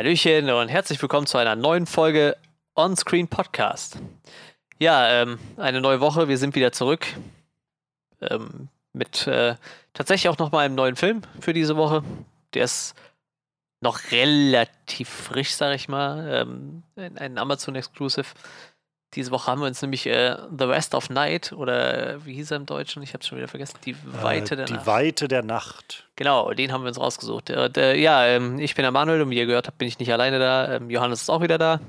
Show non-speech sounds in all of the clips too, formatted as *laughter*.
Hallöchen und herzlich willkommen zu einer neuen Folge On-Screen Podcast. Ja, ähm, eine neue Woche, wir sind wieder zurück. Ähm, mit äh, tatsächlich auch nochmal einem neuen Film für diese Woche. Der ist noch relativ frisch, sag ich mal. Ähm, ein Amazon Exclusive. Diese Woche haben wir uns nämlich äh, The Rest of Night oder äh, wie hieß er im Deutschen? Ich habe es schon wieder vergessen. Die Weite äh, der die Nacht. Die Weite der Nacht. Genau, den haben wir uns rausgesucht. Und, äh, ja, ähm, ich bin der Manuel und wie ihr gehört habt, bin ich nicht alleine da. Ähm, Johannes ist auch wieder da.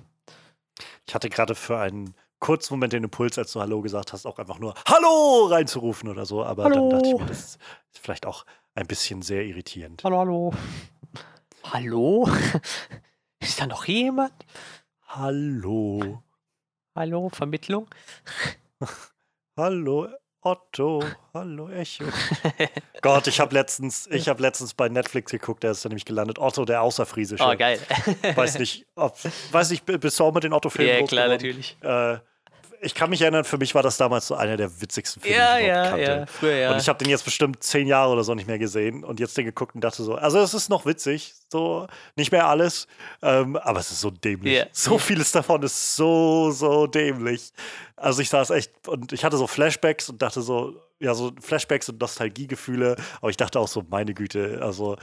Ich hatte gerade für einen kurzen Moment den Impuls, als du Hallo gesagt hast, auch einfach nur Hallo reinzurufen oder so. Aber Hallo. dann dachte ich mir, das ist vielleicht auch ein bisschen sehr irritierend. Hallo, hallo. Hallo? *laughs* Ist da noch jemand? Hallo. Hallo, Vermittlung? *laughs* Hallo Otto. Hallo Echo. *laughs* Gott, ich habe letztens, ich habe letztens bei Netflix geguckt, der ist da nämlich gelandet. Otto, der Außerfriesische. Oh, geil. Weiß nicht, ob, weiß nicht, bist du auch mit den Otto-Filmen Ja, klar, geworden? natürlich. Äh, ich kann mich erinnern, für mich war das damals so einer der witzigsten Filme, Ja, die ich ja, kannte. ja. Früher, ja. Und ich habe den jetzt bestimmt zehn Jahre oder so nicht mehr gesehen und jetzt den geguckt und dachte so, also es ist noch witzig, so nicht mehr alles, ähm, aber es ist so dämlich. Ja. So vieles davon ist so, so dämlich. Also ich saß echt und ich hatte so Flashbacks und dachte so, ja, so Flashbacks und Nostalgiegefühle, aber ich dachte auch so, meine Güte, also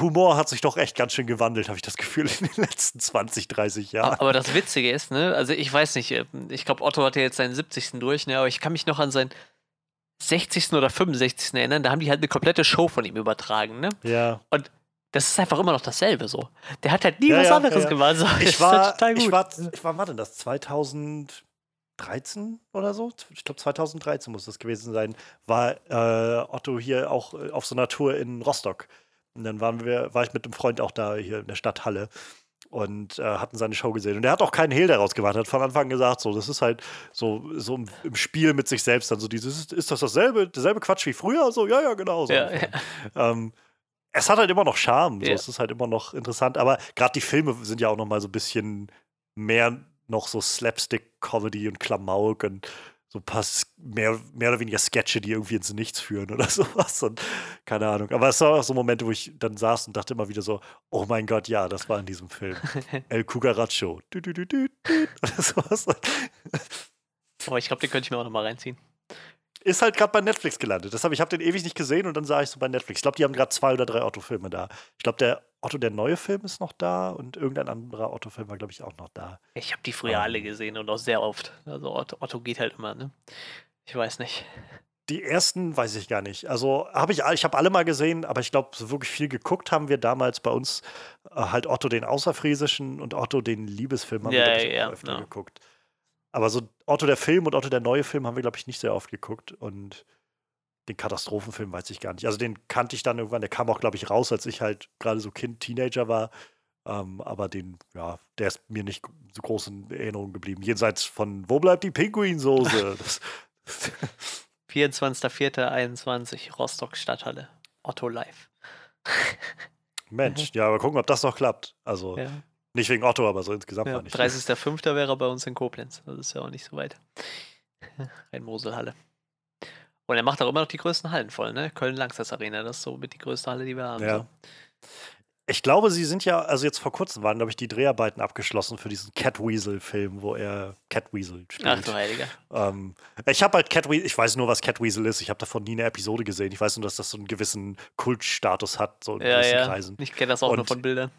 Humor hat sich doch echt ganz schön gewandelt, habe ich das Gefühl, in den letzten 20, 30 Jahren. Aber das Witzige ist, ne, also ich weiß nicht, äh, ich glaube, Otto hatte jetzt seinen 70. durch, ne, aber ich kann mich noch an seinen 60. oder 65. erinnern, da haben die halt eine komplette Show von ihm übertragen, ne? Ja. Und das ist einfach immer noch dasselbe so. Der hat halt nie Ja, was ja, anderes ja, ja. gemacht. So. Ich war, total gut. ich war, ich war, warte, das 2013 oder so? Ich glaube 2013 muss das gewesen sein. War äh, Otto hier auch äh, auf so einer Tour in Rostock. Und dann waren wir, war ich mit einem Freund auch da hier in der Stadthalle und äh, hatten seine Show gesehen. Und er hat auch keinen Hehl daraus gemacht, hat von Anfang an gesagt, so, das ist halt so, so im, im Spiel mit sich selbst dann so dieses, ist, ist das dasselbe, derselbe Quatsch wie früher? So, ja, ja, genau. So. Ja, ja. Ähm, es hat halt immer noch Charme, so, Ja. es ist halt immer noch interessant, aber gerade die Filme sind ja auch noch mal so ein bisschen mehr noch so Slapstick-Comedy und Klamauk und so ein paar mehr, mehr oder weniger Sketche, die irgendwie ins Nichts führen *laughs* oder sowas und keine Ahnung. Aber es war auch so Momente, wo ich dann saß und dachte immer wieder so, oh mein Gott, ja, das war in diesem Film. *laughs* El Cucaracho. Du, du, du, du, du, oder *laughs* sowas. Aber ich glaube, den könnte ich mir auch nochmal reinziehen. Ist halt gerade bei Netflix gelandet. Deshalb, ich habe den ewig nicht gesehen und dann sah ich so bei Netflix. Ich glaube, die haben gerade zwei oder drei Otto-Filme da. Ich glaube, der Otto, der neue Film ist noch da und irgendein anderer Otto-Film war, glaube ich, auch noch da. Ich habe die früher Ähm. alle gesehen und auch sehr oft. Also Otto, Otto geht halt immer, ne? Ich weiß nicht. Die ersten weiß ich gar nicht. Also habe ich, ich habe alle mal gesehen, aber ich glaube, so wirklich viel geguckt haben wir damals bei uns äh, halt Otto den Außerfriesischen und Otto den Liebesfilm haben Ja, wir ja, auch öfter ja. geguckt. Aber so Otto der Film und Otto der neue Film haben wir, glaube ich, nicht sehr oft geguckt. Und den Katastrophenfilm weiß ich gar nicht. Also den kannte ich dann irgendwann, der kam auch, glaube ich, raus, als ich halt gerade so Kind, Teenager war. Ähm, aber den, ja, der ist mir nicht so groß in Erinnerung geblieben. Jenseits von Wo bleibt die Pinguinsoße? *laughs* Das, 24.04.21, Rostock Stadthalle. Otto live. *laughs* Mensch, ja, aber gucken, ob das noch klappt. Also Ja. nicht wegen Otto, aber so insgesamt Ja, war nicht. 30.05. wäre er bei uns in Koblenz. Das ist ja auch nicht so weit. *laughs* Rhein-Mosel-Halle. Und er macht auch immer noch die größten Hallen voll, ne? Köln-Langsess Arena, das ist so mit die größte Halle, die wir haben. Ja. So. Ich glaube, sie sind ja, also jetzt vor kurzem waren, glaube ich, die Dreharbeiten abgeschlossen für diesen Catweasel-Film, wo er Catweasel spielt. Ach du Heiliger. Ähm, ich habe halt Catweasel, ich weiß nur, was Catweasel ist. Ich habe davon nie eine Episode gesehen. Ich weiß nur, dass das so einen gewissen Kultstatus hat, so in Ja, gewissen ja. Kreisen. Ich kenne das auch nur Und- von Bildern.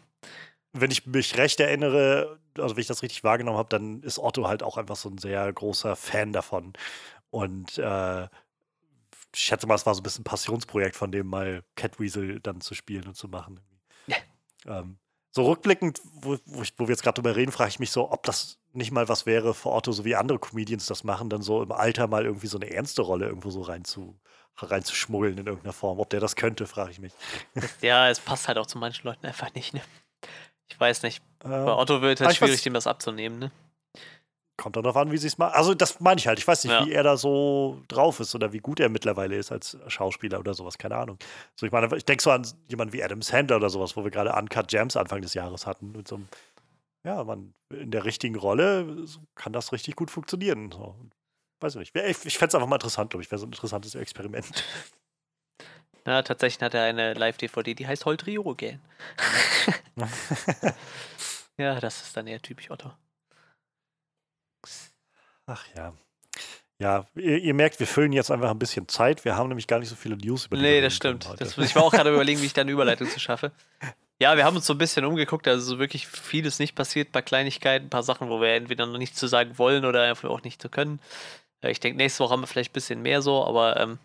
Wenn ich mich recht erinnere, also wenn ich das richtig wahrgenommen habe, dann ist Otto halt auch einfach so ein sehr großer Fan davon. Und äh, ich schätze mal, es war so ein bisschen ein Passionsprojekt von dem, mal Catweasel dann zu spielen und zu machen. Ja. Ähm, so rückblickend, wo, wo, ich, wo wir jetzt gerade drüber reden, frage ich mich so, ob das nicht mal was wäre für Otto, so wie andere Comedians das machen, dann so im Alter mal irgendwie so eine ernste Rolle irgendwo so rein zu, reinzuschmuggeln in irgendeiner Form. Ob der das könnte, frage ich mich. Ja, es passt halt auch zu manchen Leuten einfach nicht, ne? Ich weiß nicht. Bei Ähm, Otto wird aber halt weiß- schwierig, dem das abzunehmen, ne? Kommt dann darauf an, wie sie es machen. Also, das meine ich halt. Ich weiß nicht, Ja. wie er da so drauf ist oder wie gut er mittlerweile ist als Schauspieler oder sowas. Keine Ahnung. So, ich meine, ich denke so an jemanden wie Adam Sandler oder sowas, wo wir gerade Uncut Gems Anfang des Jahres hatten. Mit so einem, ja, man, in der richtigen Rolle kann das richtig gut funktionieren. So. Weiß ich nicht. Ich, ich fände es einfach mal interessant, glaube ich. Wäre so ein interessantes Experiment. Ja, tatsächlich hat er eine Live-DVD, die heißt Holdriogen. *laughs* ja, das ist dann eher typisch Otto. Ach ja. Ja, ihr, ihr, merkt, wir füllen jetzt einfach ein bisschen Zeit. Wir haben nämlich gar nicht so viele News über die Nee, das stimmt. Das, ich war auch gerade überlegen, wie ich da eine *laughs* Überleitung zu schaffe. Ja, wir haben uns so ein bisschen umgeguckt, also so wirklich vieles nicht passiert, ein paar Kleinigkeiten, ein paar Sachen, wo wir entweder noch nichts zu sagen wollen oder einfach auch nicht zu können. Äh, ich denke, nächste Woche haben wir vielleicht ein bisschen mehr so, aber ähm,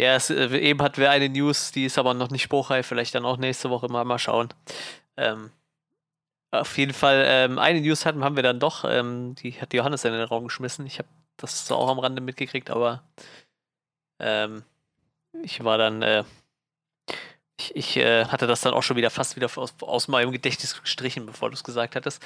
ja, es, äh, eben hatten wir eine News, die ist aber noch nicht spruchreif, vielleicht dann auch nächste Woche mal, mal schauen. Ähm, auf jeden Fall, ähm, eine News hatten, haben wir dann doch, ähm, die hat Johannes in den Raum geschmissen. Ich habe das so auch am Rande mitgekriegt, aber ähm, ich war dann, äh, ich, ich äh, hatte das dann auch schon wieder fast wieder aus, aus meinem Gedächtnis gestrichen, bevor du es gesagt hattest.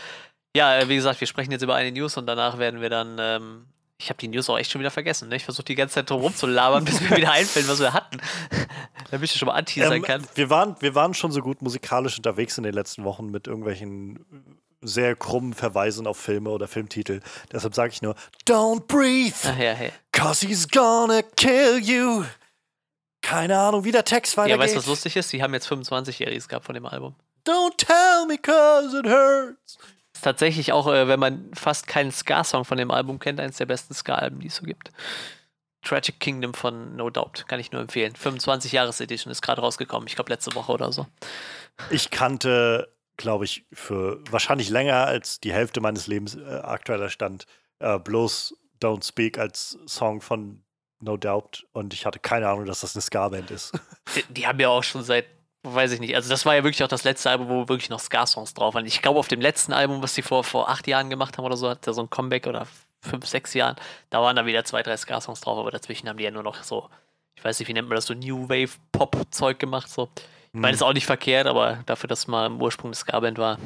Ja, äh, wie gesagt, wir sprechen jetzt über eine News und danach werden wir dann ähm, ich habe die News auch echt schon wieder vergessen. Ne? Ich versuche die ganze Zeit drum rumzulabern, bis mir wieder *laughs* einfällt, was wir hatten. *laughs* Damit ich schon mal anteasern ähm, kann. Wir waren, wir waren schon so gut musikalisch unterwegs in den letzten Wochen mit irgendwelchen sehr krummen Verweisen auf Filme oder Filmtitel. Deshalb sage ich nur, Don't breathe, Ach, ja, hey. cause he's gonna kill you. Keine Ahnung, wie der Text weitergeht. Ja, weißt du, was lustig ist? Die haben jetzt 25-Jähriges gehabt von dem Album. Don't tell me cause it hurts. Ist tatsächlich auch, äh, wenn man fast keinen Ska-Song von dem Album kennt, eines der besten Ska-Alben, die es so gibt. Tragic Kingdom von No Doubt, kann ich nur empfehlen. 25 Jahres Edition ist gerade rausgekommen, ich glaube letzte Woche oder so. Ich kannte, glaube ich, für wahrscheinlich länger als die Hälfte meines Lebens äh, aktueller Stand äh, bloß Don't Speak als Song von No Doubt und ich hatte keine Ahnung, dass das eine Ska-Band ist. Die, die, haben ja auch schon seit weiß ich nicht. Also das war ja wirklich auch das letzte Album, wo wirklich noch Ska-Songs drauf waren. Ich glaube, auf dem letzten Album, was sie vor, vor acht Jahren gemacht haben oder so, hat er so ein Comeback oder fünf, sechs Jahren. Da waren da wieder zwei, drei Ska-Songs drauf, aber dazwischen haben die ja nur noch so, ich weiß nicht, wie nennt man das, so New Wave Pop-Zeug gemacht. So. Ich meine, mhm. ist auch nicht verkehrt, aber dafür, dass mal im Ursprung des Ska-Band war.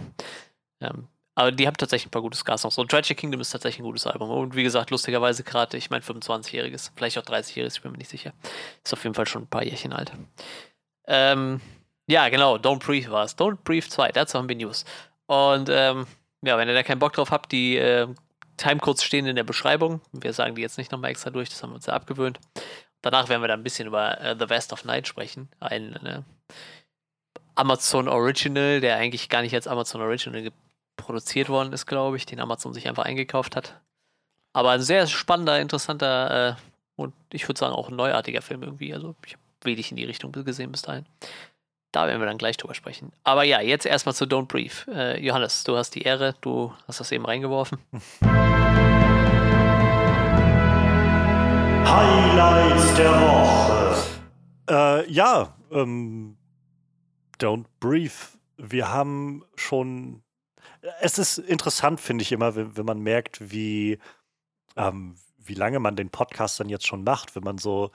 Ähm, aber die haben tatsächlich ein paar gute Ska-Songs. Und Tragic Kingdom ist tatsächlich ein gutes Album. Und wie gesagt, lustigerweise gerade, ich meine, 25-jähriges, vielleicht auch 30-jähriges, ich bin mir nicht sicher. Ist auf jeden Fall schon ein paar Jährchen alt. Ähm, ja, genau, Don't Breathe war es. Don't Breathe 2, dazu haben wir News. Und ähm, ja, wenn ihr da keinen Bock drauf habt, die äh, Timecodes stehen in der Beschreibung. Wir sagen die jetzt nicht nochmal extra durch, das haben wir uns ja abgewöhnt. Danach werden wir dann ein bisschen über äh, The West of Night sprechen. Ein äh, Amazon Original, der eigentlich gar nicht als Amazon Original produziert worden ist, glaube ich, den Amazon sich einfach eingekauft hat. Aber ein sehr spannender, interessanter äh, und ich würde sagen auch ein neuartiger Film irgendwie. Also ich habe wenig in die Richtung gesehen bis dahin. Da werden wir dann gleich drüber sprechen. Aber ja, jetzt erstmal zu Don't Brief. Äh, Johannes, du hast die Ehre, du hast das eben reingeworfen. *laughs* Highlights der Woche. Äh, ja, ähm, Don't Brief. Wir haben schon. Es ist interessant, finde ich immer, wenn, wenn man merkt, wie, ähm, wie lange man den Podcast dann jetzt schon macht, wenn man so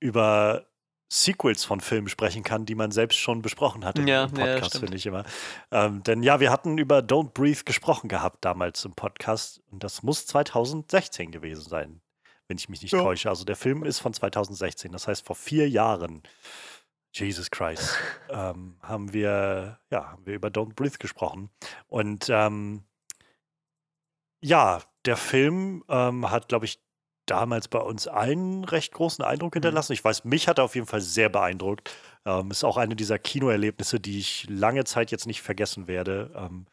über Sequels von Filmen sprechen kann, die man selbst schon besprochen hat im, ja, Podcast, ja, finde ich immer. Ähm, denn ja, wir hatten über Don't Breathe gesprochen gehabt damals im Podcast und das muss 2016 gewesen sein, wenn ich mich nicht ja. täusche. Also der Film ist von 2016, das heißt vor vier Jahren. Jesus Christ, *laughs* ähm, haben wir, ja, haben wir über Don't Breathe gesprochen. Und ähm, ja, der Film ähm, hat, glaube ich, damals bei uns allen einen recht großen Eindruck mhm. hinterlassen. Ich weiß, mich hat er auf jeden Fall sehr beeindruckt. Ähm, ist auch eine dieser Kinoerlebnisse, die ich lange Zeit jetzt nicht vergessen werde. Ähm,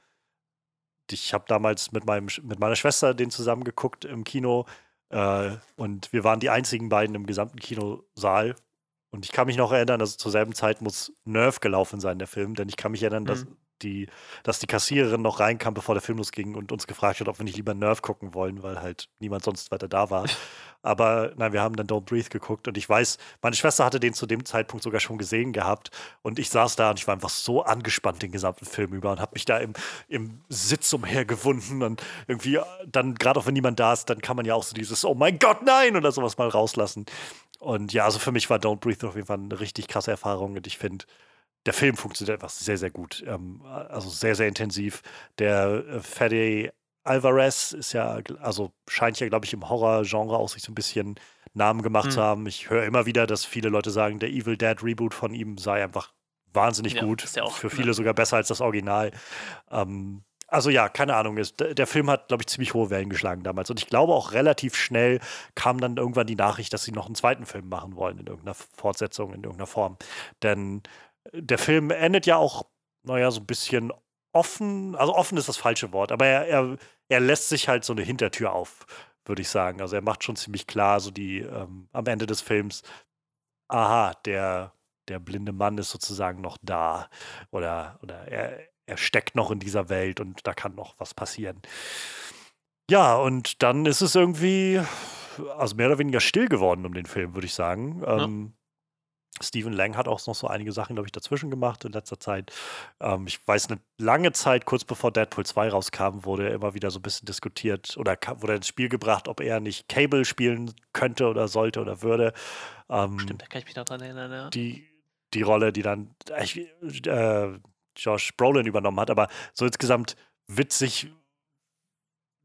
ich habe damals mit, meinem, mit meiner Schwester den zusammen geguckt im Kino äh, und wir waren die einzigen beiden im gesamten Kinosaal. Und ich kann mich noch erinnern, dass zur selben Zeit muss Nerve gelaufen sein, der Film, denn ich kann mich erinnern, mhm. Dass die, dass die Kassiererin noch reinkam, bevor der Film losging und uns gefragt hat, ob wir nicht lieber Nerve gucken wollen, weil halt niemand sonst weiter da war. *laughs* Aber nein, wir haben dann Don't Breathe geguckt und ich weiß, meine Schwester hatte den zu dem Zeitpunkt sogar schon gesehen gehabt und ich saß da und ich war einfach so angespannt den gesamten Film über und habe mich da im, im Sitz umhergewunden und irgendwie dann, gerade auch wenn niemand da ist, dann kann man ja auch so dieses Oh mein Gott, nein oder sowas mal rauslassen. Und ja, also für mich war Don't Breathe auf jeden Fall eine richtig krasse Erfahrung und ich finde, der Film funktioniert einfach sehr, sehr gut. Ähm, also sehr, sehr intensiv. Der äh, Fede Alvarez ist ja, also scheint ja, glaube ich, im Horror-Genre auch sich so ein bisschen Namen gemacht mhm. zu haben. Ich höre immer wieder, dass viele Leute sagen, der Evil Dead Reboot von ihm sei einfach wahnsinnig ja, gut. Auch, Für viele ja. sogar besser als das Original. Ähm, also ja, keine Ahnung. Ist, der Film hat, glaube ich, ziemlich hohe Wellen geschlagen damals. Und ich glaube auch relativ schnell kam dann irgendwann die Nachricht, dass sie noch einen zweiten Film machen wollen, in irgendeiner Fortsetzung, in irgendeiner Form. Denn der Film endet ja auch, naja, so ein bisschen offen. Also offen ist das falsche Wort, aber er, er, er lässt sich halt so eine Hintertür auf, würde ich sagen. Also er macht schon ziemlich klar, so die ähm, am Ende des Films, aha, der, der blinde Mann ist sozusagen noch da. Oder, oder er, er steckt noch in dieser Welt und da kann noch was passieren. Ja, und dann ist es irgendwie, also mehr oder weniger still geworden um den Film, würde ich sagen. Ja. Ähm, Stephen Lang hat auch noch so einige Sachen, glaube ich, dazwischen gemacht in letzter Zeit. Ähm, ich weiß, eine lange Zeit, kurz bevor Deadpool 2 rauskam, wurde er immer wieder so ein bisschen diskutiert oder wurde ins Spiel gebracht, ob er nicht Cable spielen könnte oder sollte oder würde. Ähm, Stimmt, da kann ich mich noch dran erinnern, ja. Die, die Rolle, die dann äh, Josh Brolin übernommen hat, aber so insgesamt witzig.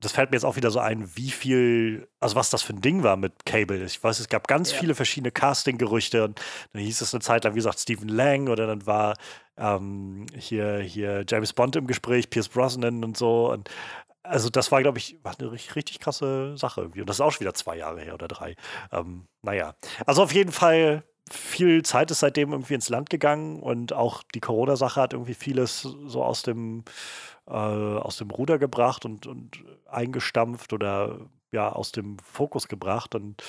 Das fällt mir jetzt auch wieder so ein, wie viel, also was das für ein Ding war mit Cable. Ich weiß, es gab ganz ja. viele verschiedene Casting-Gerüchte und dann hieß es eine Zeit lang, wie gesagt, Stephen Lang oder dann war ähm, hier, hier James Bond im Gespräch, Pierce Brosnan und so. Und also das war, glaube ich, eine richtig, richtig, krasse Sache irgendwie. Und das ist auch schon wieder zwei Jahre her oder drei. Ähm, naja, also auf jeden Fall viel Zeit ist seitdem irgendwie ins Land gegangen und auch die Corona-Sache hat irgendwie vieles so aus dem, äh, aus dem Ruder gebracht und, und eingestampft oder ja, aus dem Fokus gebracht. Und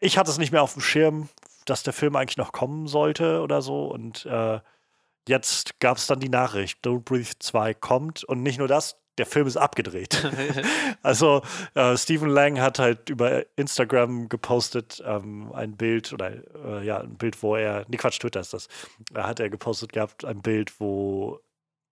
ich hatte es nicht mehr auf dem Schirm, dass der Film eigentlich noch kommen sollte oder so. Und äh, jetzt gab es dann die Nachricht, Don't Breathe 2 kommt. Und nicht nur das, der Film ist abgedreht. *laughs* also äh, Stephen Lang hat halt über Instagram gepostet ähm, ein Bild oder äh, ja, ein Bild, wo er, nee Quatsch, Twitter ist das, da hat er gepostet gehabt, ein Bild, wo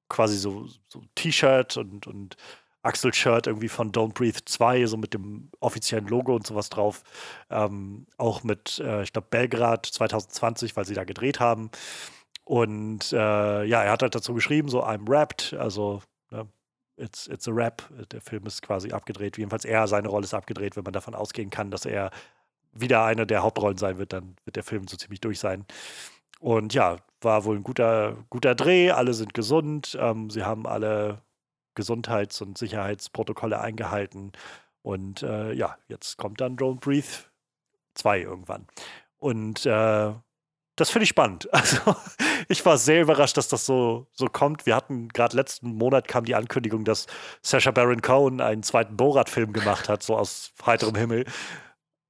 quasi so, so T-Shirt und, und Axel-Shirt irgendwie von Don't Breathe 2, so mit dem offiziellen Logo und sowas drauf. Ähm, auch mit, äh, ich glaube, Belgrad 2020, weil sie da gedreht haben. Und äh, ja, er hat halt dazu geschrieben, so I'm wrapped, also it's, it's a rap. Der Film ist quasi abgedreht. Jedenfalls er, seine Rolle ist abgedreht. Wenn man davon ausgehen kann, dass er wieder eine der Hauptrollen sein wird, dann wird der Film so ziemlich durch sein. Und ja, war wohl ein guter, guter Dreh. Alle sind gesund. Ähm, sie haben alle Gesundheits- und Sicherheitsprotokolle eingehalten. Und äh, ja, jetzt kommt dann Don't Breathe 2 irgendwann. Und äh, das finde ich spannend. *laughs* Also ich war sehr überrascht, dass das so, so kommt. Wir hatten gerade letzten Monat kam die Ankündigung, dass Sacha Baron Cohen einen zweiten Borat-Film gemacht hat, so aus heiterem Himmel.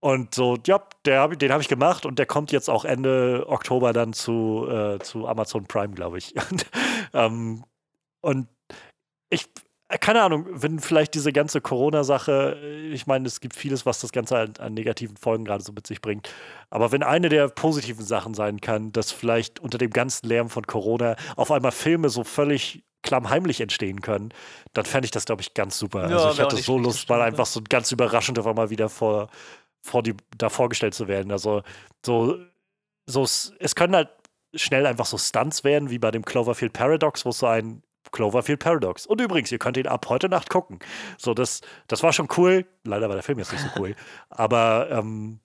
Und so, ja, der, den habe ich gemacht und der kommt jetzt auch Ende Oktober dann zu, äh, zu Amazon Prime, glaube ich. *laughs* Und, ähm, und ich, keine Ahnung, wenn vielleicht diese ganze Corona-Sache, äh, ich meine, es gibt vieles, was das Ganze an, an negativen Folgen gerade so mit sich bringt. Aber wenn eine der positiven Sachen sein kann, dass vielleicht unter dem ganzen Lärm von Corona auf einmal Filme so völlig klammheimlich entstehen können, dann fände ich das, glaube ich, ganz super. Ja, also ich hätte so Lust, mal einfach so ganz überraschend auf einmal wieder vor, vor die, da vorgestellt zu werden. Also so, so, es können halt schnell einfach so Stunts werden, wie bei dem Cloverfield Paradox, wo es so ein Cloverfield Paradox. Und übrigens, ihr könnt ihn ab heute Nacht gucken. So, das, das war schon cool. Leider war der Film jetzt nicht so *laughs* cool. Aber ähm,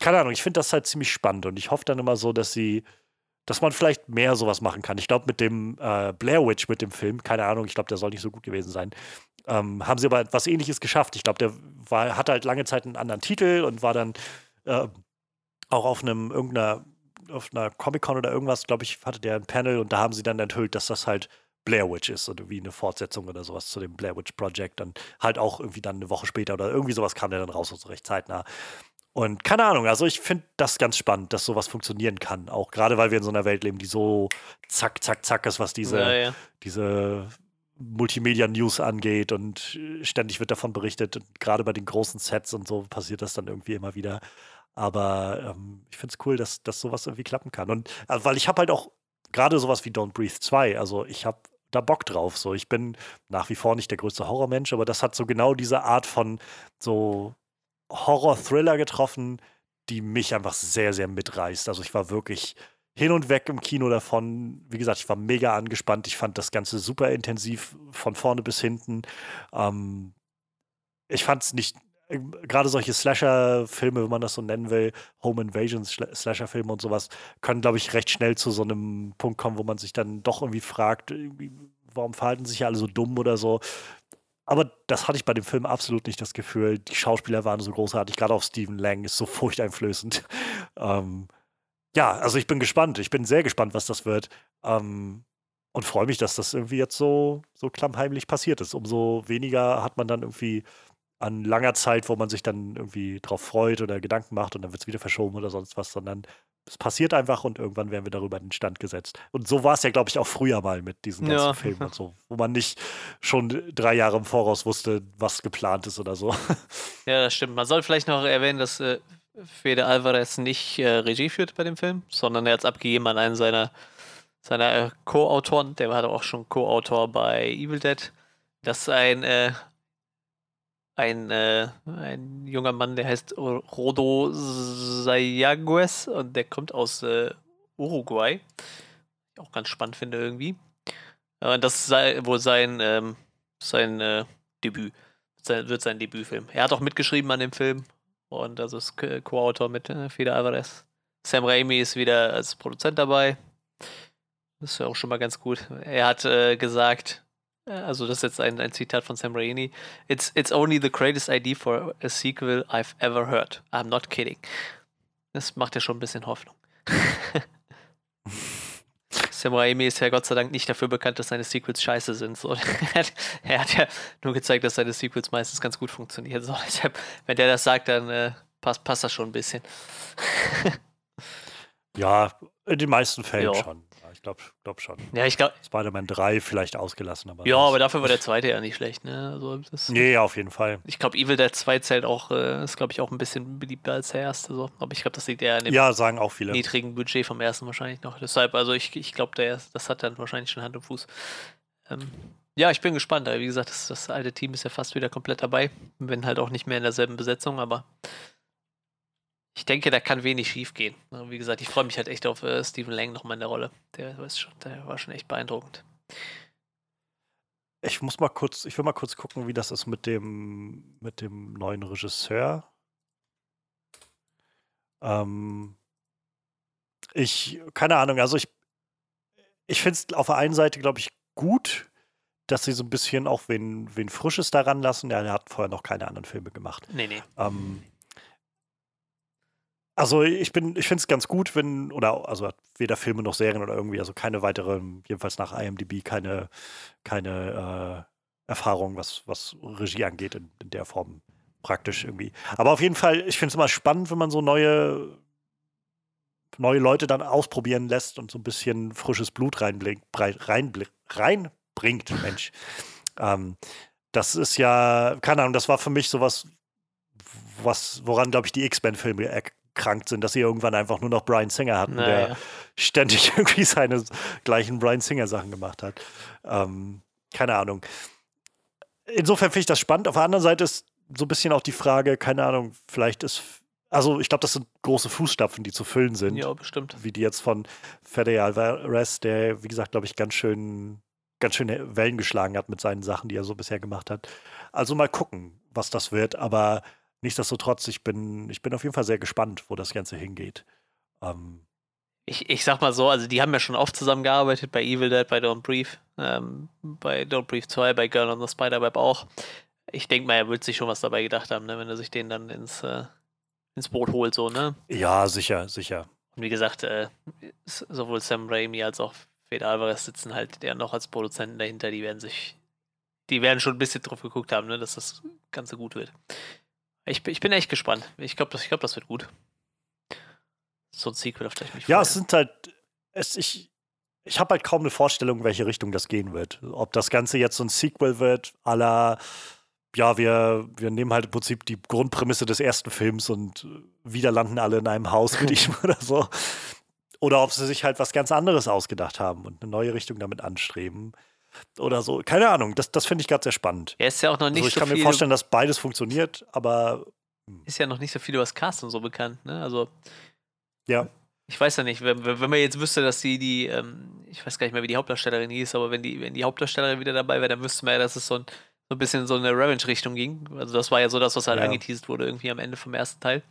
keine Ahnung, ich finde das halt ziemlich spannend und ich hoffe dann immer so, dass sie, dass man vielleicht mehr sowas machen kann. Ich glaube, mit dem äh, Blair Witch, mit dem Film, keine Ahnung, ich glaube, der soll nicht so gut gewesen sein. Ähm, haben sie aber etwas ähnliches geschafft. Ich glaube, der war, hatte halt lange Zeit einen anderen Titel und war dann äh, auch auf einem irgendeiner auf einer Comic-Con oder irgendwas, glaube ich, hatte der ein Panel und da haben sie dann enthüllt, dass das halt Blair Witch ist oder wie eine Fortsetzung oder sowas zu dem Blair Witch Project. Dann halt auch irgendwie dann eine Woche später oder irgendwie sowas kam der dann raus, also recht zeitnah. Und keine Ahnung, also ich finde das ganz spannend, dass sowas funktionieren kann. Auch gerade weil wir in so einer Welt leben, die so zack, zack, zack ist, was diese, ja, ja. diese Multimedia-News angeht und ständig wird davon berichtet. Und gerade bei den großen Sets und so passiert das dann irgendwie immer wieder. Aber ähm, ich finde es cool, dass, dass sowas irgendwie klappen kann. Und also, weil ich habe halt auch gerade sowas wie Don't Breathe 2, also ich habe da Bock drauf. So, ich bin nach wie vor nicht der größte Horrormensch, aber das hat so genau diese Art von so Horror-Thriller getroffen, die mich einfach sehr, sehr mitreißt. Also ich war wirklich hin und weg im Kino davon. Wie gesagt, ich war mega angespannt. Ich fand das Ganze super intensiv von vorne bis hinten. Ähm, ich fand es nicht gerade solche Slasher-Filme, wenn man das so nennen will, Home Invasion, Slasher-Filme und sowas, können, glaube ich, recht schnell zu so einem Punkt kommen, wo man sich dann doch irgendwie fragt, warum verhalten sich alle so dumm oder so. Aber das hatte ich bei dem Film absolut nicht das Gefühl. Die Schauspieler waren so großartig, gerade auch Stephen Lang ist so *laughs* furchteinflößend. ähm, ja, also ich bin gespannt. Ich bin sehr gespannt, was das wird. Ähm, und freue mich, dass das irgendwie jetzt so, so klammheimlich passiert ist. Umso weniger hat man dann irgendwie an langer Zeit, wo man sich dann irgendwie drauf freut oder Gedanken macht und dann wird es wieder verschoben oder sonst was, sondern es passiert einfach und irgendwann werden wir darüber in den Stand gesetzt. Und so war es ja, glaube ich, auch früher mal mit diesen ganzen ja. Filmen und *laughs* so, wo man nicht schon drei Jahre im Voraus wusste, was geplant ist oder so. Ja, das stimmt. Man soll vielleicht noch erwähnen, dass äh, Fede Alvarez nicht äh, Regie führt bei dem Film, sondern er hat es abgegeben an einen seiner, seiner äh, Co-Autoren. Der war auch schon Co-Autor bei Evil Dead. Das ist ein äh, ein, äh, ein junger Mann, der heißt Rodo Sayagues und der kommt aus äh, Uruguay. Auch ganz spannend finde irgendwie. Äh, das sei wohl sein, ähm, sein äh, Debüt. Sein, wird sein Debütfilm. Er hat auch mitgeschrieben an dem Film und also ist Co-Autor mit äh, Fede Alvarez. Sam Raimi ist wieder als Produzent dabei. Das ist ja auch schon mal ganz gut. Er hat äh, gesagt, also das ist jetzt ein, ein Zitat von Sam Raimi. It's, it's only the greatest idea for a sequel I've ever heard. I'm not kidding. Das macht ja schon ein bisschen Hoffnung. *laughs* Sam Raimi ist ja Gott sei Dank nicht dafür bekannt, dass seine Sequels scheiße sind. So, *laughs* er, hat, er, hat, ja nur gezeigt, dass seine Sequels meistens ganz gut funktionieren. So, *laughs* deshalb, wenn der das sagt, dann äh, passt, passt das schon ein bisschen. ja, in den meisten Fällen jo. schon glaube glaub schon. Ja, ich glaube. Spider-Man 3 vielleicht ausgelassen, aber. Ja, aber dafür war der zweite ja nicht schlecht, ne? Also das, nee, auf jeden Fall. Ich glaube, Evil Dead 2 zählt auch, äh, ist glaube ich auch ein bisschen beliebter als der erste. So. Aber ich glaube, das liegt eher an dem ja, sagen auch viele. niedrigen Budget vom ersten wahrscheinlich noch. Deshalb, also ich, ich glaube, das hat dann wahrscheinlich schon Hand und Fuß. Ähm, ja, ich bin gespannt. Wie gesagt, das, das alte Team ist ja fast wieder komplett dabei. Wenn halt auch nicht mehr in derselben Besetzung, aber ich denke, da kann wenig schief gehen. Wie gesagt, ich freue mich halt echt auf äh, Stephen Lang nochmal in der Rolle. Der, schon, der war schon echt beeindruckend. Ich muss mal kurz, ich will mal kurz gucken, wie das ist mit dem, mit dem neuen Regisseur. Ähm, ich, keine Ahnung, also ich, ich finde es auf der einen Seite, glaube ich, gut, dass sie so ein bisschen auch wen, wen Frisches daran lassen. Ja, der hat vorher noch keine anderen Filme gemacht. Nee, nee. Ähm, also ich bin, ich finde es ganz gut, wenn, oder also weder Filme noch Serien oder irgendwie, also keine weiteren, jedenfalls nach IMDb, keine, keine äh, Erfahrung, was, was Regie angeht, in, in, der Form praktisch irgendwie. Aber auf jeden Fall, ich finde es immer spannend, wenn man so neue, neue Leute dann ausprobieren lässt und so ein bisschen frisches Blut reinbringt, rein, reinbringt, Mensch. ähm, das ist ja, keine Ahnung, das war für mich sowas, was, woran, glaube ich, die X-Men-Filme erkrankt sind, dass sie irgendwann einfach nur noch Brian Singer hatten, naja. der ständig *laughs* irgendwie seine gleichen Brian Singer-Sachen gemacht hat. Ähm, keine Ahnung. Insofern finde ich das spannend. Auf der anderen Seite ist so ein bisschen auch die Frage, keine Ahnung, vielleicht ist also ich glaube, das sind große Fußstapfen, die zu füllen sind. Ja, bestimmt. Wie die jetzt von Fede Alvarez, der, wie gesagt, glaube ich, ganz schön, ganz schön Wellen geschlagen hat mit seinen Sachen, die er so bisher gemacht hat. Also mal gucken, was das wird. Aber nichtsdestotrotz, ich bin, ich bin auf jeden Fall sehr gespannt, wo das Ganze hingeht. Ähm, ich, ich sag mal so, also die haben ja schon oft zusammengearbeitet bei Evil Dead, bei Don't Brief, ähm, bei Don't Brief 2, bei Girl on the Spider-Web auch. Ich denke mal, er wird sich schon was dabei gedacht haben, ne, wenn er sich den dann ins, äh, ins Boot holt, so, ne? Ja, sicher, sicher. Und wie gesagt, äh, sowohl Sam Raimi als auch Fede Alvarez sitzen halt der noch als Produzenten dahinter, die werden sich, die werden schon ein bisschen drauf geguckt haben, ne, dass das Ganze gut wird. Ich, ich bin echt gespannt. Ich glaube, das, glaub, das wird gut. So ein Sequel, auf das ich mich Ja, es sind halt. Es, ich ich habe halt kaum eine Vorstellung, welche Richtung das gehen wird. Ob das Ganze jetzt so ein Sequel wird, la, ja, wir, wir nehmen halt im Prinzip die Grundprämisse des ersten Films und wieder landen alle in einem Haus mit ihm *laughs* oder so. Oder ob sie sich halt was ganz anderes ausgedacht haben und eine neue Richtung damit anstreben oder so. Keine Ahnung, das, das finde ich gerade sehr spannend. Er ist ja auch noch nicht also ich so kann mir vorstellen, dass beides funktioniert, aber. Hm. Ist ja noch nicht so viel über das Cast und so bekannt, ne? Also. Ja. Ich weiß ja nicht, wenn, wenn man jetzt wüsste, dass sie die, ähm, ich weiß gar nicht mehr, wie die Hauptdarstellerin hieß, aber wenn die, wenn die Hauptdarstellerin wieder dabei wäre, dann wüsste man ja, dass es so ein, so ein bisschen so eine Revenge-Richtung ging. Also das war ja so das, was halt ja. angeteased wurde, irgendwie am Ende vom ersten Teil.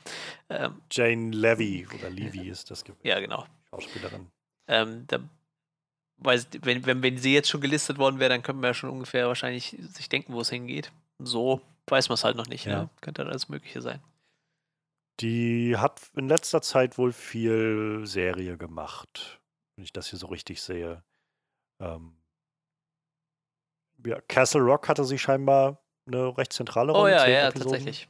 Ähm, Jane Levy oder Levy ist das gewesen. Ja, genau. Schauspielerin. Ähm, da weiß, wenn, wenn, wenn sie jetzt schon gelistet worden wäre, dann könnte man ja schon ungefähr wahrscheinlich sich denken, wo es hingeht. So weiß man es halt noch nicht. Ja. Ne? Könnte alles Mögliche sein. Die hat in letzter Zeit wohl viel Serie gemacht, wenn ich das hier so richtig sehe. Ähm, ja, Castle Rock hatte sie scheinbar eine recht zentrale Oh Rolle. ja, zehn ja, Episoden. tatsächlich.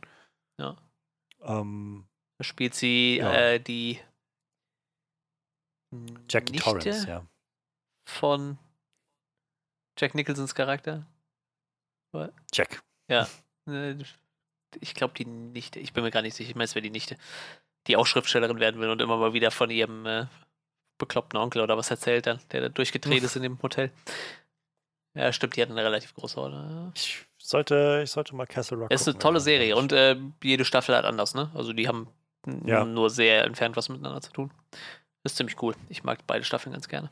Ähm, Da spielt sie Ja. äh, die Jackie Nichte Torrance, ja. Von Jack Nicholsons Charakter. Jack. Äh, Ich glaube, die Nichte. Ich bin mir gar nicht sicher. Ich meine, es wäre die Nichte, die auch Schriftstellerin werden will und immer mal wieder von ihrem äh, bekloppten Onkel oder was erzählt dann, der da durchgedreht ist in dem Hotel. Ja, stimmt, die hat eine relativ große Rolle. Ich sollte, ich sollte mal Castle Rock Es ist eine tolle ja. Serie und äh, jede Staffel hat anders, ne? Also die haben Ja. nur sehr entfernt was miteinander zu tun. ist ziemlich cool. Ich mag beide Staffeln ganz gerne.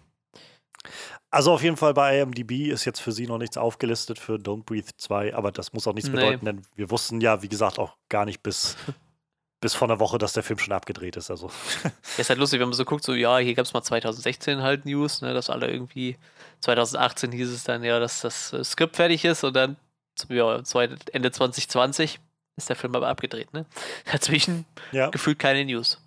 Also auf jeden Fall bei IMDb ist jetzt für sie noch nichts aufgelistet für Don't Breathe 2, aber das muss auch nichts Nee. bedeuten, denn wir wussten ja, wie gesagt, auch gar nicht bis, *laughs* bis vor einer Woche, dass der Film schon abgedreht ist. Also Ja, ist halt lustig, wenn man so guckt, so, ja, hier gab es mal 2016 halt News, ne, dass alle irgendwie, 2018 hieß es dann ja, dass das äh, Skript fertig ist und dann, ja, Ende 2020 ist der Film aber abgedreht, ne? *laughs* Dazwischen ja, gefühlt keine News.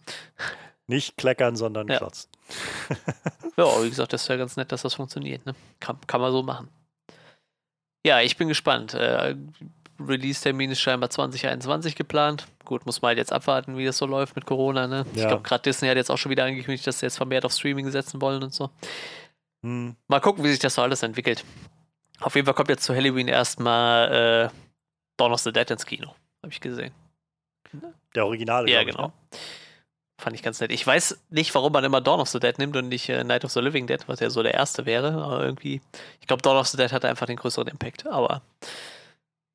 nicht kleckern, sondern Ja. klotzen. *laughs* Ja, wie gesagt, das ist ja ganz nett, dass das funktioniert, ne? Kann, kann man so machen. Ja, ich bin gespannt. Äh, Release-Termin ist scheinbar 2021 geplant. Gut, muss man halt jetzt abwarten, wie das so läuft mit Corona, ne? Ich Ja. glaube, gerade Disney hat jetzt auch schon wieder angekündigt, dass sie jetzt vermehrt auf Streaming setzen wollen und so. Hm, Mal gucken, wie sich das so alles entwickelt. Auf jeden Fall kommt jetzt zu Halloween erstmal äh, Dawn of the Dead ins Kino. Habe ich gesehen. der Originale. ja, glaub ich, genau. ne? Fand ich ganz nett. Ich weiß nicht, warum man immer Dawn of the Dead nimmt und nicht äh, Night of the Living Dead, was ja so der erste wäre. Aber irgendwie, ich glaube, Dawn of the Dead hatte einfach den größeren Impact. Aber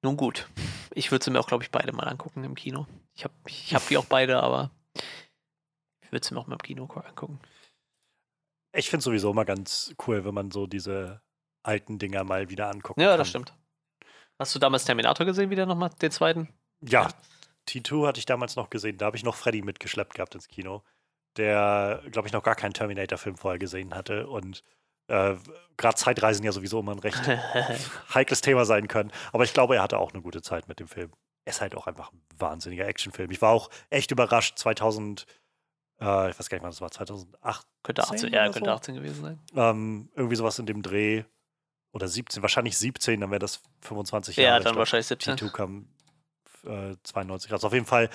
nun gut. Ich würde sie mir auch, glaube ich, beide mal angucken im Kino. Ich habe ich hab die auch beide, aber ich würde sie mir auch mal im Kino angucken. Ich finde sowieso immer ganz cool, wenn man so diese alten Dinger mal wieder angucken Ja, kann. das stimmt. Hast du damals Terminator gesehen, wieder nochmal, den zweiten? Ja. T2 hatte ich damals noch gesehen. Da habe ich noch Freddy mitgeschleppt gehabt ins Kino, der, glaube ich, noch gar keinen Terminator-Film vorher gesehen hatte. Und äh, gerade Zeitreisen ja sowieso immer ein recht *laughs* heikles Thema sein können. Aber ich glaube, er hatte auch eine gute Zeit mit dem Film. Er ist halt auch einfach ein wahnsinniger Actionfilm. Ich war auch echt überrascht, 2000, äh, ich weiß gar nicht, wann das war, 2008, Könnte 18, 10 ja, könnte so? 18 gewesen sein. ähm, irgendwie sowas in dem Dreh. Oder 17, wahrscheinlich 17, dann wäre das 25 Ja, Jahre. Ich dann wahrscheinlich 17. T2 kam äh, 92 raus. Auf jeden Fall,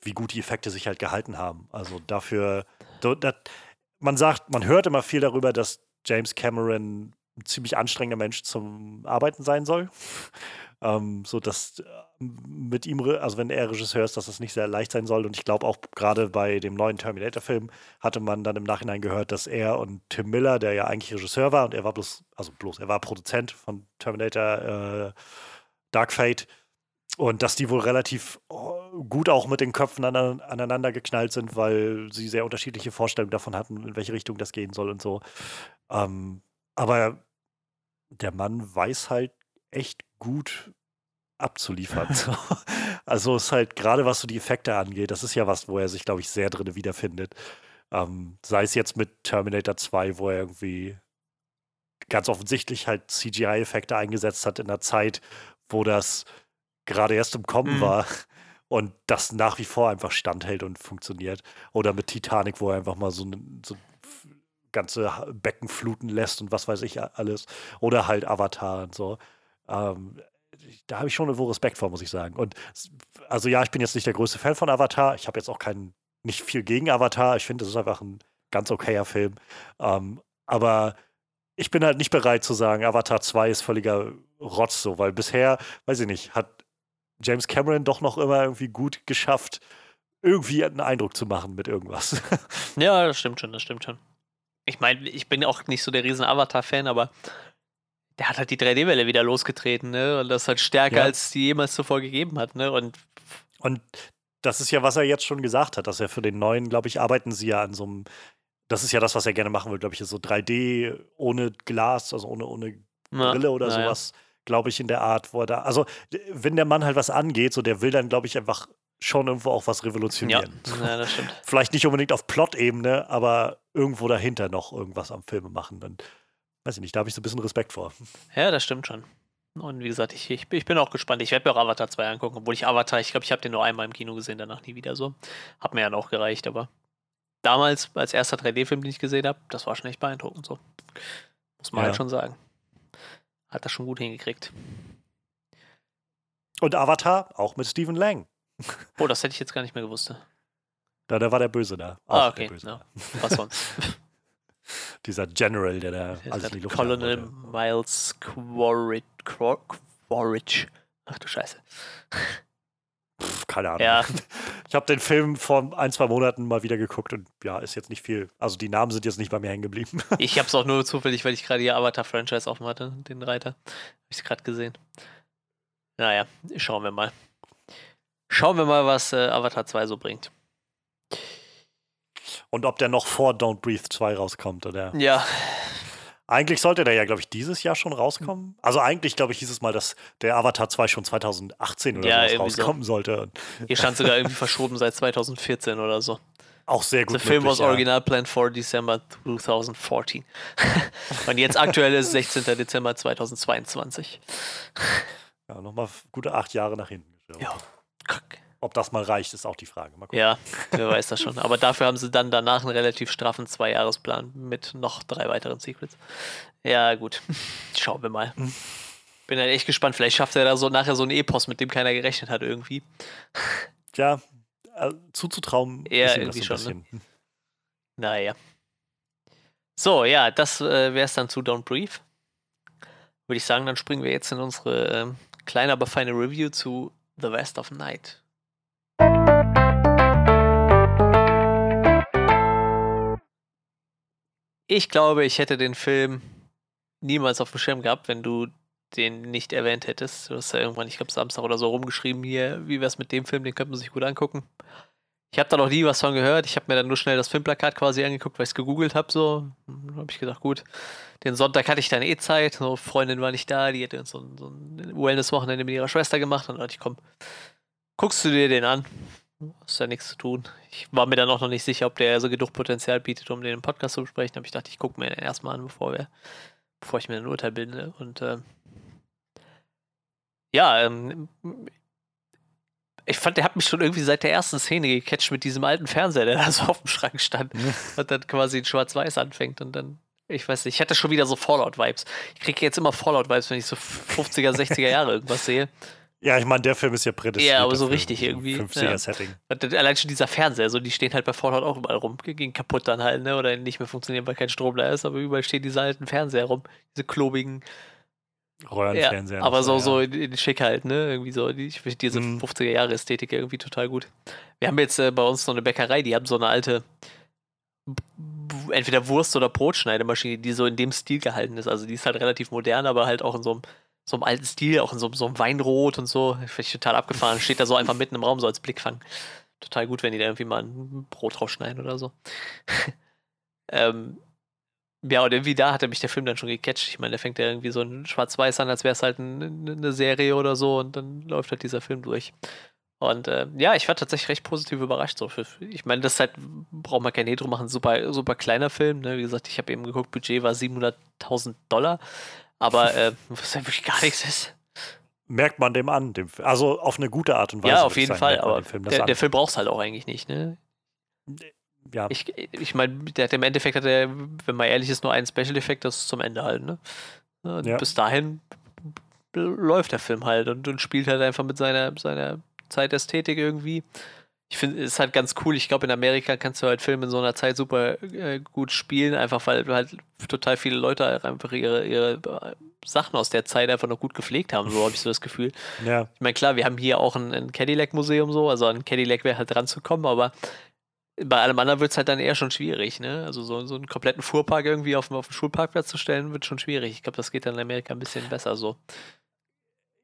wie gut die Effekte sich halt gehalten haben. Also dafür, dat, man sagt, man hört immer viel darüber, dass James Cameron ein ziemlich anstrengender Mensch zum Arbeiten sein soll. *laughs* ähm, so dass äh, mit ihm, also wenn er Regisseur ist, dass das nicht sehr leicht sein soll. Und ich glaube auch gerade bei dem neuen Terminator-Film hatte man dann im Nachhinein gehört, dass er und Tim Miller, der ja eigentlich Regisseur war und er war bloß, also bloß, er war Produzent von Terminator äh, Dark Fate, und dass die wohl relativ oh, gut auch mit den Köpfen ane- aneinander geknallt sind, weil sie sehr unterschiedliche Vorstellungen davon hatten, in welche Richtung das gehen soll und so. Ähm, aber der Mann weiß halt echt gut abzuliefern. so. *laughs* *laughs* Also ist halt gerade was so die Effekte angeht, das ist ja was, wo er sich, glaube ich, sehr drin wiederfindet. Ähm, sei es jetzt mit Terminator 2, wo er irgendwie ganz offensichtlich halt CGI-Effekte eingesetzt hat in einer Zeit, wo das gerade erst im Kommen Mhm. war *laughs* und das nach wie vor einfach standhält und funktioniert. Oder mit Titanic, wo er einfach mal so, ne, so ganze Becken fluten lässt und was weiß ich alles. Oder halt Avatar und so. Ähm, da habe ich schon irgendwo Respekt vor, muss ich sagen. Und also ja, ich bin jetzt nicht der größte Fan von Avatar. Ich habe jetzt auch keinen, nicht viel gegen Avatar. Ich finde, es ist einfach ein ganz okayer Film. Ähm, aber ich bin halt nicht bereit zu sagen, Avatar 2 ist völliger Rotz so, weil bisher, weiß ich nicht, hat James Cameron doch noch immer irgendwie gut geschafft, irgendwie einen Eindruck zu machen mit irgendwas. *laughs* Ja, das stimmt schon, das stimmt schon. Ich meine, ich bin auch nicht so der riesen Avatar-Fan, aber der hat halt die 3D-Welle wieder losgetreten, ne? Und das halt stärker, Ja. als die jemals zuvor gegeben hat, ne? Und Und das ist ja, was er jetzt schon gesagt hat, dass er für den neuen, glaube ich, arbeiten sie ja an so einem, das ist ja das, was er gerne machen will, glaube ich, ist so 3D ohne Glas, also ohne, ohne na, Brille oder naja. sowas, glaube ich, in der Art, wo er da, also wenn der Mann halt was angeht, so der will dann, glaube ich, einfach schon irgendwo auch was Ja, revolutionieren. ja, das stimmt. *laughs* Vielleicht nicht unbedingt auf Plot-Ebene, aber irgendwo dahinter noch irgendwas am Filme machen. Und weiß ich nicht, da habe ich so ein bisschen Respekt vor. Ja, das stimmt schon. Und wie gesagt, ich, ich, ich bin auch gespannt. Ich werde mir auch Avatar 2 angucken, obwohl ich Avatar, ich glaube, ich habe den nur einmal im Kino gesehen, danach nie wieder so. Hat mir ja noch gereicht, aber damals, als erster 3D-Film, den ich gesehen habe, das war schon echt beeindruckend so. Muss man Ja. halt schon sagen. Hat das schon gut hingekriegt. Und Avatar auch mit Stephen Lang. *laughs* Oh, das hätte ich jetzt gar nicht mehr gewusst. ne? Da, da war der Böse da. Ah, Auch der okay. Da. Was sonst? *laughs* Dieser General, der da alles in die Luft Colonel. Miles Quaritch. Quar- Quaritch. Ach du Scheiße. Keine Ahnung. Ja, *laughs* Ich habe den Film vor ein, zwei Monaten mal wieder geguckt und ja, ist jetzt nicht viel. Also die Namen sind jetzt nicht bei mir hängen geblieben. *laughs* ich habe es auch nur zufällig, weil ich gerade hier Avatar-Franchise offen hatte, den Reiter. Habe ich es gerade gesehen. Naja, schauen wir mal. Schauen wir mal, was äh, Avatar 2 so bringt. Und ob der noch vor Don't Breathe 2 rauskommt oder. Ja, Eigentlich sollte der ja, glaube ich, dieses Jahr schon rauskommen. Also eigentlich, glaube ich, hieß es mal, dass der Avatar 2 schon 2018 oder Ja, so. rauskommen sollte. Und hier stand sogar irgendwie verschoben seit 2014 oder so. auch sehr gut. film was ja. original planned for December 2014. *laughs* Und jetzt aktuell ist 16. Dezember 2022. Ja, nochmal gute acht Jahre nach hinten. Ja. Kack. Ob das mal reicht, ist auch die Frage. Mal gucken. Ja, wer weiß das schon. Aber dafür haben sie dann danach einen relativ straffen Zweijahresplan mit noch drei weiteren Secrets. Ja, gut. *laughs* Schauen wir mal. Mhm. Bin halt echt gespannt. Vielleicht schafft er da so nachher so ein Epos, mit dem keiner gerechnet hat irgendwie. Tja, äh, zuzutrauen Ja, irgendwie schon, ein bisschen. Naja. So, ja, das äh, wäre es dann zu Don't Breathe. Würde ich sagen, dann springen wir jetzt in unsere ähm, kleine, aber feine Review zu The West of Night. Ich glaube, ich hätte den Film niemals auf dem Schirm gehabt, wenn du den nicht erwähnt hättest. Du hast ja irgendwann, ich glaube, Samstag oder so rumgeschrieben hier, wie wär's mit dem Film, den könnte man sich gut angucken. Ich habe da noch nie was von gehört. Ich habe mir dann nur schnell das Filmplakat quasi angeguckt, weil ich es gegoogelt habe. So, habe ich gedacht, gut. Den Sonntag hatte ich dann eh Zeit. So, Freundin war nicht da, die hätte so ein, so ein Wellness-Wochenende mit ihrer Schwester gemacht. Und dann dachte ich, komm, guckst du dir den an? Hast ja nichts zu tun. Ich war mir dann auch noch nicht sicher, ob der so genug Potenzial bietet, um den im Podcast zu besprechen. Aber ich dachte, ich gucke mir den erstmal an, bevor wir, bevor ich mir ein Urteil bilde. Und ähm, ja, ähm, ich fand, der hat mich schon irgendwie seit der ersten Szene gecatcht mit diesem alten Fernseher, der da so auf dem Schrank stand und dann quasi in Schwarz-Weiß anfängt und dann, ich weiß nicht, ich hatte schon wieder so Fallout-Vibes. Ich kriege jetzt immer Fallout-Vibes, wenn ich so 50er, 60er Jahre irgendwas sehe. Ja, ich meine, der Film ist ja prädestiniert. Ja, aber so richtig irgendwie, 50er-Setting. Und dann allein schon dieser Fernseher, so die stehen halt bei Fallout auch überall rum, gehen kaputt dann halt, ne? Oder nicht mehr funktionieren, weil kein Strom da ist, aber überall stehen diese alten Fernseher rum, diese klobigen. Ja, Röhrenfernseher. aber so, ja. so in, in schick halt, ne? Irgendwie so, ich finde diese Mhm. 50er Jahre Ästhetik irgendwie total gut. Wir haben jetzt äh, bei uns so eine Bäckerei, die haben so eine alte entweder Wurst- oder Brotschneidemaschine, die so in dem Stil gehalten ist. Also die ist halt relativ modern, aber halt auch in so einem, so einem alten Stil, auch in so, so einem Weinrot und so. Finde ich total abgefahren. Steht da so einfach mitten im Raum, so als Blickfang. Total gut, wenn die da irgendwie mal ein Brot draufschneiden oder so. *laughs* ähm, ja, und irgendwie da hatte mich der Film dann schon gecatcht. Ich meine, der fängt ja irgendwie so in Schwarz-Weiß an, als wäre es halt ein, eine Serie oder so und dann läuft halt dieser Film durch. Und äh, ja, ich war tatsächlich recht positiv überrascht. So. Ich meine, das ist halt, braucht man kein Hedro machen, super, super kleiner Film. Ne? Wie gesagt, ich habe eben geguckt, Budget war 700.000 Dollar. Aber äh, was ja wirklich gar nichts ist. Merkt man dem an. Dem, also auf eine gute Art und Weise. ja, auf jeden sagen, Fall. Aber Film der, der Film braucht es halt auch eigentlich nicht. Ne? ja, Ich, ich meine, der hat im Endeffekt hat er, wenn man ehrlich ist, nur einen Special-Effekt, das ist zum Ende halt, ne? Ja. bis dahin läuft der Film halt und, und spielt halt einfach mit seiner, seiner Zeitästhetik irgendwie. Ich finde, es ist halt ganz cool. Ich glaube, in Amerika kannst du halt Filme in so einer Zeit super äh, gut spielen, einfach weil halt total viele Leute einfach ihre, ihre äh, Sachen aus der Zeit einfach noch gut gepflegt haben, so habe ich so das Gefühl. *laughs* ja. Ich meine, klar, wir haben hier auch ein, ein Cadillac-Museum so, also an Cadillac wäre halt dran zu kommen, aber bei allem anderen wird es halt dann eher schon schwierig, ne? Also so, so einen kompletten Fuhrpark irgendwie auf, auf den Schulparkplatz zu stellen, wird schon schwierig. Ich glaube, das geht dann in Amerika ein bisschen besser so.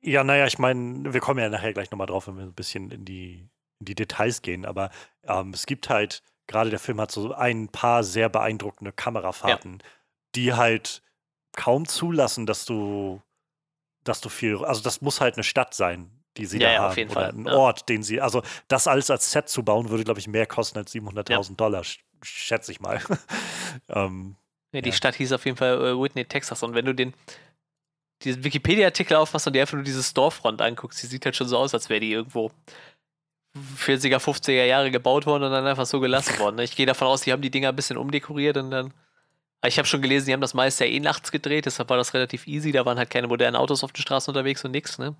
Ja, naja, ich meine, wir kommen ja nachher gleich nochmal drauf, wenn wir ein bisschen in die, in die Details gehen, aber ähm, es gibt halt, gerade der Film hat so ein paar sehr beeindruckende Kamerafahrten, die halt kaum zulassen, dass du, dass du viel, also das muss halt eine Stadt sein, die sie Ja, da ja, haben, auf jeden oder Fall, ein ja. Ort, den sie, also das alles als Set zu bauen, würde, glaube ich, mehr kosten als 700.000 Dollar, sch- schätze ich mal. *laughs* ähm, Ja, die ja. Stadt hieß auf jeden Fall äh, Whitney, Texas. Und wenn du den diesen Wikipedia-Artikel aufmachst und dir einfach nur dieses Storefront anguckst, die sieht halt schon so aus, als wäre die irgendwo 40er, 50er Jahre gebaut worden und dann einfach so gelassen worden. Ne? Ich gehe davon aus, die haben die Dinger ein bisschen umdekoriert und dann. Ich habe schon gelesen, die haben das meiste ja eh nachts gedreht, deshalb war das relativ easy. Da waren halt keine modernen Autos auf den Straßen unterwegs und nix, ne?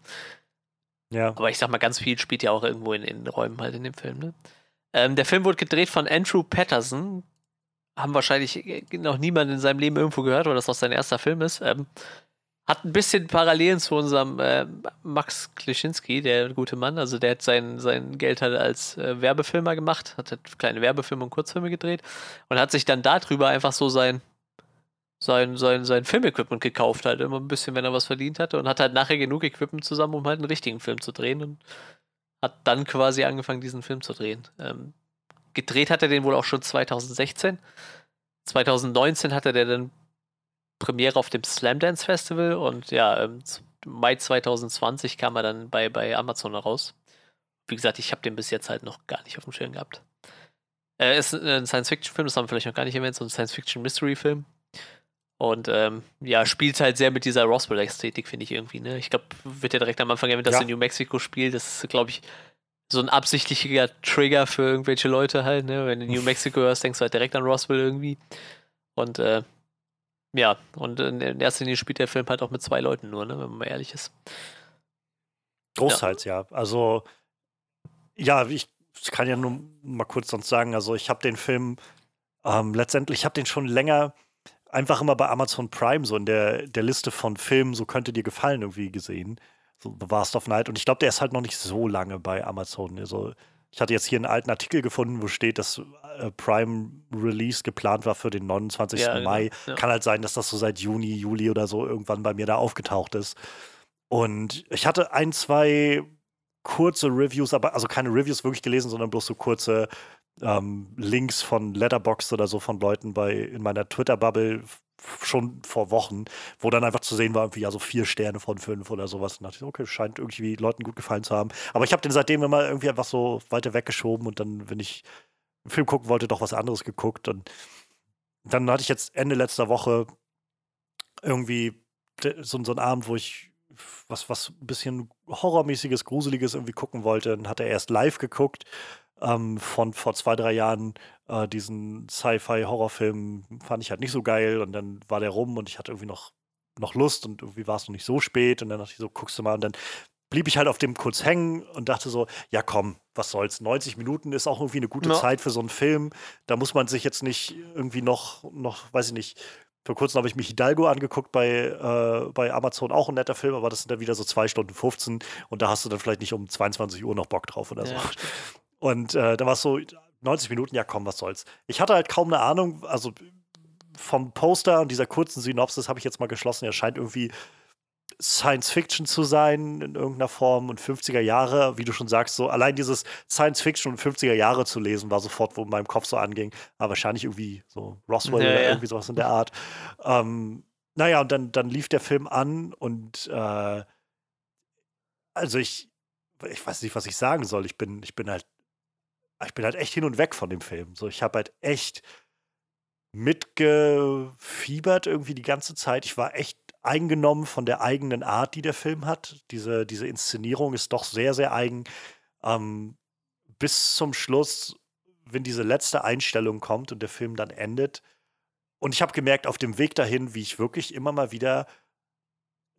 Ja. Aber ich sag mal, ganz viel spielt ja auch irgendwo in, in Räumen halt in dem Film, ne? Ähm, der Film wurde gedreht von Andrew Patterson. Haben wahrscheinlich äh, noch niemand in seinem Leben irgendwo gehört, weil das auch sein erster Film ist. Ähm, hat ein bisschen Parallelen zu unserem äh, Max Klischinski, der gute Mann. Also der hat sein, sein Geld halt als äh, Werbefilmer gemacht, hat halt kleine Werbefilme und Kurzfilme gedreht und hat sich dann darüber einfach so sein, sein, sein, sein Filmequipment gekauft, halt immer ein bisschen, wenn er was verdient hatte und hat halt nachher genug Equipment zusammen, um halt einen richtigen Film zu drehen und hat dann quasi angefangen, diesen Film zu drehen. Ähm, gedreht hat er den wohl auch schon 2016. 2019 hatte der dann Premiere auf dem Slam Dance Festival und ja, im Mai 2020 kam er dann bei, bei Amazon raus. Wie gesagt, ich habe den bis jetzt halt noch gar nicht auf dem Schirm gehabt. Er ist ein Science-Fiction-Film, das haben wir vielleicht noch gar nicht erwähnt, so ein Science-Fiction-Mystery-Film. Und ähm, ja, spielt halt sehr mit dieser Roswell-Ästhetik, finde ich irgendwie. Ne? Ich glaube, wird ja direkt am Anfang erwähnt, dass ja. in New Mexico spielt. Das ist, glaube ich, so ein absichtlicher Trigger für irgendwelche Leute halt. Ne? Wenn du New Mexico hörst, denkst du halt direkt an Roswell irgendwie. Und äh, ja, und in erster Linie spielt der Film halt auch mit zwei Leuten nur, ne, wenn man mal ehrlich ist. Großteils, ja. ja. Also, ja, ich kann ja nur mal kurz sonst sagen, also ich habe den Film ähm, letztendlich, ich habe den schon länger einfach immer bei Amazon Prime so in der, der Liste von Filmen, so könnte dir gefallen, irgendwie gesehen. So The Vast of Night. Und ich glaube, der ist halt noch nicht so lange bei Amazon. Also ich hatte jetzt hier einen alten Artikel gefunden, wo steht, dass äh, Prime Release geplant war für den 29. Ja. Mai. Ja. Kann halt sein, dass das so seit Juni, Juli oder so irgendwann bei mir da aufgetaucht ist. Und ich hatte ein, zwei kurze Reviews, aber also keine Reviews wirklich gelesen, sondern bloß so kurze ähm, Links von Letterbox oder so von Leuten bei in meiner Twitter-Bubble schon vor Wochen, wo dann einfach zu sehen war, irgendwie ja so vier Sterne von fünf oder sowas. Und dachte ich, okay, scheint irgendwie Leuten gut gefallen zu haben. Aber ich habe den seitdem immer irgendwie einfach so weiter weggeschoben und dann, wenn ich einen Film gucken wollte, doch was anderes geguckt. Und dann hatte ich jetzt Ende letzter Woche irgendwie so, so einen Abend, wo ich was, was ein bisschen horrormäßiges, gruseliges irgendwie gucken wollte. Dann hat er erst live geguckt ähm, von vor zwei, drei Jahren äh, diesen Sci-Fi-Horrorfilm fand ich halt nicht so geil und dann war der rum und ich hatte irgendwie noch, noch Lust und irgendwie war es noch nicht so spät und dann dachte ich so, guckst du mal und dann blieb ich halt auf dem kurz hängen und dachte so, ja komm, was soll's, 90 Minuten ist auch irgendwie eine gute no. Zeit für so einen Film. Da muss man sich jetzt nicht irgendwie noch, noch, weiß ich nicht, vor kurzem habe ich mich Hidalgo angeguckt bei, äh, bei Amazon, auch ein netter Film, aber das sind dann wieder so 2 Stunden 15 und da hast du dann vielleicht nicht um 22 Uhr noch Bock drauf oder so. Ja, und äh, da war es so 90 Minuten, ja komm, was soll's. Ich hatte halt kaum eine Ahnung, also vom Poster und dieser kurzen Synopsis habe ich jetzt mal geschlossen, er scheint irgendwie Science Fiction zu sein in irgendeiner Form und 50er Jahre, wie du schon sagst, so allein dieses Science Fiction und 50er Jahre zu lesen, war sofort, wo in meinem Kopf so anging. Aber wahrscheinlich irgendwie so Roswell ja, oder ja. irgendwie sowas in der Art. Ähm, naja, und dann, dann lief der Film an und äh, also ich, ich weiß nicht, was ich sagen soll. Ich bin, ich bin halt ich bin halt echt hin und weg von dem Film. So, ich habe halt echt mitgefiebert irgendwie die ganze Zeit. Ich war echt eingenommen von der eigenen Art, die der Film hat. Diese, diese Inszenierung ist doch sehr, sehr eigen. Ähm, bis zum Schluss, wenn diese letzte Einstellung kommt und der Film dann endet. Und ich habe gemerkt, auf dem Weg dahin, wie ich wirklich immer mal wieder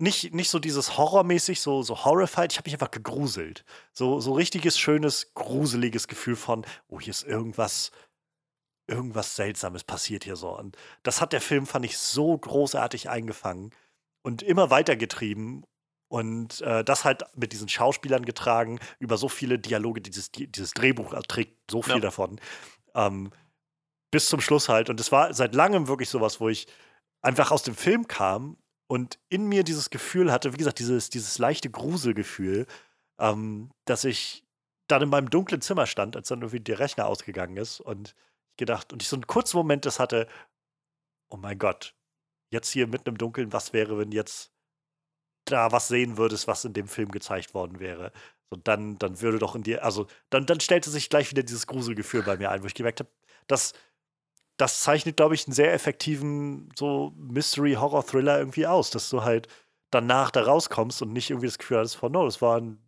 nicht, nicht so dieses Horrormäßig, so, so horrified, ich habe mich einfach gegruselt. So, so richtiges, schönes, gruseliges Gefühl von, oh, hier ist irgendwas, irgendwas Seltsames passiert hier so. Und das hat der Film, fand ich, so großartig eingefangen und immer weitergetrieben. Und äh, das halt mit diesen Schauspielern getragen, über so viele Dialoge, dieses, dieses Drehbuch trägt so viel ja. davon. Ähm, bis zum Schluss halt. Und es war seit langem wirklich sowas, wo ich einfach aus dem Film kam und in mir dieses Gefühl hatte, wie gesagt, dieses, dieses leichte Gruselgefühl, ähm, dass ich dann in meinem dunklen Zimmer stand, als dann irgendwie der Rechner ausgegangen ist und ich gedacht, und ich so einen kurzen Moment das hatte, oh mein Gott, jetzt hier mitten im Dunkeln, was wäre, wenn jetzt da was sehen würdest, was in dem Film gezeigt worden wäre. Und dann, dann würde doch in dir, also dann, dann stellte sich gleich wieder dieses Gruselgefühl bei mir ein, wo ich gemerkt habe, dass das zeichnet, glaube ich, einen sehr effektiven so Mystery-Horror-Thriller irgendwie aus, dass du halt danach da rauskommst und nicht irgendwie das Gefühl hast von, no, das war ein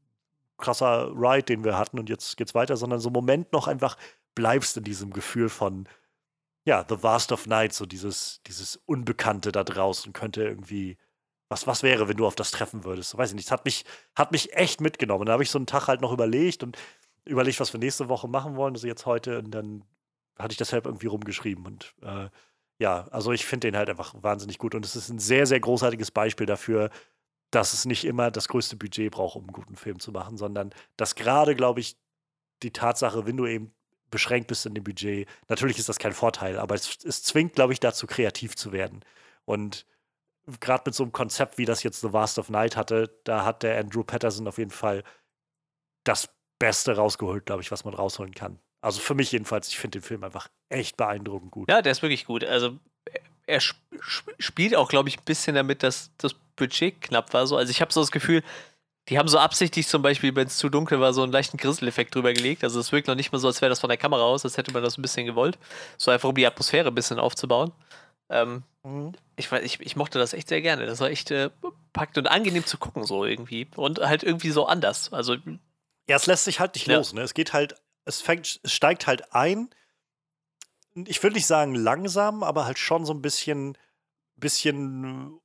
krasser Ride, den wir hatten und jetzt geht's weiter, sondern so einen Moment noch einfach bleibst in diesem Gefühl von, ja, The Vast of Night, so dieses, dieses Unbekannte da draußen könnte irgendwie, was, was wäre, wenn du auf das treffen würdest? Weiß ich nicht. Hat mich, hat mich echt mitgenommen. Da habe ich so einen Tag halt noch überlegt und überlegt, was wir nächste Woche machen wollen, also jetzt heute und dann hatte ich deshalb irgendwie rumgeschrieben und äh, ja, also ich finde den halt einfach wahnsinnig gut und es ist ein sehr, sehr großartiges Beispiel dafür, dass es nicht immer das größte Budget braucht, um einen guten Film zu machen, sondern dass gerade, glaube ich, die Tatsache, wenn du eben beschränkt bist in dem Budget, natürlich ist das kein Vorteil, aber es, es zwingt, glaube ich, dazu, kreativ zu werden. Und gerade mit so einem Konzept, wie das jetzt The Vast of Night hatte, da hat der Andrew Patterson auf jeden Fall das Beste rausgeholt, glaube ich, was man rausholen kann. Also für mich jedenfalls, ich finde den Film einfach echt beeindruckend gut. Ja, der ist wirklich gut. Also er sp spielt auch, glaube ich, ein bisschen damit, dass das Budget knapp war. So. Also ich habe so das Gefühl, die haben so absichtlich zum Beispiel, wenn es zu dunkel war, so einen leichten Grisseleffekt drüber gelegt. Also es wirkt noch nicht mal so, als wäre das von der Kamera aus, als hätte man das ein bisschen gewollt. So einfach, um die Atmosphäre ein bisschen aufzubauen. Ähm, mhm. ich, ich, ich mochte das echt sehr gerne. Das war echt äh, packt und angenehm zu gucken, so irgendwie. Und halt irgendwie so anders. Also. Ja, es lässt sich halt nicht ja. los, ne? Es geht halt es, fängt, es steigt halt ein. Ich würde nicht sagen langsam, aber halt schon so ein bisschen, bisschen.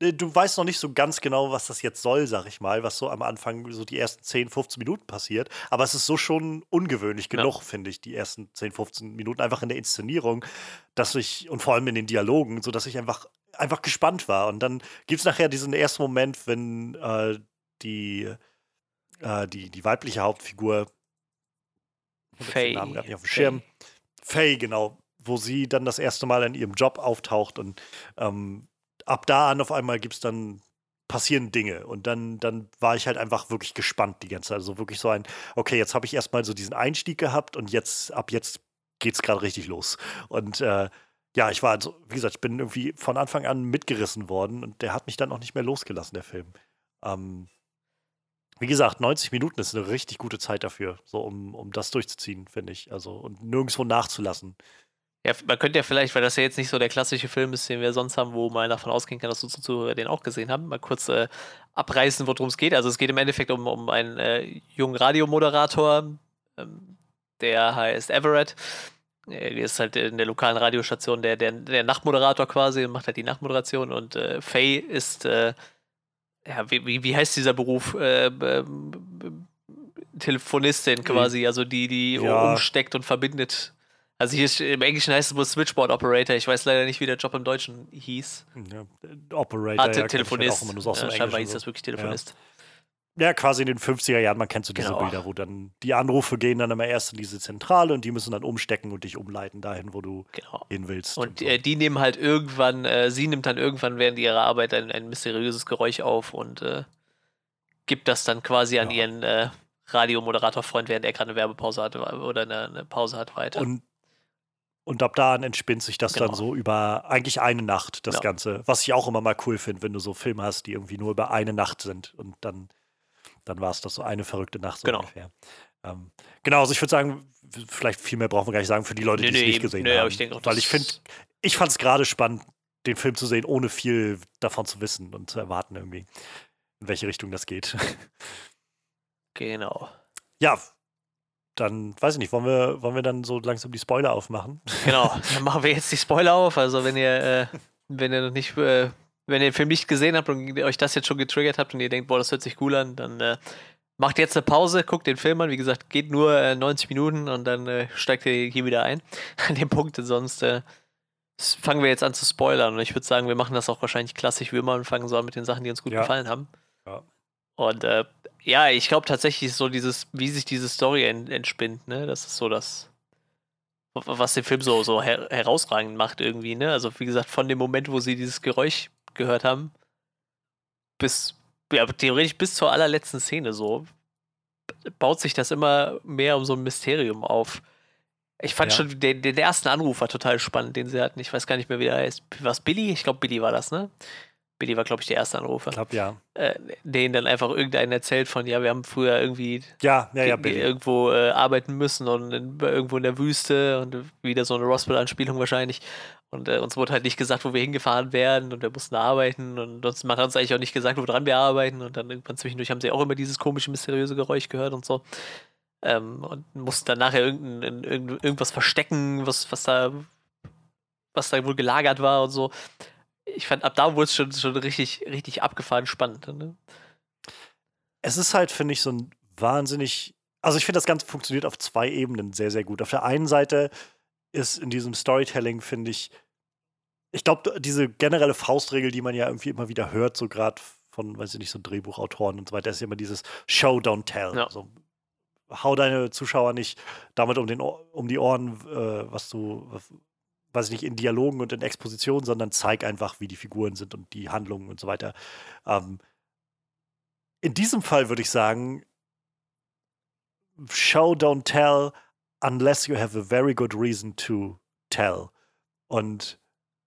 Äh, du weißt noch nicht so ganz genau, was das jetzt soll, sag ich mal, was so am Anfang, so die ersten 10, 15 Minuten passiert. Aber es ist so schon ungewöhnlich genug, ja. finde ich, die ersten 10, 15 Minuten einfach in der Inszenierung, dass ich, und vor allem in den Dialogen, so dass ich einfach, einfach gespannt war. Und dann gibt es nachher diesen ersten Moment, wenn äh, die, äh, die, die weibliche Hauptfigur Faye. Namen gar nicht auf dem Schirm. Faye, genau. Wo sie dann das erste Mal in ihrem Job auftaucht und ähm, ab da an auf einmal gibt es dann passieren Dinge und dann, dann war ich halt einfach wirklich gespannt die ganze Zeit. Also wirklich so ein, okay, jetzt habe ich erstmal so diesen Einstieg gehabt und jetzt, ab jetzt geht es gerade richtig los. Und äh, ja, ich war, also, wie gesagt, ich bin irgendwie von Anfang an mitgerissen worden und der hat mich dann auch nicht mehr losgelassen, der Film. Ähm, wie gesagt, 90 Minuten ist eine richtig gute Zeit dafür, so um, um das durchzuziehen, finde ich. Also und nirgendwo nachzulassen. Ja, man könnte ja vielleicht, weil das ja jetzt nicht so der klassische Film ist, den wir sonst haben, wo man davon ausgehen kann, dass unsere Zuhörer den auch gesehen haben, mal kurz äh, abreißen, worum es geht. Also es geht im Endeffekt um, um einen äh, jungen Radiomoderator, ähm, der heißt Everett. Er ist halt in der lokalen Radiostation der, der, der Nachtmoderator quasi und macht halt die Nachtmoderation und äh, Faye ist äh, ja, wie, wie heißt dieser Beruf? Äh, Telefonistin quasi, also die, die ja. umsteckt und verbindet. Also hier ist, im Englischen heißt es wohl Switchboard Operator. Ich weiß leider nicht, wie der Job im Deutschen hieß. Ja, Operator. Ah, ja, Telefonist. Halt ja, scheinbar hieß das wirklich Telefonist. Ja, quasi in den 50er Jahren, man kennt so diese genau. Bilder, wo dann die Anrufe gehen dann immer erst in diese Zentrale und die müssen dann umstecken und dich umleiten dahin, wo du genau. hin willst. Und, und so. äh, die nehmen halt irgendwann, äh, sie nimmt dann irgendwann während ihrer Arbeit ein, ein mysteriöses Geräusch auf und äh, gibt das dann quasi an ja. ihren äh, Radiomoderator-Freund, während er gerade eine Werbepause hatte oder eine, eine, Pause hat, weiter. Und, und ab da entspinnt sich das genau. dann so über eigentlich eine Nacht, das ja. Ganze. Was ich auch immer mal cool finde, wenn du so Filme hast, die irgendwie nur über eine Nacht sind und dann dann war es das so eine verrückte Nacht so genau. ungefähr. Ähm, genau, also ich würde sagen, vielleicht viel mehr brauchen wir gar nicht sagen für die Leute, nee, die es nee, nicht gesehen nee, haben. Ich auch, weil ich finde, ich fand es gerade spannend, den Film zu sehen, ohne viel davon zu wissen und zu erwarten irgendwie, in welche Richtung das geht. *laughs* Genau. Ja, dann weiß ich nicht, wollen wir, wollen wir dann so langsam die Spoiler aufmachen? Genau, *laughs* dann machen wir jetzt die Spoiler auf. Also wenn ihr, äh, wenn ihr noch nicht äh, wenn ihr den Film nicht gesehen habt und euch das jetzt schon getriggert habt und ihr denkt, boah, das hört sich cool an, dann äh, macht jetzt eine Pause, guckt den Film an. Wie gesagt, geht nur äh, 90 Minuten und dann äh, steigt ihr hier wieder ein *laughs* an dem Punkt. Sonst äh, fangen wir jetzt an zu spoilern. Und ich würde sagen, wir machen das auch wahrscheinlich klassisch wie immer und fangen so an mit den Sachen, die uns gut ja. gefallen haben. Ja. Und äh, ja, ich glaube tatsächlich so dieses, wie sich diese Story entspinnt, ne? Das ist so das, was den Film so, so her herausragend macht irgendwie, ne? Also wie gesagt, von dem Moment, wo sie dieses Geräusch gehört haben, bis, ja, theoretisch bis zur allerletzten Szene so, baut sich das immer mehr um so ein Mysterium auf. Ich fand ja. schon den, den ersten Anruf war total spannend, den sie hatten. Ich weiß gar nicht mehr, wie der heißt. Was Billy? Ich glaube, Billy war das, ne? Billy war, glaube ich, der erste Anrufer. Ich glaube, ja. Äh, denen dann einfach irgendeinen erzählt von, ja, wir haben früher irgendwie ja, ja, ja, irgendwo äh, arbeiten müssen und in, irgendwo in der Wüste und wieder so eine Roswell-Anspielung wahrscheinlich. Und äh, uns wurde halt nicht gesagt, wo wir hingefahren werden und wir mussten arbeiten und uns, man hat uns eigentlich auch nicht gesagt, woran wir arbeiten und dann irgendwann zwischendurch haben sie auch immer dieses komische, mysteriöse Geräusch gehört und so. Ähm, und mussten dann nachher irgendein, irgend, irgendwas verstecken, was, was da was da wohl gelagert war und so ich fand, ab da wurde es schon, schon richtig, richtig abgefahren spannend. Ne? Es ist halt, finde ich, so ein wahnsinnig. Also, ich finde, das Ganze funktioniert auf zwei Ebenen sehr, sehr gut. Auf der einen Seite ist in diesem Storytelling, finde ich, ich glaube, diese generelle Faustregel, die man ja irgendwie immer wieder hört, so gerade von, weiß ich nicht, so Drehbuchautoren und so weiter, ist ja immer dieses Show, don't tell. Ja. Also, hau deine Zuschauer nicht damit um, den, um die Ohren, äh, was du, weiß ich nicht, in Dialogen und in Expositionen, sondern zeig einfach, wie die Figuren sind und die Handlungen und so weiter. Ähm, in diesem Fall würde ich sagen, show, don't tell, unless you have a very good reason to tell. Und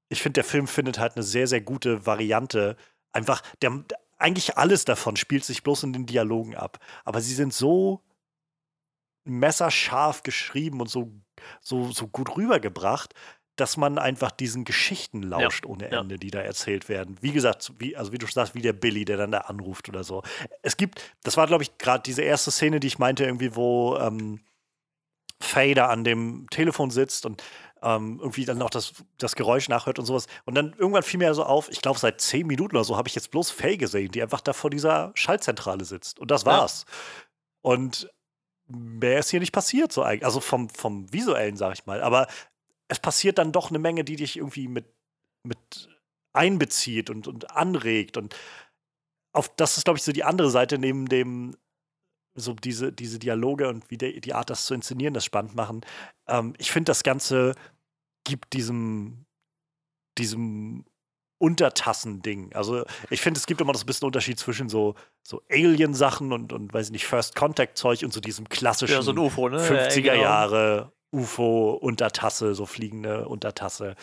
ich finde, der Film findet halt eine sehr, sehr gute Variante. Einfach, der, eigentlich alles davon spielt sich bloß in den Dialogen ab. Aber sie sind so messerscharf geschrieben und so, so, so gut rübergebracht, dass man einfach diesen Geschichten lauscht ja, ohne Ende, ja. die da erzählt werden. Wie gesagt, wie, also wie du sagst, wie der Billy, der dann da anruft oder so. Es gibt, das war, glaube ich, gerade diese erste Szene, die ich meinte, irgendwie, wo ähm, Faye da an dem Telefon sitzt und ähm, irgendwie dann noch das, das Geräusch nachhört und sowas. Und dann irgendwann fiel mir so auf, ich glaube, seit zehn Minuten oder so habe ich jetzt bloß Faye gesehen, die einfach da vor dieser Schaltzentrale sitzt. Und das war's. Ja. Und mehr ist hier nicht passiert, so eigentlich. Also vom, vom Visuellen, sag ich mal. Aber es passiert dann doch eine Menge, die dich irgendwie mit, mit einbezieht und, und anregt. Und auf das ist, glaube ich, so die andere Seite neben dem, so diese, diese Dialoge und wie der, die Art, das zu inszenieren, das spannend machen. Ähm, ich finde, das Ganze gibt diesem, diesem Untertassen-Ding. Also ich finde, es gibt immer noch so ein bisschen Unterschied zwischen so, so Alien-Sachen und, und, weiß ich nicht, First-Contact-Zeug und so diesem klassischen ja, so UFO, ne? 50er ja, genau. Jahre UFO-Untertasse, so fliegende Untertasse.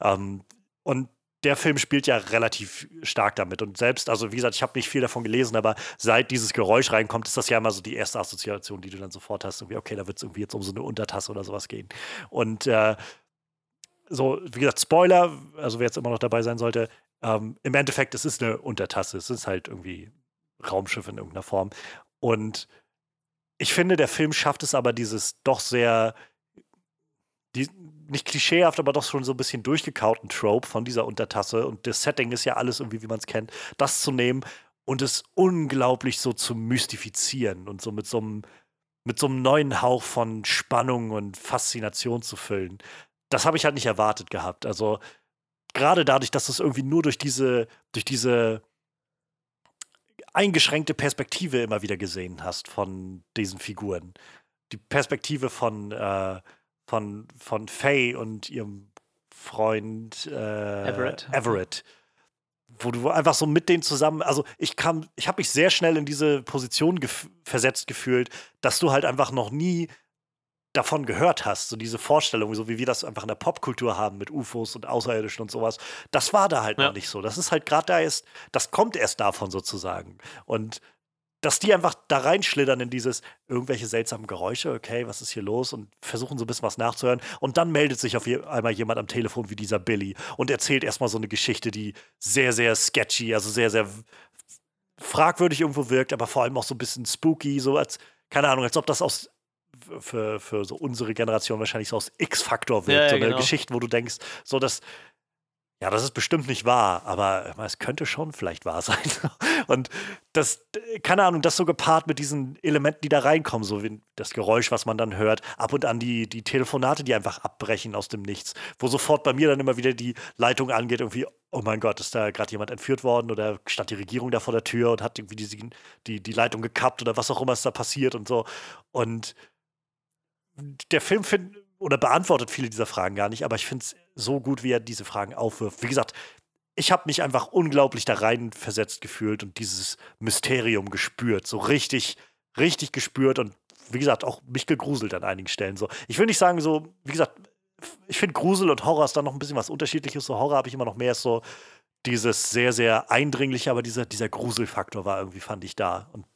Ähm, und der Film spielt ja relativ stark damit. Und selbst, also wie gesagt, ich habe nicht viel davon gelesen, aber seit dieses Geräusch reinkommt, ist das ja immer so die erste Assoziation, die du dann sofort hast. Irgendwie, okay, da wird es irgendwie jetzt um so eine Untertasse oder sowas gehen. Und äh, so, wie gesagt, Spoiler, also wer jetzt immer noch dabei sein sollte, ähm, im Endeffekt, es ist eine Untertasse. Es ist halt irgendwie Raumschiff in irgendeiner Form. Und ich finde, der Film schafft es aber, dieses doch sehr die, nicht klischeehaft, aber doch schon so ein bisschen durchgekauten Trope von dieser Untertasse. Und das Setting ist ja alles irgendwie, wie man es kennt, das zu nehmen und es unglaublich so zu mystifizieren und so mit so einem mit so einem neuen Hauch von Spannung und Faszination zu füllen. Das habe ich halt nicht erwartet gehabt. Also gerade dadurch, dass du es irgendwie nur durch diese, durch diese eingeschränkte Perspektive immer wieder gesehen hast von diesen Figuren. Die Perspektive von äh, von, von Faye und ihrem Freund äh, Everett. Everett. Wo du einfach so mit denen zusammen, also ich kam, ich habe mich sehr schnell in diese Position gef versetzt gefühlt, dass du halt einfach noch nie davon gehört hast, so diese Vorstellung, so wie wir das einfach in der Popkultur haben mit UFOs und Außerirdischen und sowas, das war da halt ja. noch nicht so. Das ist halt gerade da ist, das kommt erst davon sozusagen. Und dass die einfach da reinschlittern in dieses irgendwelche seltsamen Geräusche, okay, was ist hier los und versuchen so ein bisschen was nachzuhören. Und dann meldet sich auf einmal jemand am Telefon wie dieser Billy und erzählt erstmal so eine Geschichte, die sehr, sehr sketchy, also sehr, sehr fragwürdig irgendwo wirkt, aber vor allem auch so ein bisschen spooky, so als, keine Ahnung, als ob das aus für, für so unsere Generation wahrscheinlich so aus X-Faktor wirkt. Ja, ja, so eine genau. Geschichte, wo du denkst, so dass ja, das ist bestimmt nicht wahr, aber es könnte schon vielleicht wahr sein. *laughs* Und das, keine Ahnung, das so gepaart mit diesen Elementen, die da reinkommen, so wie das Geräusch, was man dann hört, ab und an die, die Telefonate, die einfach abbrechen aus dem Nichts, wo sofort bei mir dann immer wieder die Leitung angeht, irgendwie, oh mein Gott, ist da gerade jemand entführt worden oder stand die Regierung da vor der Tür und hat irgendwie die, die, die Leitung gekappt oder was auch immer ist da passiert und so. Und der Film find, oder beantwortet viele dieser Fragen gar nicht, aber ich finde es so gut, wie er diese Fragen aufwirft. Wie gesagt, ich habe mich einfach unglaublich da rein versetzt gefühlt und dieses Mysterium gespürt. So richtig, richtig gespürt und wie gesagt, auch mich gegruselt an einigen Stellen. So, ich will nicht sagen, so, wie gesagt, ich finde Grusel und Horror ist dann noch ein bisschen was Unterschiedliches. So Horror habe ich immer noch mehr so dieses sehr, sehr eindringliche, aber dieser, dieser Gruselfaktor war irgendwie, fand ich da. Und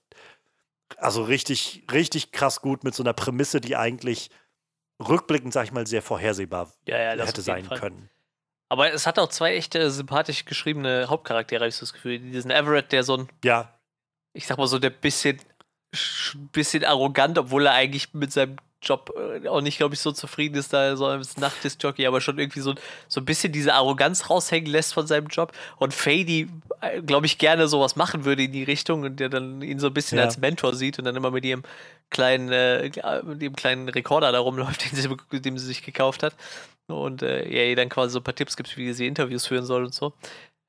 also richtig, richtig krass gut mit so einer Prämisse, die eigentlich rückblickend, sag ich mal, sehr vorhersehbar Ja, ja, das hätte sein Fall. können. Aber es hat auch zwei echte sympathisch geschriebene Hauptcharaktere, habe ich so das Gefühl. Diesen Everett, der so ein, Ja, ich sag mal so, der bisschen, sch- bisschen arrogant, obwohl er eigentlich mit seinem Job äh, auch nicht, glaube ich, so zufrieden ist, da er so als Nachtdiskjockey, aber schon irgendwie so, so ein bisschen diese Arroganz raushängen lässt von seinem Job. Und Faye, die, glaube ich, gerne sowas machen würde in die Richtung und der dann ihn so ein bisschen Ja. als Mentor sieht und dann immer mit ihrem kleinen, äh, mit dem kleinen Rekorder da rumläuft, *laughs* den sie, den sie sich gekauft hat. Und äh, ja, ihr dann quasi so ein paar Tipps gibt, wie sie Interviews führen soll und so.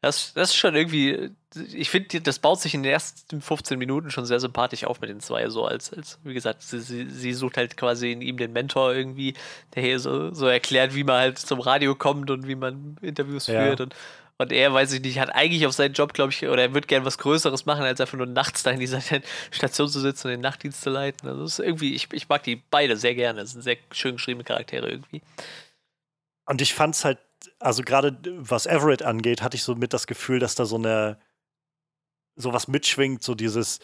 Das, das ist schon irgendwie, ich finde, das baut sich in den ersten 15 Minuten schon sehr sympathisch auf mit den zwei. So als, als wie gesagt, sie, sie, sie sucht halt quasi in ihm den Mentor irgendwie, der hier so, so erklärt, wie man halt zum Radio kommt und wie man Interviews Ja. führt. Und, und er, weiß ich nicht, hat eigentlich auf seinen Job, glaube ich, oder er wird gern was Größeres machen, als einfach nur nachts da in dieser *laughs* Station zu sitzen und den Nachtdienst zu leiten. Also das ist irgendwie, ich, ich mag die beide sehr gerne. Das sind sehr schön geschriebene Charaktere irgendwie. Und ich fand's halt, also gerade was Everett angeht, hatte ich so mit das Gefühl, dass da so eine sowas mitschwingt, so dieses,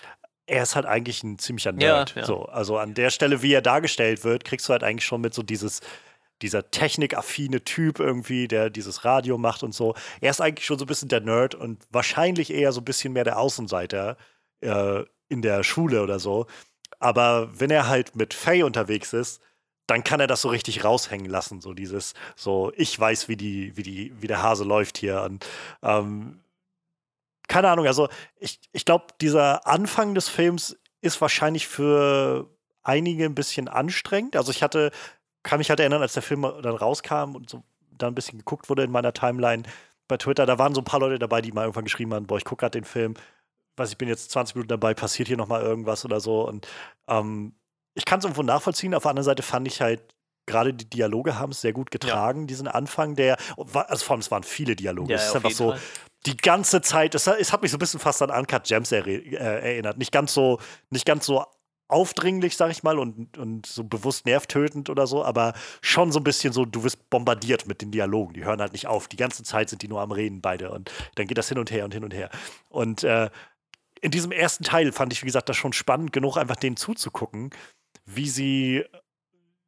er ist halt eigentlich ein ziemlicher Ja, Nerd. ja. So, also an der Stelle, wie er dargestellt wird, kriegst du halt eigentlich schon mit so dieses, dieser technikaffine Typ irgendwie, der dieses Radio macht und so. Er ist eigentlich schon so ein bisschen der Nerd und wahrscheinlich eher so ein bisschen mehr der Außenseiter äh, in der Schule oder so. Aber wenn er halt mit Faye unterwegs ist, dann kann er das so richtig raushängen lassen. So dieses, so, ich weiß, wie die, wie die, wie der Hase läuft hier. Und ähm, keine Ahnung, also ich, ich glaube, dieser Anfang des Films ist wahrscheinlich für einige ein bisschen anstrengend. Also ich hatte, kann mich halt erinnern, als der Film dann rauskam und so dann ein bisschen geguckt wurde in meiner Timeline bei Twitter, da waren so ein paar Leute dabei, die mal irgendwann geschrieben haben, boah, ich gucke gerade den Film, weiß ich bin jetzt 20 Minuten dabei, passiert hier noch mal irgendwas oder so. Und ähm, ich kann es irgendwo nachvollziehen. Auf der anderen Seite fand ich halt, gerade die Dialoge haben es sehr gut getragen, diesen Anfang der, also vor allem, es waren viele Dialoge. Ja, es ist einfach so, Fall. die ganze Zeit, es, hat- es hat mich so ein bisschen fast an Uncut Gems erre- äh, erinnert. Nicht ganz so, nicht ganz so aufdringlich, sag ich mal, und, und so bewusst nervtötend oder so, aber schon so ein bisschen so, du wirst bombardiert mit den Dialogen. Die hören halt nicht auf. Die ganze Zeit sind die nur am Reden, beide. Und dann geht das hin und her und hin und her. Und äh, in diesem ersten Teil fand ich, wie gesagt, das schon spannend genug, einfach denen zuzugucken, wie sie,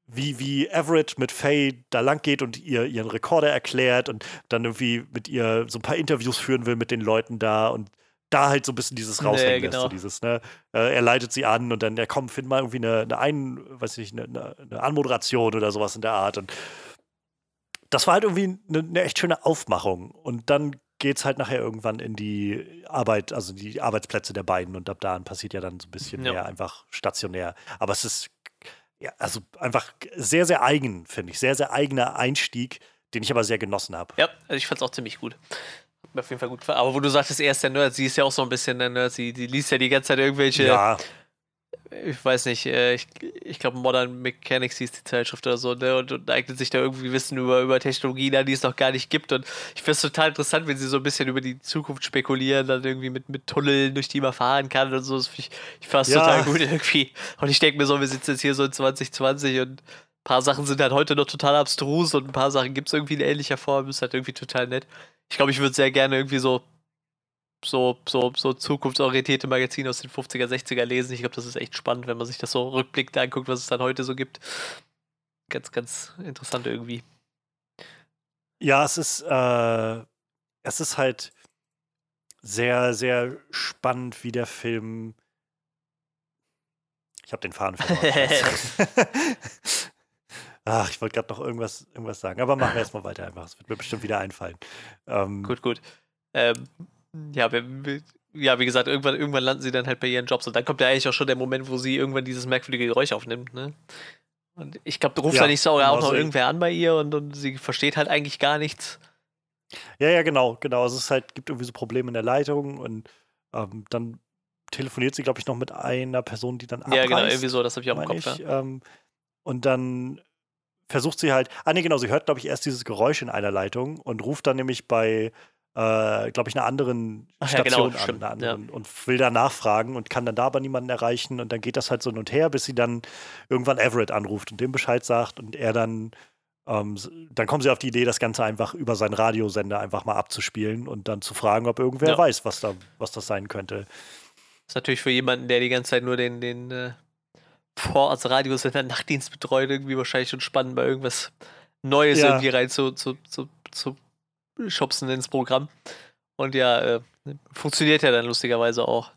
wie, wie Everett mit Faye da lang geht und ihr ihren Rekorder erklärt und dann irgendwie mit ihr so ein paar Interviews führen will mit den Leuten da und da halt so ein bisschen dieses Nee, raushängen lässt, genau. so dieses, ne, äh, er leitet sie an und dann, ja komm, find mal irgendwie eine, eine, ein, weiß ich, nicht, eine, eine Anmoderation oder sowas in der Art und das war halt irgendwie eine, eine echt schöne Aufmachung und dann geht's halt nachher irgendwann in die Arbeit, also die Arbeitsplätze der beiden und ab da passiert ja dann so ein bisschen Ja. mehr einfach stationär. Aber es ist ja, also einfach sehr, sehr eigen, finde ich. Sehr, sehr eigener Einstieg, den ich aber sehr genossen habe. Ja, also ich fand's auch ziemlich gut. Hat mir auf jeden Fall gut gefallen. Aber wo du sagtest, er ist der Nerd, sie ist ja auch so ein bisschen der Nerd. Sie liest ja die ganze Zeit irgendwelche, Ja, ich weiß nicht, äh, ich, ich glaube Modern Mechanics hieß die Zeitschrift oder so, ne? Und, und eignet sich da irgendwie Wissen über, über Technologien an, die es noch gar nicht gibt. Und ich finde es total interessant, wenn sie so ein bisschen über die Zukunft spekulieren, dann irgendwie mit, mit Tunneln, durch die man fahren kann und so. Das ich ich fand es Ja. total gut irgendwie. Und ich denke mir so, wir sitzen jetzt hier so in 2020 und ein paar Sachen sind halt heute noch total abstrus und ein paar Sachen gibt es irgendwie in ähnlicher Form. Ist halt irgendwie total nett. Ich glaube, ich würde sehr gerne irgendwie so so, so, so zukunftsorientierte Magazine aus den 50er, 60er lesen. Ich glaube, das ist echt spannend, wenn man sich das so rückblickend anguckt, was es dann heute so gibt. Ganz, ganz interessant irgendwie. ja, es ist, äh, es ist halt sehr, sehr spannend, wie der Film. Ich habe den Faden verloren. *laughs* *laughs* Ach, ich wollte gerade noch irgendwas, irgendwas sagen, aber machen wir erstmal weiter einfach. Es wird mir bestimmt wieder einfallen. Ähm, Gut, gut. Ähm, ja, wir, wir, ja, wie gesagt, irgendwann, irgendwann landen sie dann halt bei ihren Jobs und dann kommt ja eigentlich auch schon der Moment, wo sie irgendwann dieses merkwürdige Geräusch aufnimmt, ne? Und ich glaube, da ruft Ja, ja nicht so genau auch noch so. irgendwer an bei ihr und, und sie versteht halt eigentlich gar nichts. Ja, ja, genau, genau. Also es ist halt, gibt irgendwie so Probleme in der Leitung und ähm, dann telefoniert sie, glaube ich, noch mit einer Person, die dann abreißt. Ja, genau, irgendwie so, das habe ich auch im Kopf. ich. Ja. Ähm, und dann versucht sie halt, ah nee, genau, sie hört, glaube ich, erst dieses Geräusch in einer Leitung und ruft dann nämlich bei, äh, glaube ich, einer anderen Ach ja, Station genau, an einer anderen, und will da nachfragen und kann dann da aber niemanden erreichen und dann geht das halt so hin und her, bis sie dann irgendwann Everett anruft und dem Bescheid sagt und er dann ähm, dann kommen sie auf die Idee, das Ganze einfach über seinen Radiosender einfach mal abzuspielen und dann zu fragen, ob irgendwer Ja. weiß, was, da, was das sein könnte. Das ist natürlich für jemanden, der die ganze Zeit nur den, den äh, Vorortsradiosender Nachtdienst betreut, irgendwie wahrscheinlich schon spannend, mal irgendwas Neues Ja. irgendwie rein zu, zu, zu, zu schubsen ins Programm. Und ja, äh, funktioniert ja dann lustigerweise auch.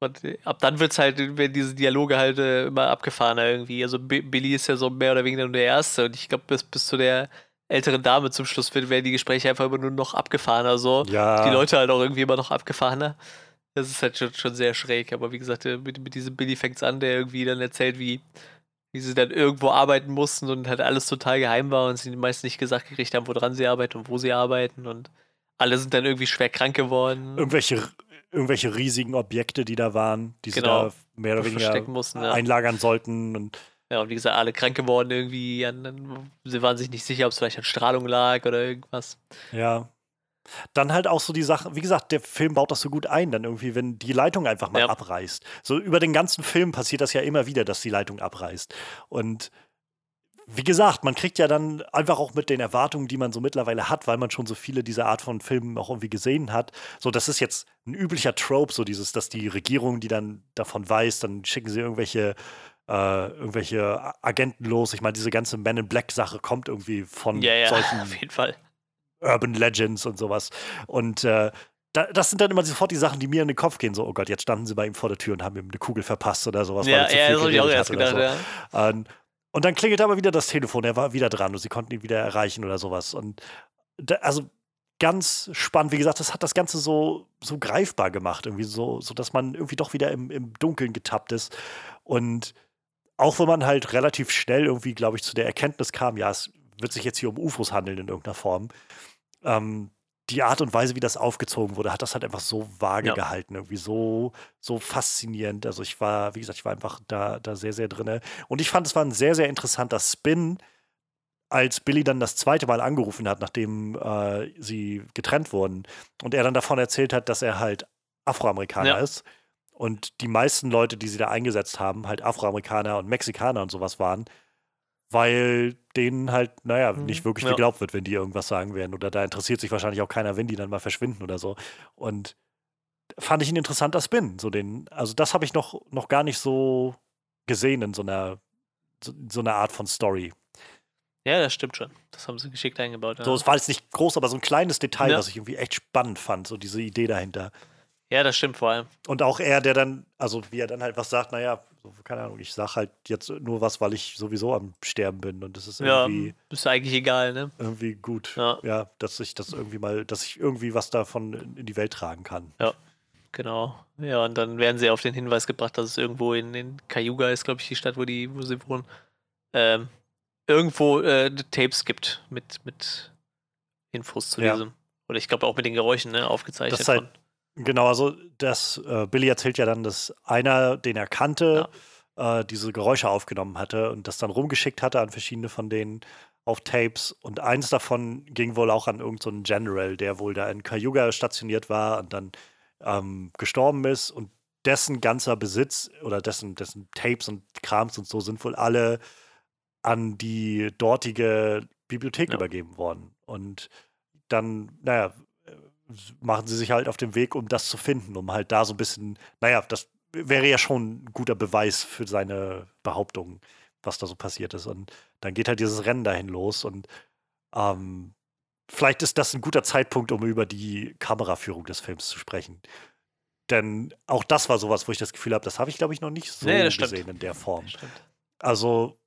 Und ab dann wird es halt, werden diese Dialoge halt äh, immer abgefahrener irgendwie. Also Bi- Billy ist ja so mehr oder weniger nur der Erste und ich glaube, bis, bis zu der älteren Dame zum Schluss wird, werden die Gespräche einfach immer nur noch abgefahrener so Ja, die Leute halt auch irgendwie immer noch abgefahrener. Das ist halt schon, schon sehr schräg. Aber wie gesagt, äh, mit, mit diesem Billy fängt's an, der irgendwie dann erzählt, wie, wie sie dann irgendwo arbeiten mussten und halt alles total geheim war und sie meist nicht gesagt gekriegt haben, woran sie arbeiten und wo sie arbeiten. Und alle sind dann irgendwie schwer krank geworden. irgendwelche, irgendwelche riesigen Objekte, die da waren, die Genau. sie da mehr oder weniger mussten. Ja. einlagern sollten. Und ja, und wie gesagt, alle krank geworden irgendwie. Sie waren sich nicht sicher, ob es vielleicht an Strahlung lag oder irgendwas. ja. Dann halt auch so die Sache, wie gesagt, der Film baut das so gut ein, dann irgendwie, wenn die Leitung einfach mal Ja. abreißt. So über den ganzen Film passiert das ja immer wieder, dass die Leitung abreißt. Und wie gesagt, man kriegt ja dann einfach auch mit den Erwartungen, die man so mittlerweile hat, weil man schon so viele dieser Art von Filmen auch irgendwie gesehen hat. So, das ist jetzt ein üblicher Trope, so dieses, dass die Regierung, die dann davon weiß, dann schicken sie irgendwelche, äh, irgendwelche Agenten los. Ich meine, diese ganze Men in Black-Sache kommt irgendwie von Ja, ja, *laughs* solchen auf jeden Fall. Urban Legends und sowas. Und äh, da, das sind dann immer sofort die Sachen, die mir in den Kopf gehen. So, oh Gott, jetzt standen sie bei ihm vor der Tür und haben ihm eine Kugel verpasst oder sowas. Ja, er ja, das habe ich auch erst gedacht, so. ja. Und dann klingelt aber wieder das Telefon, er war wieder dran und sie konnten ihn wieder erreichen oder sowas. Und da, also ganz spannend, wie gesagt, das hat das Ganze so, so greifbar gemacht, irgendwie so, so dass man irgendwie doch wieder im, im Dunkeln getappt ist. Und auch wenn man halt relativ schnell irgendwie, glaube ich, zu der Erkenntnis kam, ja, es wird sich jetzt hier um UFOs handeln in irgendeiner Form. Ähm, die Art und Weise, wie das aufgezogen wurde, hat das halt einfach so vage Ja. gehalten, irgendwie so, so faszinierend. Also ich war, wie gesagt, ich war einfach da, da sehr, sehr drinne. Und ich fand, es war ein sehr, sehr interessanter Spin, als Billy dann das zweite Mal angerufen hat, nachdem äh, sie getrennt wurden. Und er dann davon erzählt hat, dass er halt Afroamerikaner Ja. ist. Und die meisten Leute, die sie da eingesetzt haben, halt Afroamerikaner und Mexikaner und sowas waren, weil denen halt, naja, Mhm. nicht wirklich Ja. geglaubt wird, wenn die irgendwas sagen werden. Oder da interessiert sich wahrscheinlich auch keiner, wenn die dann mal verschwinden oder so. Und fand ich ein interessanter Spin. So den, also das habe ich noch, noch gar nicht so gesehen in so einer, so, so einer Art von Story. Ja, das stimmt schon. Das haben sie geschickt eingebaut. Ja, So, es war jetzt nicht groß, aber so ein kleines Detail, Ja. was ich irgendwie echt spannend fand, so diese Idee dahinter. ja das stimmt vor allem. Und auch er, der dann, also wie er dann halt was sagt, naja, so, keine Ahnung, ich sag halt jetzt nur was, weil ich sowieso am Sterben bin und das ist Ja, irgendwie, ist eigentlich egal, ne? irgendwie gut. Ja. Ja. dass ich das irgendwie mal, dass ich irgendwie was davon in, die Welt tragen kann. Genau. Ja, und dann werden sie auf den Hinweis gebracht, dass es irgendwo in, in Cayuga ist, glaube ich, die Stadt, wo, die, wo sie wohnen, ähm, irgendwo äh, Tapes gibt mit, mit Infos zu Ja. diesem. Oder ich glaube auch mit den Geräuschen, ne, aufgezeichnet. Das ist halt- von. Genau, also das, äh, Billy erzählt ja dann, dass einer, den er kannte, äh, diese Geräusche aufgenommen hatte und das dann rumgeschickt hatte an verschiedene von denen auf Tapes. Und eins davon ging wohl auch an irgendeinen so General, der wohl da in Cayuga stationiert war und dann ähm, gestorben ist. Und dessen ganzer Besitz oder dessen, dessen Tapes und Krams und so sind wohl alle an die dortige Bibliothek Ja. übergeben worden. Und dann, naja, machen sie sich halt auf den Weg, um das zu finden, um halt da so ein bisschen, naja, das wäre ja schon ein guter Beweis für seine Behauptung, was da so passiert ist. Und dann geht halt dieses Rennen dahin los und ähm, vielleicht ist das ein guter Zeitpunkt, um über die Kameraführung des Films zu sprechen. Denn auch das war sowas, wo ich das Gefühl habe, das habe ich, glaube ich, noch nicht so Nee, das stimmt. gesehen in der Form. Also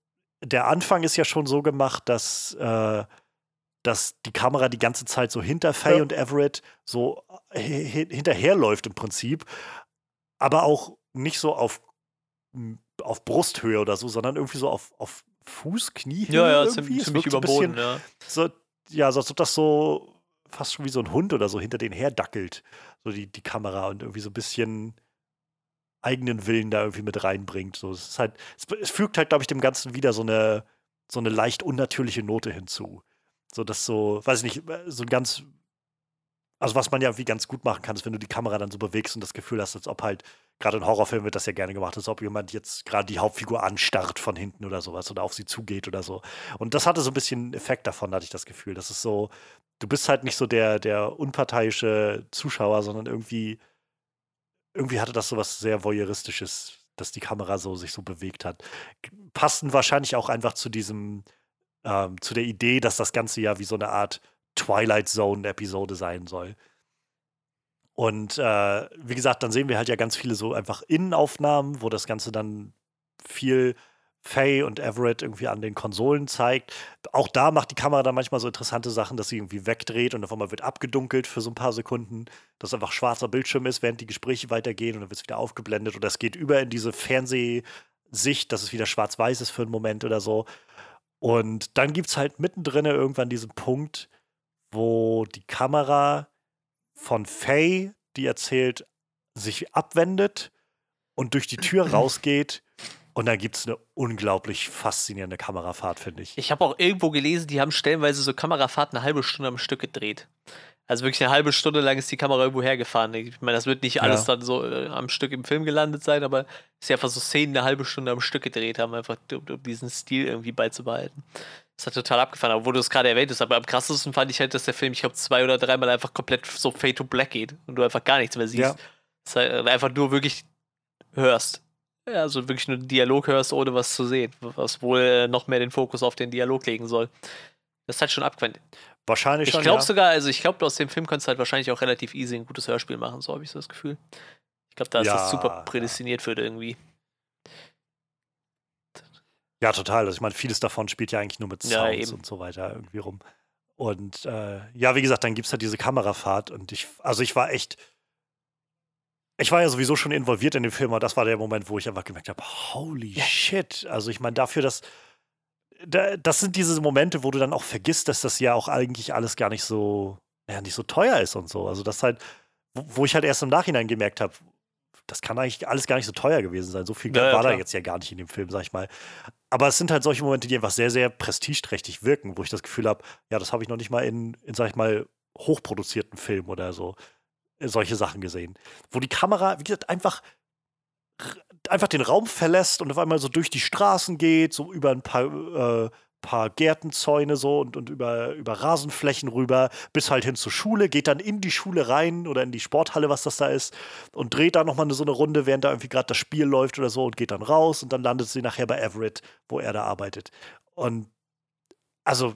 der Anfang ist ja schon so gemacht, dass, äh, dass die Kamera die ganze Zeit so hinter Faye Ja. und Everett so hi- hinterherläuft im Prinzip, aber auch nicht so auf, auf Brusthöhe oder so, sondern irgendwie so auf, auf Fuß, Kniehöhe. Ja, ja, irgendwie. ziemlich, überboden, bisschen ja. So, ja, so als ob das so fast schon wie so ein Hund oder so hinter denen herdackelt, so die, die Kamera und irgendwie so ein bisschen eigenen Willen da irgendwie mit reinbringt. So, es ist halt, es, es fügt halt, glaube ich, dem Ganzen wieder so eine, so eine leicht unnatürliche Note hinzu. So, dass so, weiß ich nicht, so ein ganz also was man ja wie ganz gut machen kann, ist, wenn du die Kamera dann so bewegst und das Gefühl hast, als ob halt, gerade in Horrorfilmen wird das ja gerne gemacht, als ob jemand jetzt gerade die Hauptfigur anstarrt von hinten oder sowas oder auf sie zugeht oder so. Und das hatte so ein bisschen Effekt davon, hatte ich das Gefühl. Das ist so, du bist halt nicht so der, der unparteiische Zuschauer, sondern irgendwie, irgendwie hatte das so was sehr voyeuristisches, dass die Kamera so sich so bewegt hat. Passten wahrscheinlich auch einfach zu diesem, ähm, zu der Idee, dass das Ganze ja wie so eine Art Twilight Zone-Episode sein soll. Und äh, wie gesagt, dann sehen wir halt ja ganz viele so einfach Innenaufnahmen, wo das Ganze dann viel Faye und Everett irgendwie an den Konsolen zeigt. Auch da macht die Kamera dann manchmal so interessante Sachen, dass sie irgendwie wegdreht und auf einmal wird abgedunkelt für so ein paar Sekunden, dass einfach schwarzer Bildschirm ist, während die Gespräche weitergehen und dann wird es wieder aufgeblendet oder es geht über in diese Fernsehsicht, dass es wieder schwarz-weiß ist für einen Moment oder so. Und dann gibt es halt mittendrin irgendwann diesen Punkt, wo die Kamera von Faye, die erzählt, sich abwendet und durch die Tür *clears throat* rausgeht. Und dann gibt es eine unglaublich faszinierende Kamerafahrt, finde ich. Ich habe auch irgendwo gelesen, die haben stellenweise so Kamerafahrten eine halbe Stunde am Stück gedreht. Also wirklich eine halbe Stunde lang ist die Kamera irgendwo hergefahren. Ich meine, das wird nicht alles ja. dann so äh, am Stück im Film gelandet sein, aber es ist einfach so Szenen eine halbe Stunde am Stück gedreht haben, einfach um, um diesen Stil irgendwie beizubehalten. Das hat total abgefahren, obwohl du es gerade erwähnt hast. Aber am krassesten fand ich halt, dass der Film, ich glaube, zwei oder dreimal einfach komplett so Fade to Black geht und du einfach gar nichts mehr siehst. Ja. Das halt einfach nur wirklich hörst. Also wirklich nur einen Dialog hörst, ohne was zu sehen. Was wohl noch mehr den Fokus auf den Dialog legen soll. Das ist halt schon abgewandt. Wahrscheinlich ich schon. Ich glaube ja. sogar, also ich glaube, aus dem Film kannst du halt wahrscheinlich auch relativ easy ein gutes Hörspiel machen, so habe ich so das Gefühl. Ich glaube, da ist ja, das super prädestiniert für irgendwie. Ja, total. Also ich meine, vieles davon spielt ja eigentlich nur mit Sounds ja, und so weiter irgendwie rum. Und äh, ja, wie gesagt, dann gibt es halt diese Kamerafahrt und ich, also ich war echt, ich war ja sowieso schon involviert in den Film, und das war der Moment, wo ich einfach gemerkt habe, holy ja. shit. Also ich meine, dafür, dass das sind diese Momente, wo du dann auch vergisst, dass das ja auch eigentlich alles gar nicht so, ja, nicht so teuer ist und so. Also das halt, wo ich halt erst im Nachhinein gemerkt habe, das kann eigentlich alles gar nicht so teuer gewesen sein. So viel ja, war ja, da jetzt ja gar nicht in dem Film, sag ich mal. Aber es sind halt solche Momente, die einfach sehr, sehr prestigeträchtig wirken, wo ich das Gefühl habe, ja, das habe ich noch nicht mal in, in, sag ich mal, hochproduzierten Filmen oder so äh, solche Sachen gesehen. Wo die Kamera, wie gesagt, einfach, einfach den Raum verlässt und auf einmal so durch die Straßen geht, so über ein paar äh, paar Gärtenzäune so und, und über, über Rasenflächen rüber, bis halt hin zur Schule, geht dann in die Schule rein oder in die Sporthalle, was das da ist, und dreht da nochmal so eine Runde, während da irgendwie gerade das Spiel läuft oder so und geht dann raus und dann landet sie nachher bei Everett, wo er da arbeitet. Und also,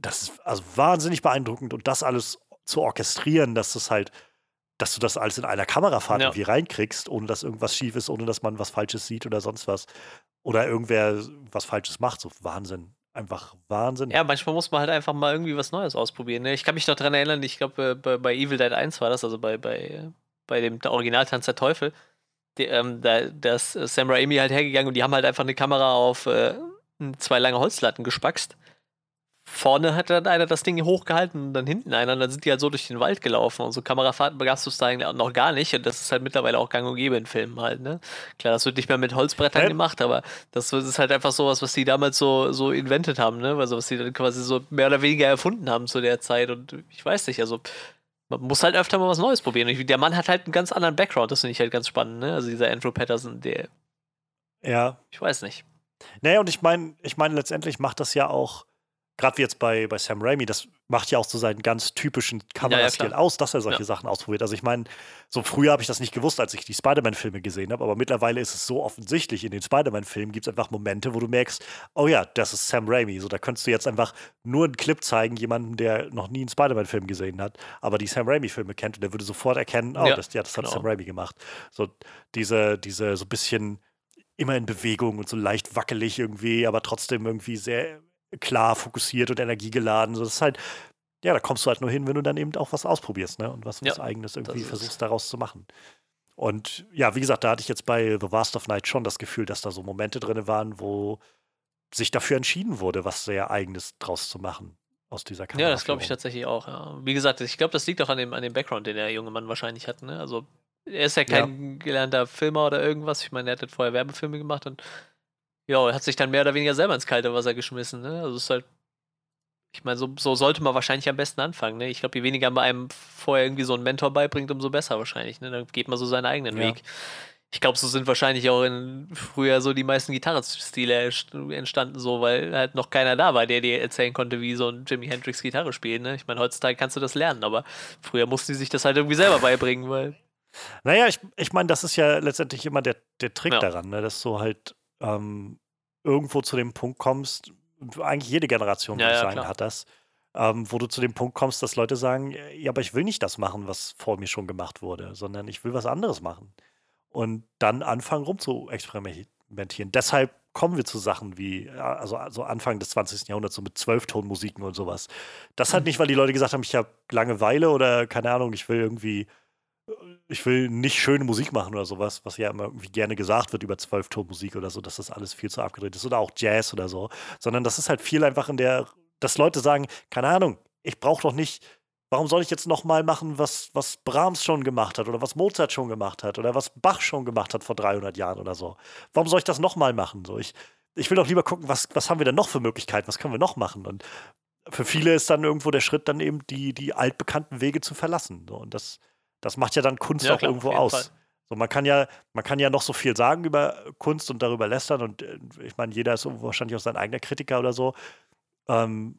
das ist also wahnsinnig beeindruckend und das alles zu orchestrieren, dass das halt dass du das alles in einer Kamerafahrt ja. irgendwie reinkriegst, ohne dass irgendwas schief ist, ohne dass man was Falsches sieht oder sonst was oder irgendwer was Falsches macht. So Wahnsinn. Einfach Wahnsinn. Ja, manchmal muss man halt einfach mal irgendwie was Neues ausprobieren. Ne? Ich kann mich noch daran erinnern, ich glaube, äh, bei, bei, Evil Dead 1 war das, also bei, bei, bei dem Original Tanz der Teufel. Die, ähm, da, da ist Sam Raimi halt hergegangen und die haben halt einfach eine Kamera auf äh, zwei lange Holzlatten gespackst vorne hat dann einer das Ding hochgehalten und dann hinten einer und dann sind die halt so durch den Wald gelaufen und so Kamerafahrten begabst du es da noch gar nicht und das ist halt mittlerweile auch gang und gäbe in Filmen halt, ne? Klar, das wird nicht mehr mit Holzbrettern ja. gemacht, aber das ist halt einfach sowas, was die damals so, so inventet haben, ne? Also was die dann quasi so mehr oder weniger erfunden haben zu der Zeit und ich weiß nicht, also man muss halt öfter mal was Neues probieren. Und der Mann hat halt einen ganz anderen Background, das finde ich halt ganz spannend, ne? Also dieser Andrew Patterson, der Ja. Ich weiß nicht. Naja, und ich meine, ich meine, letztendlich macht das ja auch gerade wie jetzt bei, bei Sam Raimi, das macht ja auch so seinen ganz typischen Kamerastil ja, ja, aus, dass er solche ja. Sachen ausprobiert. Also ich meine, so früher habe ich das nicht gewusst, als ich die Spider-Man-Filme gesehen habe, aber mittlerweile ist es so offensichtlich, in den Spider-Man-Filmen gibt es einfach Momente, wo du merkst, oh ja, das ist Sam Raimi. So, da könntest du jetzt einfach nur einen Clip zeigen, jemanden, der noch nie einen Spider-Man-Film gesehen hat, aber die Sam Raimi-Filme kennt und der würde sofort erkennen, oh, das, ja, das hat genau. Sam Raimi gemacht. So diese, diese so ein bisschen immer in Bewegung und so leicht wackelig irgendwie, aber trotzdem irgendwie sehr klar fokussiert und energiegeladen. So, das ist halt, ja, da kommst du halt nur hin, wenn du dann eben auch was ausprobierst, ne? Und was, was ja, Eigenes irgendwie versuchst daraus zu machen. Und ja, wie gesagt, da hatte ich jetzt bei The Vast of Night schon das Gefühl, dass da so Momente drin waren, wo sich dafür entschieden wurde, was sehr Eigenes draus zu machen aus dieser Kamera. Ja, das glaube ich tatsächlich auch. Ja. Wie gesagt, ich glaube, das liegt auch an dem, an dem Background, den der junge Mann wahrscheinlich hat. Ne? Also er ist ja kein ja. gelernter Filmer oder irgendwas. Ich meine, er hat vorher Werbefilme gemacht und ja, er hat sich dann mehr oder weniger selber ins kalte Wasser geschmissen. Ne? Also es ist halt, Ich meine, so, so, sollte man wahrscheinlich am besten anfangen. Ne? Ich glaube, je weniger man einem vorher irgendwie so einen Mentor beibringt, umso besser wahrscheinlich. Ne? Dann geht man so seinen eigenen ja. Weg. Ich glaube, so sind wahrscheinlich auch in früher so die meisten Gitarrenstile entstanden, so, weil halt noch keiner da war, der dir erzählen konnte, wie so ein Jimi Hendrix Gitarre spielt. Ne? Ich meine, heutzutage kannst du das lernen, aber früher mussten die sich das halt irgendwie selber beibringen, weil. Naja, ich, ich meine, das ist ja letztendlich immer der, der Trick ja. daran, ne? dass du halt ähm, irgendwo zu dem Punkt kommst, eigentlich jede Generation, würde ja, ja, sagen, hat das, ähm, wo du zu dem Punkt kommst, dass Leute sagen, ja, aber ich will nicht das machen, was vor mir schon gemacht wurde, sondern ich will was anderes machen und dann anfangen rum zu experimentieren. Deshalb kommen wir zu Sachen wie, also, also Anfang des 20. Jahrhunderts, so mit Zwölftonmusiken und sowas. Das halt nicht, weil die Leute gesagt haben, ich habe Langeweile oder keine Ahnung, ich will irgendwie, ich will nicht schöne Musik machen oder sowas, was ja immer irgendwie gerne gesagt wird über Zwölftonmusik oder so, dass das alles viel zu abgedreht ist oder auch Jazz oder so, sondern das ist halt viel einfach in der, dass Leute sagen, keine Ahnung, ich brauche doch nicht Warum soll ich jetzt nochmal machen, was, was Brahms schon gemacht hat oder was Mozart schon gemacht hat oder was Bach schon gemacht hat vor 300 Jahren oder so? Warum soll ich das nochmal machen? So, ich, ich will doch lieber gucken, was, was haben wir denn noch für Möglichkeiten, was können wir noch machen? Und für viele ist dann irgendwo der Schritt, dann eben die, die altbekannten Wege zu verlassen. So, und das, das macht ja dann Kunst ja, auch klar, irgendwo aus. So, man kann ja, man kann ja noch so viel sagen über Kunst und darüber lästern und äh, ich meine, jeder ist wahrscheinlich auch sein eigener Kritiker oder so. Ähm,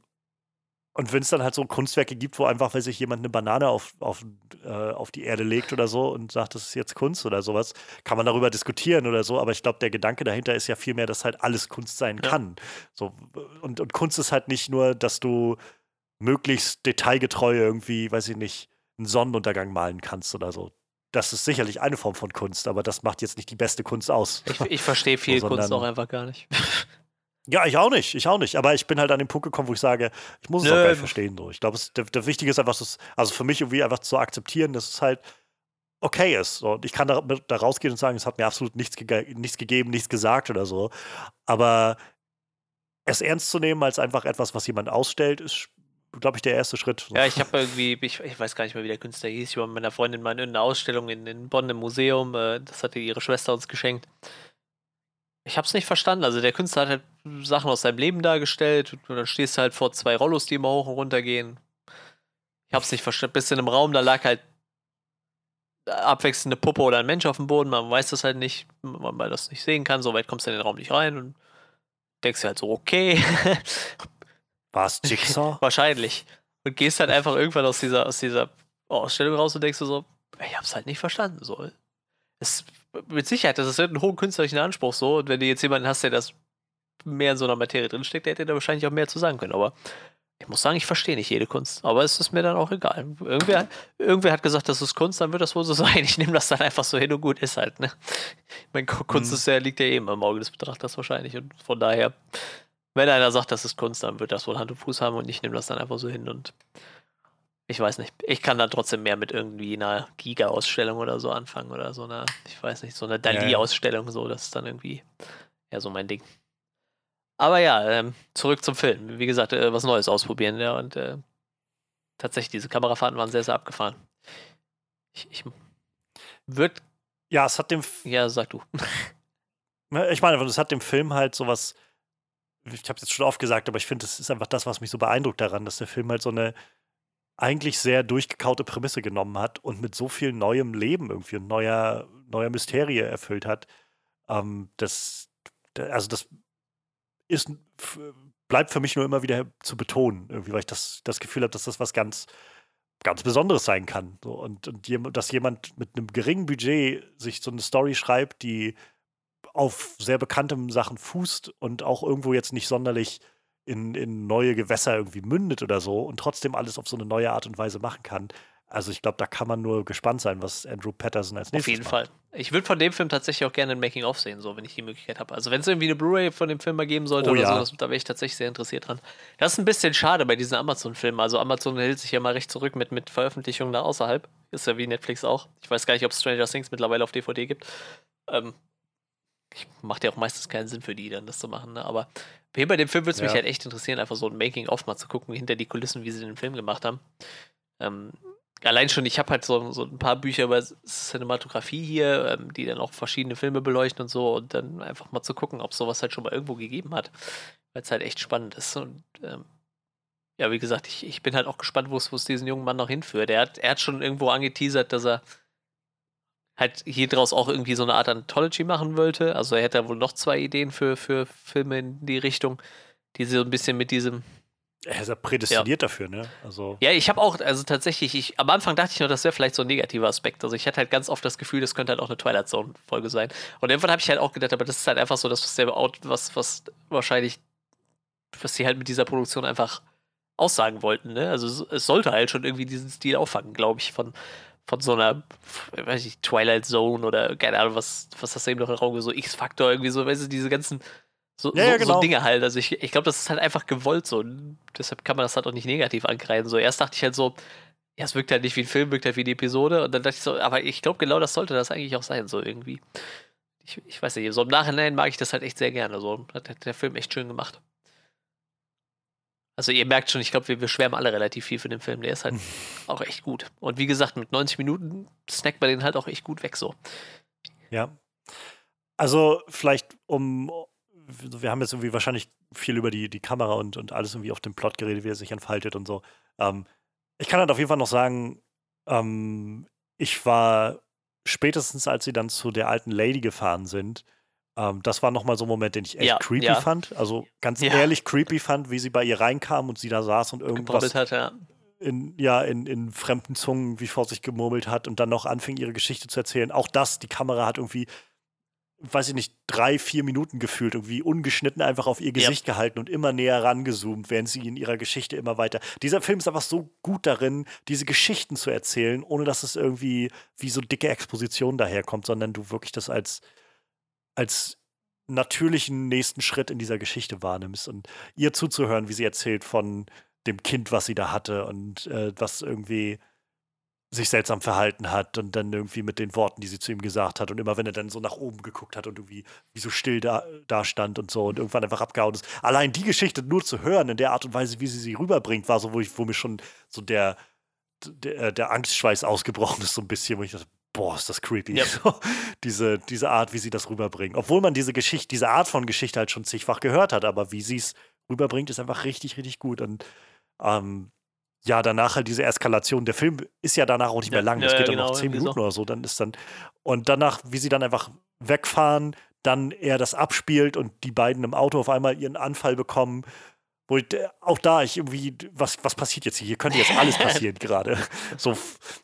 und wenn es dann halt so Kunstwerke gibt, wo einfach, weil sich jemand eine Banane auf, auf, äh, auf die Erde legt oder so und sagt, das ist jetzt Kunst oder sowas, kann man darüber diskutieren oder so. Aber ich glaube, der Gedanke dahinter ist ja vielmehr, dass halt alles Kunst sein ja. kann. So, und, und Kunst ist halt nicht nur, dass du möglichst detailgetreu irgendwie, weiß ich nicht, einen Sonnenuntergang malen kannst oder so. Das ist sicherlich eine Form von Kunst, aber das macht jetzt nicht die beste Kunst aus. Ich, ich verstehe *laughs* viel so, Kunst auch einfach gar nicht. *laughs* Ja, ich auch nicht, ich auch nicht. Aber ich bin halt an den Punkt gekommen, wo ich sage, ich muss es Nö. auch gar nicht verstehen. So. Ich glaube, der, der Wichtige ist einfach, dass, also für mich irgendwie einfach zu akzeptieren, dass es halt okay ist. So. Und ich kann da, da rausgehen und sagen, es hat mir absolut nichts, ge nichts gegeben, nichts gesagt oder so. Aber es ernst zu nehmen als einfach etwas, was jemand ausstellt, ist, glaube ich, der erste Schritt. Ja, ich habe irgendwie, ich, ich, weiß gar nicht mehr, wie der Künstler hieß. Ich war mit meiner Freundin mal in einer Ausstellung in, in Bonn im Museum. Äh, das hatte ihre Schwester uns geschenkt. Ich habe es nicht verstanden. Also der Künstler hat halt Sachen aus seinem Leben dargestellt und dann stehst du halt vor zwei Rollos, die immer hoch und runter gehen. Ich habe es nicht verstanden. Bist in einem Raum, da lag halt abwechselnde Puppe oder ein Mensch auf dem Boden. Man weiß das halt nicht, weil man das nicht sehen kann. So weit kommst du in den Raum nicht rein und denkst dir halt so, okay. *laughs* War es Jigsaw? *laughs* Wahrscheinlich. Und gehst halt einfach irgendwann aus dieser, aus dieser Ausstellung raus und denkst du so, ich hab's halt nicht verstanden. So. Es mit Sicherheit, das ist ein hohen künstlerischen Anspruch so. Und wenn du jetzt jemanden hast, der das mehr in so einer Materie drinsteckt, der hätte da wahrscheinlich auch mehr zu sagen können. Aber ich muss sagen, ich verstehe nicht jede Kunst. Aber es ist mir dann auch egal. Irgendwer, irgendwer hat gesagt, das ist Kunst, dann wird das wohl so *laughs* sein. Ich nehme das dann einfach so hin und gut ist halt. Ne? Meine Kunst mhm. ist ja, liegt ja eben im Auge des Betrachters wahrscheinlich. Und von daher, wenn einer sagt, das ist Kunst, dann wird das wohl Hand und Fuß haben und ich nehme das dann einfach so hin und ich weiß nicht. Ich kann dann trotzdem mehr mit irgendwie einer Giga-Ausstellung oder so anfangen oder so einer, ich weiß nicht, so einer Dali-Ausstellung, so, das ist dann irgendwie ja so mein Ding. Aber ja, ähm, zurück zum Film. Wie gesagt, äh, was Neues ausprobieren, ja, und äh, tatsächlich, diese Kamerafahrten waren sehr, sehr abgefahren. Ich, ich würde. Ja, es hat dem. F ja, sag du. *laughs* Ne, ich meine, es hat dem Film halt sowas. Ich habe es jetzt schon oft gesagt, aber ich finde, das ist einfach das, was mich so beeindruckt daran, dass der Film halt so eine eigentlich sehr durchgekaute Prämisse genommen hat und mit so viel neuem Leben irgendwie und neuer, neuer Mysterie erfüllt hat. Ähm, das, also das ist, bleibt für mich nur immer wieder zu betonen, irgendwie, weil ich das, das Gefühl habe, dass das was ganz, ganz Besonderes sein kann. So, und, und dass jemand mit einem geringen Budget sich so eine Story schreibt, die auf sehr bekanntem Sachen fußt und auch irgendwo jetzt nicht sonderlich in, in neue Gewässer irgendwie mündet oder so und trotzdem alles auf so eine neue Art und Weise machen kann. Also ich glaube, da kann man nur gespannt sein, was Andrew Patterson als nächstes Auf jeden macht. Fall. Ich würde von dem Film tatsächlich auch gerne ein Making-of sehen, so wenn ich die Möglichkeit habe. Also wenn es irgendwie eine Blu-ray von dem Film mal geben sollte oh, oder ja. so, das, da wäre ich tatsächlich sehr interessiert dran. Das ist ein bisschen schade bei diesen Amazon-Filmen. Also Amazon hält sich ja mal recht zurück mit, mit Veröffentlichungen da außerhalb. Ist ja wie Netflix auch. Ich weiß gar nicht, ob Stranger Things mittlerweile auf DVD gibt. Ähm, macht ja auch meistens keinen Sinn für die, dann das zu machen. Ne? Aber hier bei dem Film würde es ja. mich halt echt interessieren, einfach so ein Making-of mal zu gucken, hinter die Kulissen, wie sie den Film gemacht haben. Ähm, allein schon, ich habe halt so, so ein paar Bücher über Cinematografie hier, ähm, die dann auch verschiedene Filme beleuchten und so und dann einfach mal zu gucken, ob sowas halt schon mal irgendwo gegeben hat, weil es halt echt spannend ist. Und ähm, ja, wie gesagt, ich, ich bin halt auch gespannt, wo es diesen jungen Mann noch hinführt. Er hat, er hat schon irgendwo angeteasert, dass er halt hier draus auch irgendwie so eine Art Anthology machen wollte. Also er hätte wohl noch zwei Ideen für, für Filme in die Richtung, die so ein bisschen mit diesem. Er ist ja prädestiniert ja. dafür, ne? Also ja, ich habe auch, also tatsächlich, ich, am Anfang dachte ich noch, das wäre vielleicht so ein negativer Aspekt. Also ich hatte halt ganz oft das Gefühl, das könnte halt auch eine Twilight Zone-Folge sein. Und irgendwann habe ich halt auch gedacht, aber das ist halt einfach so, das, was, der, was, was wahrscheinlich, was sie halt mit dieser Produktion einfach aussagen wollten, ne? Also es sollte halt schon irgendwie diesen Stil auffangen, glaube ich, von, von so einer, weiß ich, Twilight Zone oder keine Ahnung, was, was hast du eben noch im Raum, so X-Factor, irgendwie so, weißt du, diese ganzen so, ja, ja, genau. so Dinge halt. Also ich, ich glaube, das ist halt einfach gewollt so. Deshalb kann man das halt auch nicht negativ angreifen. So, erst dachte ich halt so, ja, es wirkt halt nicht wie ein Film, wirkt halt wie eine Episode. Und dann dachte ich so, aber ich glaube, genau das sollte das eigentlich auch sein, so irgendwie. Ich, ich weiß nicht, so im Nachhinein mag ich das halt echt sehr gerne. So hat der Film echt schön gemacht. Also ihr merkt schon, ich glaube, wir, wir schwärmen alle relativ viel für den Film. Der ist halt *laughs* auch echt gut. Und wie gesagt, mit 90 Minuten snackt man den halt auch echt gut weg so. Ja. Also vielleicht um, wir haben jetzt irgendwie wahrscheinlich viel über die, die Kamera und, und alles irgendwie auf dem Plot geredet, wie er sich entfaltet und so. Ähm, ich kann halt auf jeden Fall noch sagen, ähm, ich war spätestens, als sie dann zu der alten Lady gefahren sind, ähm, das war nochmal so ein Moment, den ich echt ja, creepy ja. fand. Also ganz ja. ehrlich creepy fand, wie sie bei ihr reinkam und sie da saß und irgendwas hat, ja. In, ja, in, in fremden Zungen wie vor sich gemurmelt hat und dann noch anfing, ihre Geschichte zu erzählen. Auch das, die Kamera hat irgendwie, weiß ich nicht, drei, vier Minuten gefühlt, irgendwie ungeschnitten einfach auf ihr Gesicht gehalten und immer näher rangezoomt, während sie in ihrer Geschichte immer weiter. Dieser Film ist einfach so gut darin, diese Geschichten zu erzählen, ohne dass es irgendwie wie so dicke Exposition daherkommt, sondern du wirklich das als als natürlichen nächsten Schritt in dieser Geschichte wahrnimmst und ihr zuzuhören, wie sie erzählt von dem Kind, was sie da hatte und äh, was irgendwie sich seltsam verhalten hat und dann irgendwie mit den Worten, die sie zu ihm gesagt hat und immer wenn er dann so nach oben geguckt hat und irgendwie wie so still da, da stand und so und irgendwann einfach abgehauen ist. Allein die Geschichte nur zu hören in der Art und Weise, wie sie sie rüberbringt, war so, wo ich, wo mir schon so der, der, der Angstschweiß ausgebrochen ist, so ein bisschen, wo ich dachte, boah, ist das creepy. Yep. *laughs* So, diese, diese Art, wie sie das rüberbringen. Obwohl man diese Geschichte, diese Art von Geschichte halt schon zigfach gehört hat, aber wie sie es rüberbringt, ist einfach richtig, richtig gut. Und ähm, ja, danach halt diese Eskalation. Der Film ist ja danach auch nicht mehr lang. Das ja, geht dann genau, noch zehn Minuten so. oder so. Dann ist dann. Und danach, wie sie dann einfach wegfahren, dann er das abspielt und die beiden im Auto auf einmal ihren Anfall bekommen wo ich, auch da ich irgendwie, was, was passiert jetzt hier? Hier könnte jetzt alles passieren *laughs* gerade. So,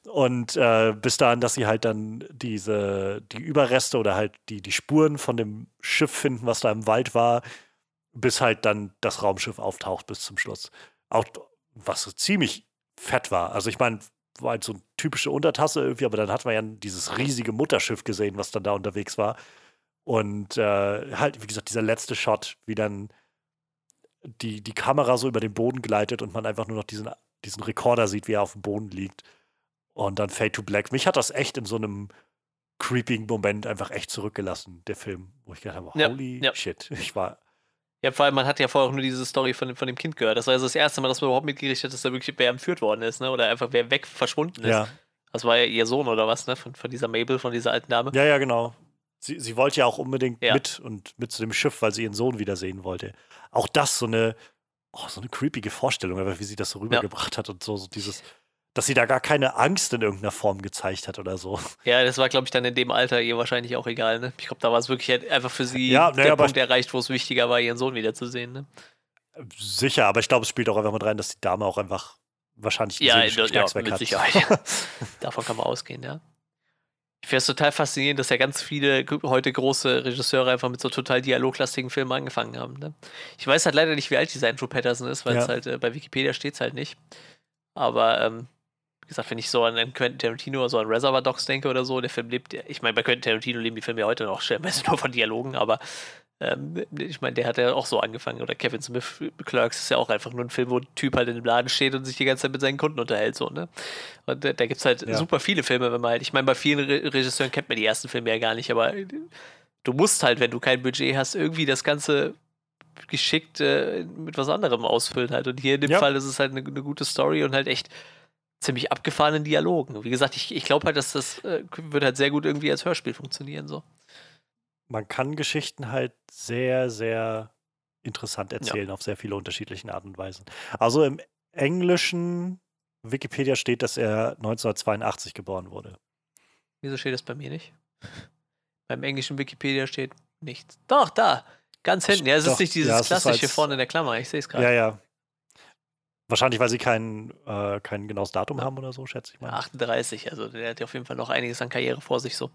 und äh, bis dahin, dass sie halt dann diese, die Überreste oder halt die, die Spuren von dem Schiff finden, was da im Wald war, bis halt dann das Raumschiff auftaucht bis zum Schluss. Auch was so ziemlich fett war. Also ich meine, war halt so eine typische Untertasse irgendwie, aber dann hat man ja dieses riesige Mutterschiff gesehen, was dann da unterwegs war. Und äh, halt, wie gesagt, dieser letzte Shot, wie dann die, die Kamera so über den Boden gleitet und man einfach nur noch diesen, diesen Rekorder sieht, wie er auf dem Boden liegt. Und dann Fade to Black. Mich hat das echt in so einem creepigen Moment einfach echt zurückgelassen, der Film, wo ich gedacht habe, holy ja, shit. *laughs* Ich war. Ja, vor allem, man hat ja vorher auch nur diese Story von, von dem Kind gehört. Das war also das erste Mal, dass man überhaupt mitgekriegt hat, dass da wirklich wer entführt worden ist, ne? Oder einfach wer weg verschwunden ist. Ja. Das war ja ihr Sohn oder was, ne? Von, von dieser Mabel, von dieser alten Dame. Ja, ja, genau. Sie, sie wollte ja auch unbedingt ja. mit und mit zu dem Schiff, weil sie ihren Sohn wiedersehen wollte auch das so eine, oh, so eine creepige Vorstellung, wie sie das so rübergebracht ja. hat und so, so dieses, dass sie da gar keine Angst in irgendeiner Form gezeigt hat oder so. *laughs* Ja, das war, glaube ich, dann in dem Alter ihr wahrscheinlich auch egal, ne? Ich glaube, da war es wirklich halt einfach für sie ja, der Punkt erreicht, wo es wichtiger war, ihren Sohn wiederzusehen, ne? Sicher, aber ich glaube, es spielt auch einfach mit rein, dass die Dame auch einfach wahrscheinlich ja, ja, ja, mit hat. Sicherheit. *laughs* Davon kann man ausgehen, ja. Ich finde es total faszinierend, dass ja ganz viele heute große Regisseure einfach mit so total dialoglastigen Filmen angefangen haben. Ne? Ich weiß halt leider nicht, wie alt dieser Andrew Patterson ist, weil es ja. halt äh, bei Wikipedia steht es halt nicht. Aber ähm, wie gesagt, wenn ich so an Quentin Tarantino oder so an Reservoir Dogs denke oder so, der Film lebt, ich meine, bei Quentin Tarantino leben die Filme ja heute noch stellenweise *laughs* nur von Dialogen, aber ähm, ich meine, der hat ja auch so angefangen. Oder Kevin Smith Clerks ist ja auch einfach nur ein Film, wo ein Typ halt in dem Laden steht und sich die ganze Zeit mit seinen Kunden unterhält. So, ne? Und da, da gibt es halt ja. super viele Filme, wenn man halt, ich meine, bei vielen Re Regisseuren kennt man die ersten Filme ja gar nicht, aber du musst halt, wenn du kein Budget hast, irgendwie das Ganze geschickt äh, mit was anderem ausfüllen halt. Und hier in dem ja. Fall ist es halt eine, eine, gute Story und halt echt ziemlich abgefahrenen Dialogen. Wie gesagt, ich, ich glaube halt, dass das äh, wird halt sehr gut irgendwie als Hörspiel funktionieren. So man kann Geschichten halt sehr, sehr interessant erzählen ja. auf sehr viele unterschiedliche Arten und Weisen. Also im englischen Wikipedia steht, dass er 1982 geboren wurde. Wieso steht das bei mir nicht? *laughs* Beim englischen Wikipedia steht nichts. Doch, da. Ganz hinten. Ja, es Doch, ist nicht dieses ja, klassische als- vorne in der Klammer. Ich sehe es gerade. Ja, ja. Wahrscheinlich, weil sie kein, äh, kein genaues Datum haben oder so, schätze ich mal. Ja, 38, also der hat ja auf jeden Fall noch einiges an Karriere vor sich so.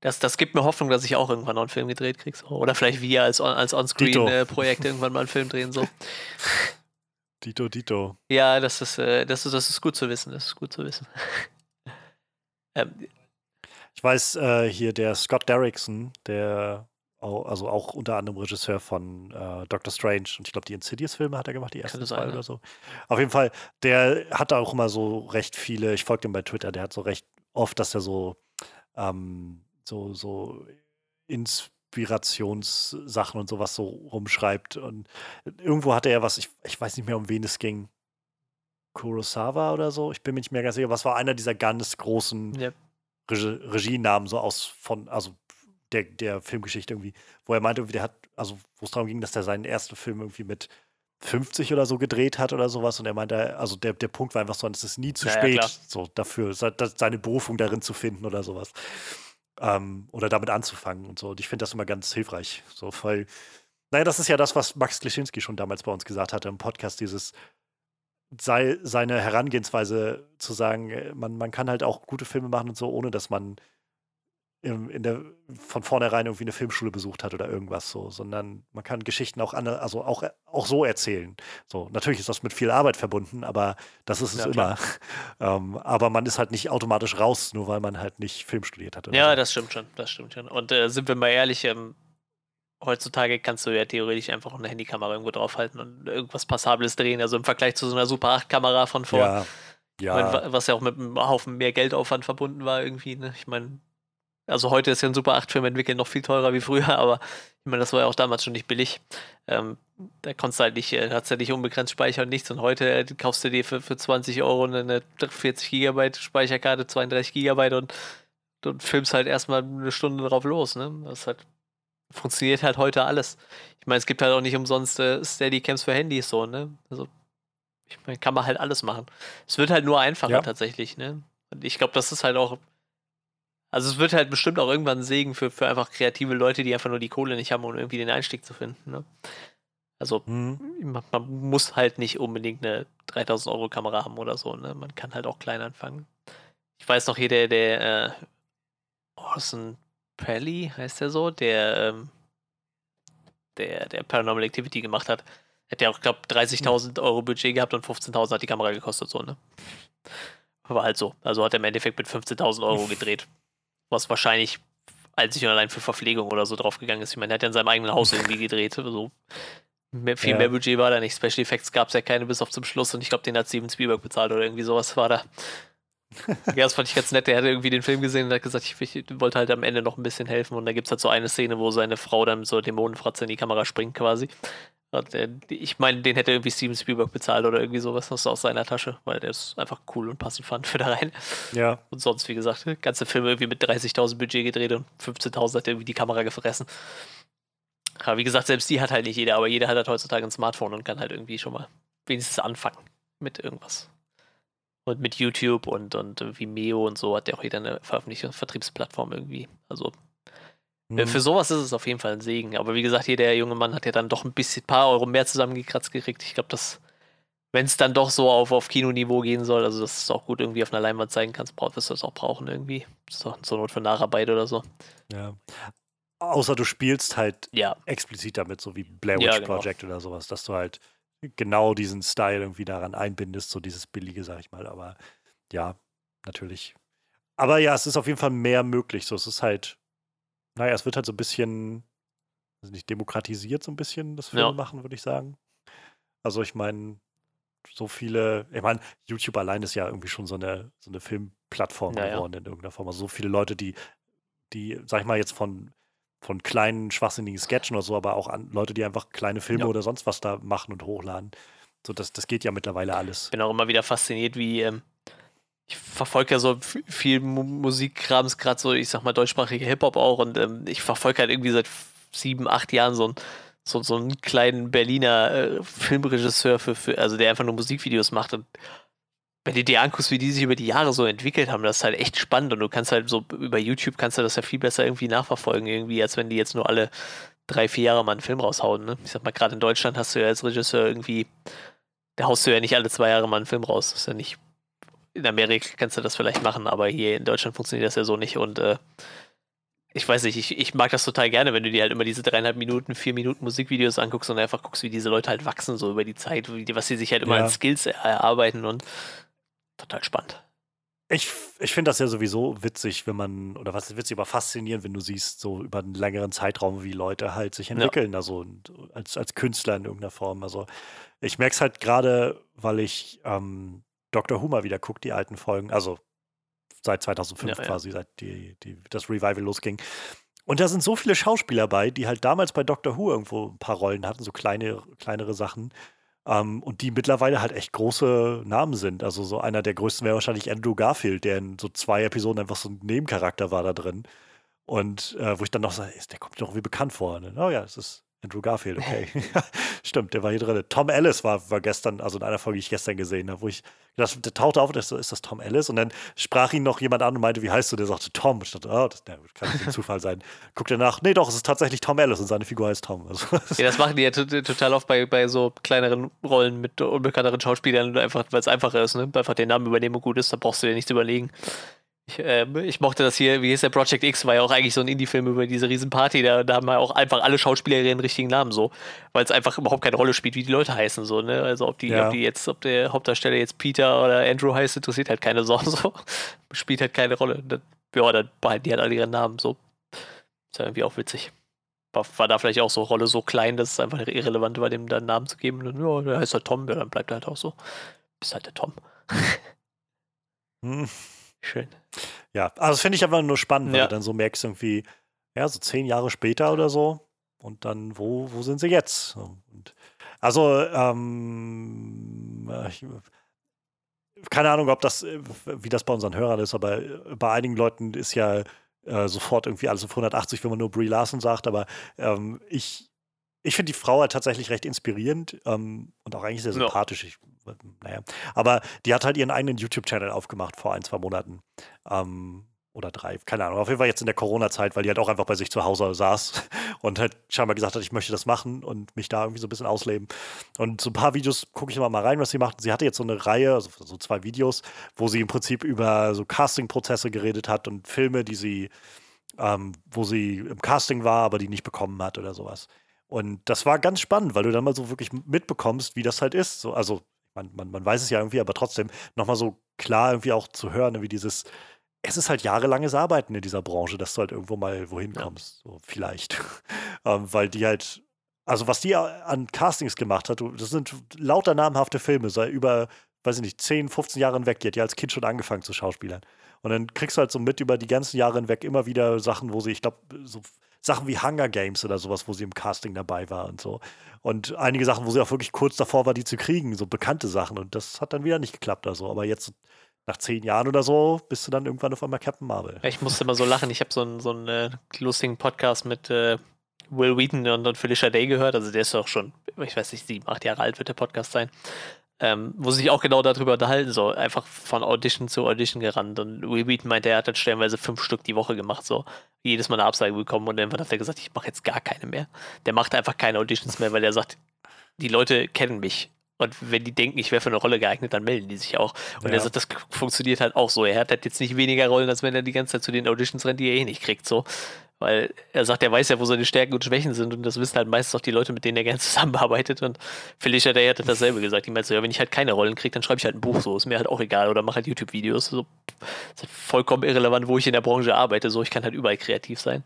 Das, das gibt mir Hoffnung, dass ich auch irgendwann noch einen Film gedreht kriege. So. Oder vielleicht wir als, als. On-Screen-Projekt irgendwann mal einen Film drehen. So. *laughs* Dito, Dito. Ja, das ist, äh, das, ist, das ist gut zu wissen. Das ist gut zu wissen. *laughs* ähm, Ich weiß, äh, hier der Scott Derrickson, der au- also auch unter anderem Regisseur von äh, Doctor Strange und ich glaube, die Insidious-Filme hat er gemacht, die ersten zwei oder so. Auf jeden Fall, der hat auch immer so recht viele, ich folge dem bei Twitter, der hat so recht oft, dass er so, ähm, so, so Inspirationssachen und sowas so rumschreibt. Und irgendwo hatte er was, ich, ich weiß nicht mehr, um wen es ging. Kurosawa oder so, ich bin mir nicht mehr ganz sicher, was war einer dieser ganz großen ja. Regie Regienamen so aus von, also der, der Filmgeschichte irgendwie, wo er meinte, der hat, also wo es darum ging, dass er seinen ersten Film irgendwie mit 50 oder so gedreht hat oder sowas und er meinte, also der, der Punkt war einfach so, es ist nie zu Ja, ja, spät, klar. so dafür, seine Berufung darin zu finden oder sowas. Ähm, oder damit anzufangen und so. Und ich finde das immer ganz hilfreich. So, weil, naja, das ist ja das, was Max Klischinski schon damals bei uns gesagt hatte im Podcast, dieses sei seine Herangehensweise zu sagen, äh, man, man kann halt auch gute Filme machen und so, ohne dass man in der, von vornherein irgendwie eine Filmschule besucht hat oder irgendwas so, sondern man kann Geschichten auch andere, also auch, auch so erzählen. So, natürlich ist das mit viel Arbeit verbunden, aber das ist es Ja, immer. *laughs* ähm, aber man ist halt nicht automatisch raus, nur weil man halt nicht Film studiert hat. Ja, so. das stimmt schon. Das stimmt schon. Und äh, sind wir mal ehrlich, ähm, heutzutage kannst du ja theoretisch einfach eine Handykamera irgendwo draufhalten und irgendwas Passables drehen. Also im Vergleich zu so einer Super 8-Kamera von vor ja, ja, mein, wa- was ja auch mit einem Haufen mehr Geldaufwand verbunden war irgendwie. Ne? Ich meine, also heute ist ja ein Super 8-Film entwickeln noch viel teurer wie früher, aber ich meine, das war ja auch damals schon nicht billig. Ähm, da konntest du halt nicht, äh, hast ja nicht unbegrenzt Speicher und nichts. Und heute äh, kaufst du dir für, für 20 Euro eine 40 Gigabyte Speicherkarte, 32 Gigabyte und, und filmst halt erstmal eine Stunde drauf los. Ne? Das halt, funktioniert halt heute alles. Ich meine, es gibt halt auch nicht umsonst äh, Steadycams für Handys so, ne? Also, ich meine, kann man halt alles machen. Es wird halt nur einfacher Ja. tatsächlich, ne? Und ich glaube, das ist halt auch. Also es wird halt bestimmt auch irgendwann ein Segen für, für einfach kreative Leute, die einfach nur die Kohle nicht haben, um irgendwie den Einstieg zu finden. Ne? Also hm, man, man muss halt nicht unbedingt eine 3000 Euro Kamera haben oder so. Ne? Man kann halt auch klein anfangen. Ich weiß noch hier, der, der äh, Orson Pelly heißt der so, der, ähm, der, der Paranormal Activity gemacht hat. Hat ja auch, glaube 30.000 Euro Budget gehabt und 15.000 hat die Kamera gekostet, so, ne? War halt so. Also hat er im Endeffekt mit 15.000 Euro gedreht. Was wahrscheinlich einzig und allein für Verpflegung oder so draufgegangen ist. Ich meine, er hat ja in seinem eigenen Haus irgendwie gedreht. So. Mehr, viel Ja. mehr Budget war da nicht. Special Effects gab es ja keine bis auf zum Schluss und ich glaube, den hat Steven Spielberg bezahlt oder irgendwie sowas war da. *laughs* ja, das fand ich ganz nett. Der hatte irgendwie den Film gesehen und hat gesagt, ich, ich wollte halt am Ende noch ein bisschen helfen. Und da gibt es halt so eine Szene, wo seine Frau dann so Dämonenfratze in die Kamera springt quasi. Ich meine, den hätte irgendwie Steven Spielberg bezahlt oder irgendwie sowas ist aus seiner Tasche, weil der es einfach cool und passend fand für da rein. ja, Und sonst, wie gesagt, ganze Filme irgendwie mit 30.000 Budget gedreht und 15.000 hat irgendwie die Kamera gefressen. Aber wie gesagt, selbst die hat halt nicht jeder, aber jeder hat halt heutzutage ein Smartphone und kann halt irgendwie schon mal wenigstens anfangen mit irgendwas. Und mit YouTube und, und Vimeo und so hat ja auch jeder eine veröffentlichte Vertriebsplattform irgendwie. Also äh, hm, für sowas ist es auf jeden Fall ein Segen. Aber wie gesagt, hier der junge Mann hat ja dann doch ein bisschen paar Euro mehr zusammengekratzt gekriegt. Ich glaube, dass, wenn es dann doch so auf, auf Kinoniveau gehen soll, also dass es auch gut irgendwie auf einer Leinwand zeigen kannst, brauchst wirst du das auch brauchen irgendwie. So, zur Not für Nacharbeit oder so. ja. Außer du spielst halt Ja, explizit damit, so wie Blair Ja, Witch genau. Project oder sowas, dass du halt genau diesen Style irgendwie daran einbindest, so dieses billige, sag ich mal. Aber ja, natürlich. Aber ja, es ist auf jeden Fall mehr möglich. So, es ist halt, naja, es wird halt so ein bisschen, also nicht demokratisiert, so ein bisschen, das Ja. Filme machen, würde ich sagen. Also ich meine, so viele, ich meine, YouTube allein ist ja irgendwie schon so eine, so eine Filmplattform Ja, ja. geworden in irgendeiner Form. Also so viele Leute, die, die, sag ich mal, jetzt von, von kleinen, schwachsinnigen Sketchen oder so, aber auch an Leute, die einfach kleine Filme Ja. oder sonst was da machen und hochladen. So, das, das geht ja mittlerweile alles. bin auch immer wieder fasziniert, wie ähm, ich verfolge ja so viel Mu Musikkrams, gerade so, ich sag mal, deutschsprachige Hip-Hop auch und ähm, ich verfolge halt irgendwie seit sieben, acht Jahren so ein so, so einen kleinen Berliner äh, Filmregisseur für, für, also der einfach nur Musikvideos macht und wenn du dir anguckst, wie die sich über die Jahre so entwickelt haben, das ist halt echt spannend und du kannst halt so über YouTube kannst du das ja viel besser irgendwie nachverfolgen, irgendwie, als wenn die jetzt nur alle drei, vier Jahre mal einen Film raushauen. Ne? Ich sag mal, gerade in Deutschland hast du ja als Regisseur irgendwie, da haust du ja nicht alle zwei Jahre mal einen Film raus. Das ist ja nicht. In Amerika kannst du das vielleicht machen, aber hier in Deutschland funktioniert das ja so nicht und äh, ich weiß nicht, ich, ich mag das total gerne, wenn du dir halt immer diese dreieinhalb Minuten, vier Minuten Musikvideos anguckst und einfach guckst, wie diese Leute halt wachsen, so über die Zeit, wie, was sie sich halt immer ja. an Skills erarbeiten und total spannend. Ich, ich finde das ja sowieso witzig, wenn man, oder was ist witzig, aber faszinierend, wenn du siehst, so über einen längeren Zeitraum, wie Leute halt sich entwickeln, ja. also als, als Künstler in irgendeiner Form. Also ich merke es halt gerade, weil ich ähm, Dr. Who mal wieder gucke, die alten Folgen, also seit 2005 ja, quasi, ja. seit die, die, das Revival losging. Und da sind so viele Schauspieler bei, die halt damals bei Dr. Who irgendwo ein paar Rollen hatten, so kleine, kleinere Sachen. Ähm, und die mittlerweile halt echt große Namen sind. Also so einer der größten wäre wahrscheinlich Andrew Garfield, der in so zwei Episoden einfach so ein Nebencharakter war da drin. Und äh, wo ich dann noch sage, der kommt mir doch wie bekannt vor. Ne? Oh ja, es ist Andrew Garfield, okay. *laughs* Stimmt, der war hier drin. Tom Ellis war, war gestern, also in einer Folge, die ich gestern gesehen habe, wo ich, das, der tauchte auf und ist, ist das Tom Ellis? Und dann sprach ihn noch jemand an und meinte, wie heißt du? Der sagte Tom. Ich dachte, oh, das na, kann nicht ein Zufall sein. *laughs* Guckt nach, nee, doch, es ist tatsächlich Tom Ellis und seine Figur heißt Tom. Also, *laughs* ja, das machen die ja total oft bei, bei so kleineren Rollen mit unbekannteren Schauspielern, einfach, weil es einfacher ist, ne? Einfach den Namen übernehmen und gut ist, da brauchst du dir nichts überlegen. Ich, äh, ich, mochte das hier, wie hieß der Project X, war ja auch eigentlich so ein Indie-Film über diese Riesenparty. Da, da haben wir auch einfach alle Schauspieler ihren richtigen Namen so, weil es einfach überhaupt keine Rolle spielt, wie die Leute heißen. So, ne? Also ob die, ja. ob die jetzt, ob der Hauptdarsteller jetzt Peter oder Andrew heißt, interessiert halt keine Sau. *laughs* So. Spielt halt keine Rolle. Das, ja, dann behalten die halt alle ihren Namen. So. Ist ja irgendwie auch witzig. War, war, da vielleicht auch so Rolle so klein, dass es einfach irrelevant war, dem dann einen Namen zu geben. Und, ja, der heißt halt Tom, ja, dann bleibt er halt auch so. Bist halt der Tom. hm. Schön. Ja, also das finde ich einfach nur spannend, weil ja. du dann so merkst, irgendwie, ja, so zehn Jahre später oder so. Und dann, wo, wo sind sie jetzt? Und also, ähm, ich, keine Ahnung, ob das, wie das bei unseren Hörern ist, aber bei einigen Leuten ist ja äh, sofort irgendwie alles auf 180, wenn man nur Brie Larson sagt, aber ähm, ich, ich finde die Frau halt tatsächlich recht inspirierend ähm, und auch eigentlich sehr sympathisch. Ja. Ich naja. Aber die hat halt ihren eigenen YouTube-Channel aufgemacht vor ein, zwei Monaten. Ähm, oder drei, keine Ahnung. Auf jeden Fall jetzt in der Corona-Zeit, weil die halt auch einfach bei sich zu Hause saß *laughs* und halt scheinbar gesagt hat, ich möchte das machen und mich da irgendwie so ein bisschen ausleben. Und so ein paar Videos gucke ich immer mal rein, was sie macht. Sie hatte jetzt so eine Reihe, also so zwei Videos, wo sie im Prinzip über so Casting-Prozesse geredet hat und Filme, die sie, ähm, wo sie im Casting war, aber die nicht bekommen hat oder sowas. Und das war ganz spannend, weil du dann mal so wirklich mitbekommst, wie das halt ist. So, also man, man, man weiß es ja irgendwie, aber trotzdem nochmal so klar irgendwie auch zu hören, wie dieses, es ist halt jahrelanges Arbeiten in dieser Branche, dass du halt irgendwo mal wohin kommst, ja. so vielleicht. *laughs* ähm, weil die halt, also was die an Castings gemacht hat, das sind lauter namhafte Filme, sei über, weiß ich nicht, 10, 15 Jahre hinweg, die hat ja als Kind schon angefangen zu Schauspielern. Und dann kriegst du halt so mit über die ganzen Jahre hinweg immer wieder Sachen, wo sie, ich glaube, so Sachen wie Hunger Games oder sowas, wo sie im Casting dabei war und so. Und einige Sachen, wo sie auch wirklich kurz davor war, die zu kriegen, so bekannte Sachen. Und das hat dann wieder nicht geklappt oder so. Aber jetzt nach zehn Jahren oder so bist du dann irgendwann auf einmal Captain Marvel. Ich musste immer so lachen. Ich habe so einen so äh, lustigen Podcast mit äh, Will Wheaton und, und Felicia Day gehört. Also der ist auch schon, ich weiß nicht, sieben, acht Jahre alt wird der Podcast sein ähm, wo sie sich auch genau darüber unterhalten, so einfach von Audition zu Audition gerannt. Und Will Wheaton meinte, er hat dann stellenweise fünf Stück die Woche gemacht, so jedes Mal eine Absage bekommen und dann hat er gesagt, ich mache jetzt gar keine mehr. Der macht einfach keine Auditions mehr, weil er sagt, die Leute kennen mich. Und wenn die denken, ich wäre für eine Rolle geeignet, dann melden die sich auch. Und ja. er sagt, das funktioniert halt auch so. Er hat halt jetzt nicht weniger Rollen, als wenn er die ganze Zeit zu den Auditions rennt, die er eh nicht kriegt. So. Weil er sagt, er weiß ja, wo seine Stärken und Schwächen sind und das wissen halt meistens auch die Leute, mit denen er gerne *laughs* zusammenarbeitet. Und Felicia Day hatte dasselbe gesagt. Die meinte so, ja, wenn ich halt keine Rollen kriege, dann schreibe ich halt ein Buch so. Ist mir halt auch egal. Oder mache halt YouTube-Videos. So, ist halt vollkommen irrelevant, wo ich in der Branche arbeite. So, ich kann halt überall kreativ sein.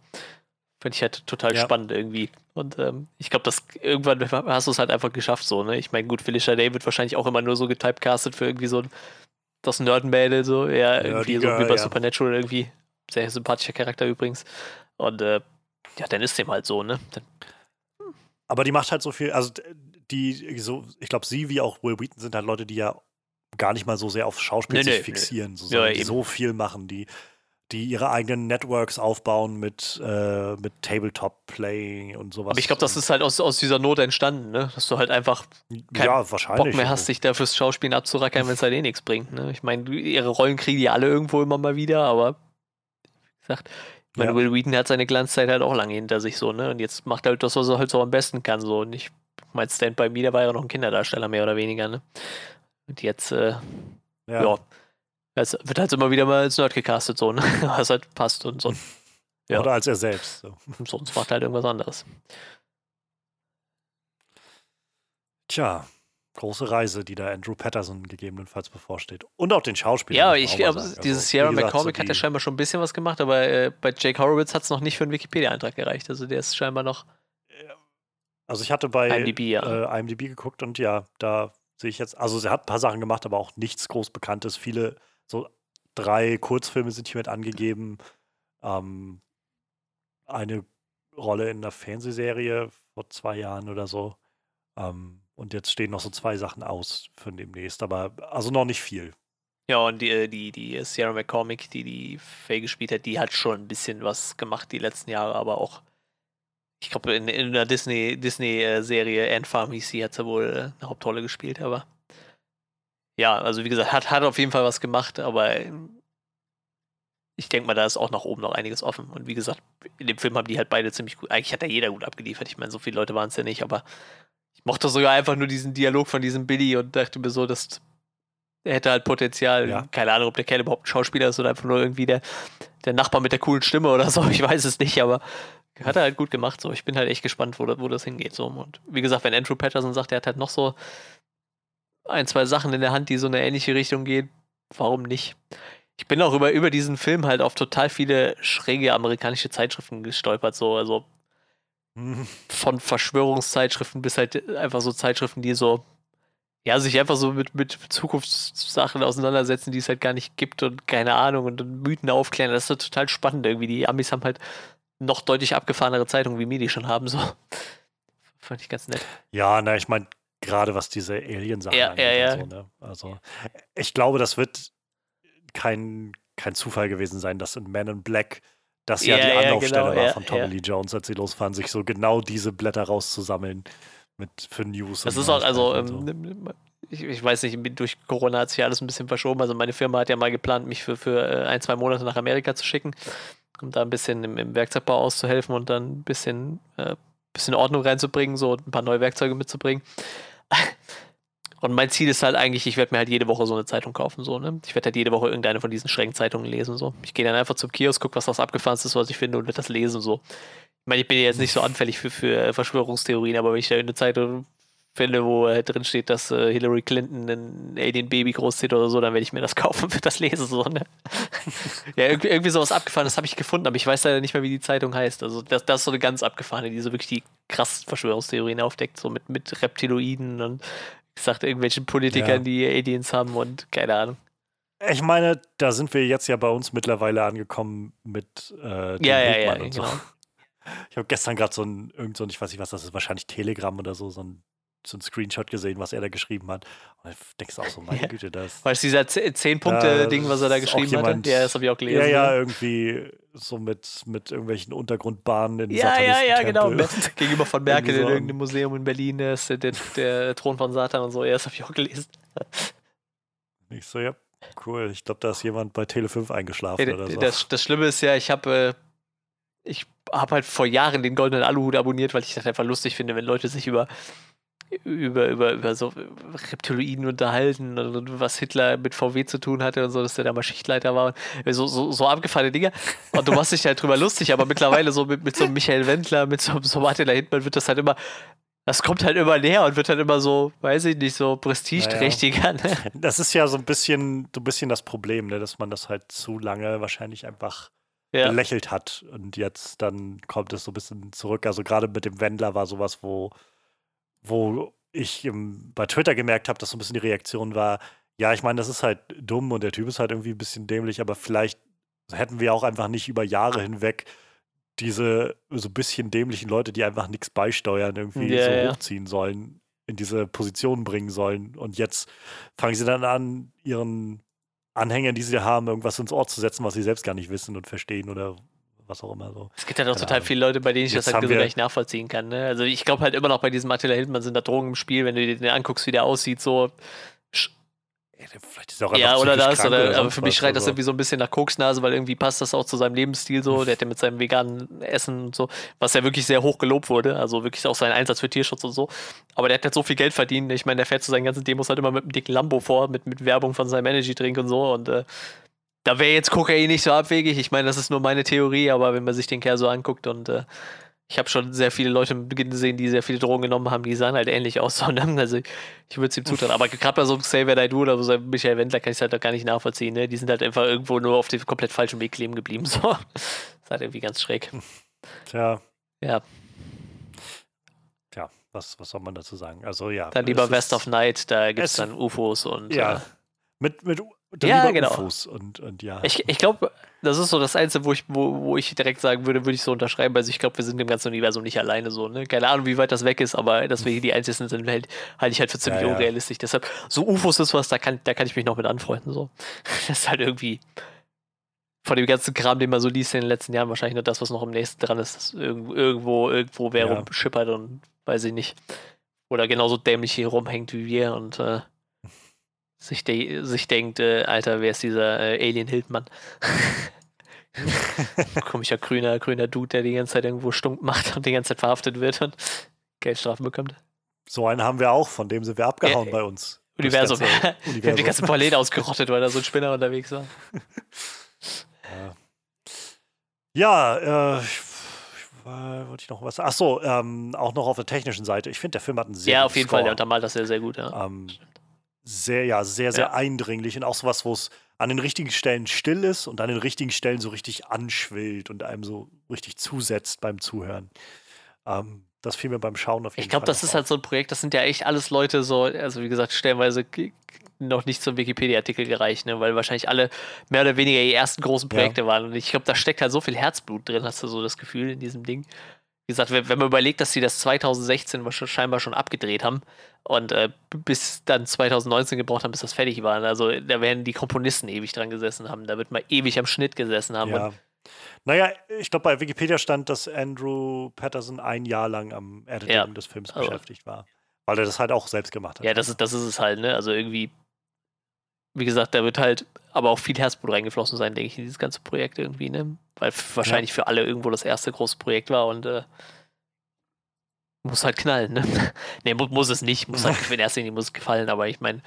Finde ich halt total ja. spannend irgendwie. Und ähm, ich glaube, dass irgendwann *laughs* hast du es halt einfach geschafft so, ne? Ich meine, gut, Felicia Day wird wahrscheinlich auch immer nur so getypecastet für irgendwie so das Nerd-Mädel, so, ja, irgendwie so wie bei ja. Supernatural irgendwie. Sehr sympathischer Charakter übrigens. Und äh, ja, dann ist dem halt so, ne? Dann, Aber die macht halt so viel, also die, so, ich glaube, sie wie auch Will Wheaton sind halt Leute, die ja gar nicht mal so sehr auf Schauspiel nee, sich nee, fixieren, nee. So, ja, die so viel machen, die, die ihre eigenen Networks aufbauen mit, äh, mit Tabletop-Play und sowas. Aber ich glaube, das ist halt aus, aus dieser Not entstanden, ne? Dass du halt einfach keinen ja. Bock mehr hast, dich da fürs Schauspielen abzurackern, wenn es halt eh nichts bringt. Ne? Ich meine, ihre Rollen kriegen die alle irgendwo immer mal wieder, aber wie gesagt, ich meine, Ja. Will Wheaton hat seine Glanzzeit halt auch lange hinter sich so, ne? Und jetzt macht er halt das, was er halt so am besten kann. So. Und ich mein Stand by Me, der war ja noch ein Kinderdarsteller, mehr oder weniger, ne? Und jetzt, äh, ja. ja. Es wird halt immer wieder mal als Nerd gecastet, so, ne? *laughs* Was halt passt und so. ja. Oder als er selbst. So. Und sonst macht er halt irgendwas anderes. Tja, große Reise, die da Andrew Patterson gegebenenfalls bevorsteht. Und auch den Schauspielern. Ja, ich glaube. Also, dieses Sierra gesagt, McCormick so hat ja scheinbar schon ein bisschen was gemacht, aber äh, bei Jake Horowitz hat es noch nicht für einen Wikipedia-Eintrag gereicht. Also der ist scheinbar noch Also ich hatte bei IMDb, ja. äh, IMDb geguckt und ja, da sehe ich jetzt, also sie hat ein paar Sachen gemacht, aber auch nichts groß Bekanntes. Viele, so drei Kurzfilme sind hier mit angegeben. Ähm, eine Rolle in einer Fernsehserie vor zwei Jahren oder so. Ähm, und jetzt stehen noch so zwei Sachen aus für demnächst, aber also noch nicht viel. Ja, und die, äh, die, die Sierra McCormick, die die Faye gespielt hat, die hat schon ein bisschen was gemacht die letzten Jahre, aber auch, ich glaube, in, in Disney- Disney-Serie, Ant Farm hieß sie, hat sie wohl äh, eine Hauptrolle gespielt, aber ja, also wie gesagt, hat, hat auf jeden Fall was gemacht, aber ähm, ich denke mal, da ist auch nach oben noch einiges offen. Und wie gesagt, in dem Film haben die halt beide ziemlich gut, eigentlich hat da jeder gut abgeliefert. Ich meine, so viele Leute waren es ja nicht, aber mochte sogar einfach nur diesen Dialog von diesem Billy und dachte mir so, dass er hätte halt Potenzial. Ja. Keine Ahnung, ob der Kerl überhaupt ein Schauspieler ist oder einfach nur irgendwie der, der Nachbar mit der coolen Stimme oder so. *laughs* Ich weiß es nicht, aber hat er halt gut gemacht. So, ich bin halt echt gespannt, wo, das- wo das hingeht. So. Und wie gesagt, wenn Andrew Patterson sagt, er hat halt noch so ein, zwei Sachen in der Hand, die so in eine ähnliche Richtung gehen, warum nicht? Ich bin auch über, über diesen Film halt auf total viele schräge amerikanische Zeitschriften gestolpert. So, also von Verschwörungszeitschriften bis halt einfach so Zeitschriften, die so, ja, sich einfach so mit, mit Zukunftssachen auseinandersetzen, die es halt gar nicht gibt und keine Ahnung und, und Mythen aufklären. Das ist so total spannend irgendwie. Die Amis haben halt noch deutlich abgefahrenere Zeitungen, wie wir die schon haben. So. Fand ich ganz nett. Ja, na, ich meine, gerade was diese Alien-Sachen Ja, angeht. ja, ja. So, ne? Also, ich glaube, das wird kein, kein Zufall gewesen sein, dass in Man in Black das ja, Ja, die Anlaufstelle genau, war ja, von Tommy ja. Lee Jones, als sie losfahren, sich so genau diese Blätter rauszusammeln mit für News. Das ist auch, also, ähm, ich, ich weiß nicht, durch Corona hat sich alles ein bisschen verschoben. Also, meine Firma hat ja mal geplant, mich für, für äh, ein, zwei Monate nach Amerika zu schicken, um da ein bisschen im, im Werkzeugbau auszuhelfen und dann ein bisschen, äh, bisschen Ordnung reinzubringen, so ein paar neue Werkzeuge mitzubringen. Und mein Ziel ist halt eigentlich, ich werde mir halt jede Woche so eine Zeitung kaufen, so, ne? Ich werde halt jede Woche irgendeine von diesen Schränkzeitungen lesen, so. Ich gehe dann einfach zum Kiosk, gucke, was das abgefahrenste ist, was ich finde und werde das lesen, so. Ich meine, ich bin ja jetzt nicht so anfällig für, für äh, Verschwörungstheorien, aber wenn ich da eine Zeitung finde, wo halt drin steht, dass äh, Hillary Clinton ein Alien-Baby großzieht oder so, dann werde ich mir das *laughs* kaufen und das lesen, so, ne? *laughs* ja, irgendwie, irgendwie sowas abgefahren, das habe ich gefunden, aber ich weiß leider nicht mehr, wie die Zeitung heißt. Also, das, das ist so eine ganz abgefahrene, die so wirklich die krassen Verschwörungstheorien aufdeckt, so mit, mit Reptiloiden und gesagt, irgendwelchen Politikern, Ja. die Aliens haben und keine Ahnung. Ich meine, da sind wir jetzt ja bei uns mittlerweile angekommen mit äh, dem Ja, ja, ja, und so. genau. *laughs* Ich habe gestern gerade so ein, irgend so ein, ich weiß nicht, was das ist, wahrscheinlich Telegram oder so, so ein, so ein Screenshot gesehen, was er da geschrieben hat. Und ich denkst auch so, meine Ja. Güte, das. Weißt du, dieser Da 10-Punkte-Ding, was er da geschrieben jemand- Ja, das habe ich auch gelesen. Ja, ja, ne? irgendwie so mit, mit irgendwelchen Untergrundbahnen in Ja, ja, ja, genau. *laughs* *laughs* Gegenüber von Merkel in irgendeinem Museum in Berlin, der, ist der, der, der Thron von Satan und so. Ja, das habe ich auch gelesen. Ich so, ja, cool. Ich glaube, da ist jemand bei Tele 5 eingeschlafen Ey, oder so. das, das Schlimme ist ja, ich habe äh, ich habe halt vor Jahren den goldenen Aluhut abonniert, weil ich das einfach lustig finde, wenn Leute sich über über, über, über so Reptiloiden unterhalten und was Hitler mit VW zu tun hatte und so, dass der da mal Schichtleiter war und so, so, so abgefahrene Dinge. Und du machst dich halt drüber lustig, aber mittlerweile so mit, mit so einem Michael Wendler, mit so, so Martin da Hindmann wird das halt immer, das kommt halt immer näher und wird halt immer so, weiß ich nicht, so prestigeträchtiger. Ne? *laughs* Das ist ja so ein bisschen, so ein bisschen das Problem, ne, dass man das halt zu lange wahrscheinlich einfach Ja. belächelt hat. Und jetzt dann kommt es so ein bisschen zurück. Also gerade mit dem Wendler war sowas, wo, wo ich im, bei Twitter gemerkt habe, dass so ein bisschen die Reaktion war, ja, ich meine, das ist halt dumm und der Typ ist halt irgendwie ein bisschen dämlich, aber vielleicht hätten wir auch einfach nicht über Jahre hinweg diese so ein bisschen dämlichen Leute, die einfach nichts beisteuern, irgendwie Ja, so ja. hochziehen sollen, in diese Position bringen sollen. Und jetzt fangen sie dann an, ihren Anhängern, die sie haben, irgendwas ins Ohr zu setzen, was sie selbst gar nicht wissen und verstehen oder was auch immer so. Es gibt halt auch total viele Leute, bei denen ich Jetzt das halt so nicht nachvollziehen kann. Ne? Also ich glaube halt immer noch bei diesem Attila Hildmann sind da Drogen im Spiel, wenn du dir den anguckst, wie der aussieht, so. Ja, vielleicht ist er auch Ja, oder das, krank oder, aber für mich schreit das also. irgendwie so ein bisschen nach Koksnase, weil irgendwie passt das auch zu seinem Lebensstil so. Der hat ja mit seinem veganen Essen und so, was ja wirklich sehr hoch gelobt wurde, also wirklich auch sein Einsatz für Tierschutz und so. Aber der hat halt so viel Geld verdient. Ich meine, der fährt zu seinen ganzen Demos halt immer mit einem dicken Lambo vor, mit, mit Werbung von seinem Energy-Drink und so. Und äh, da wäre jetzt Kokain nicht so abwegig. Ich meine, das ist nur meine Theorie, aber wenn man sich den Kerl so anguckt und äh, ich habe schon sehr viele Leute im Beginn gesehen, die sehr viele Drogen genommen haben, die sahen halt ähnlich aus. *laughs* So, ne? Also ich würde es ihm zutrauen. Aber gerade bei so einem Xavier Naidoo oder so einem Michael Wendler kann ich es halt auch gar nicht nachvollziehen. Ne? Die sind halt einfach irgendwo nur auf dem komplett falschen Weg kleben geblieben. *laughs* So. Das ist halt irgendwie ganz schräg. Tja, Ja, tja, was, was soll man dazu sagen? Also ja. dann lieber es West of Night, da gibt es es- dann UFOs und Ja. äh, Mit, mit dann Ja, genau. UFOs und, und ja. Ich, ich glaube, das ist so das Einzige, wo ich, wo, wo ich direkt sagen würde, würde ich so unterschreiben. Also ich glaube, wir sind im ganzen Universum nicht alleine so. Ne? Keine Ahnung, wie weit das weg ist, aber dass wir hier die Einzigen sind, halt, halte ich halt für ziemlich Ja, ja. unrealistisch. Deshalb, so UFOs ist was, da kann, da kann ich mich noch mit anfreunden. So. *laughs* Das ist halt irgendwie von dem ganzen Kram, den man so liest in den letzten Jahren, wahrscheinlich nur das, was noch am nächsten dran ist, dass irgendwo, irgendwo, irgendwo wer Ja. rumschippert und weiß ich nicht. Oder genauso dämlich hier rumhängt wie wir und äh, sich, de sich denkt, äh, Alter, wer ist dieser äh, Alien Hildmann? *laughs* Komischer grüner, grüner Dude, der die ganze Zeit irgendwo stunk macht und die ganze Zeit verhaftet wird und Geldstrafen bekommt. so einen haben wir auch, von dem sind wir abgehauen Äh, bei uns. Universum. ganze *laughs* Wir haben die Universum. ganze Planet ausgerottet, weil da so ein Spinner unterwegs war. *laughs* Ja, äh, ich, äh, wollte ich noch was? Ach so, ähm, auch noch auf der technischen Seite. Ich finde, der Film hat einen sehr ja, guten auf jeden Score. Fall, der untermalt das sehr, sehr gut. Ja. ähm, sehr, ja, sehr, sehr Ja. eindringlich und auch sowas, wo es an den richtigen Stellen still ist und an den richtigen Stellen so richtig anschwillt und einem so richtig zusetzt beim Zuhören. Ähm, das fiel mir beim Schauen auf jeden Ich glaube, Fall. das noch ist halt so ein Projekt, das sind ja echt alles Leute so, also wie gesagt, stellenweise noch nicht zum Wikipedia-Artikel gereicht, ne? weil wahrscheinlich alle mehr oder weniger die ersten großen Ja. Projekte waren. Und ich glaube, da steckt halt so viel Herzblut drin, hast du so das Gefühl in diesem Ding. Wie gesagt, wenn wenn man überlegt, dass sie das 2016 wahrsch- scheinbar schon abgedreht haben und äh, bis dann 2019 gebraucht haben, bis das fertig war. Also da werden die Komponisten ewig dran gesessen haben. Da wird man ewig am Schnitt gesessen haben. Ja. Naja, ich glaube, bei Wikipedia stand, dass Andrew Patterson ein Jahr lang am Editing Ja, des Films also- beschäftigt war. Weil er das halt auch selbst gemacht hat. Ja, das ist, das ist es halt, ne? Also irgendwie, wie gesagt, da wird halt aber auch viel Herzblut reingeflossen sein, denke ich, in dieses ganze Projekt irgendwie, ne? Weil wahrscheinlich für alle irgendwo das erste große Projekt war und äh, muss halt knallen, ne? *laughs* ne, mu muss es nicht, muss halt in erster Linie muss es gefallen, aber ich meine,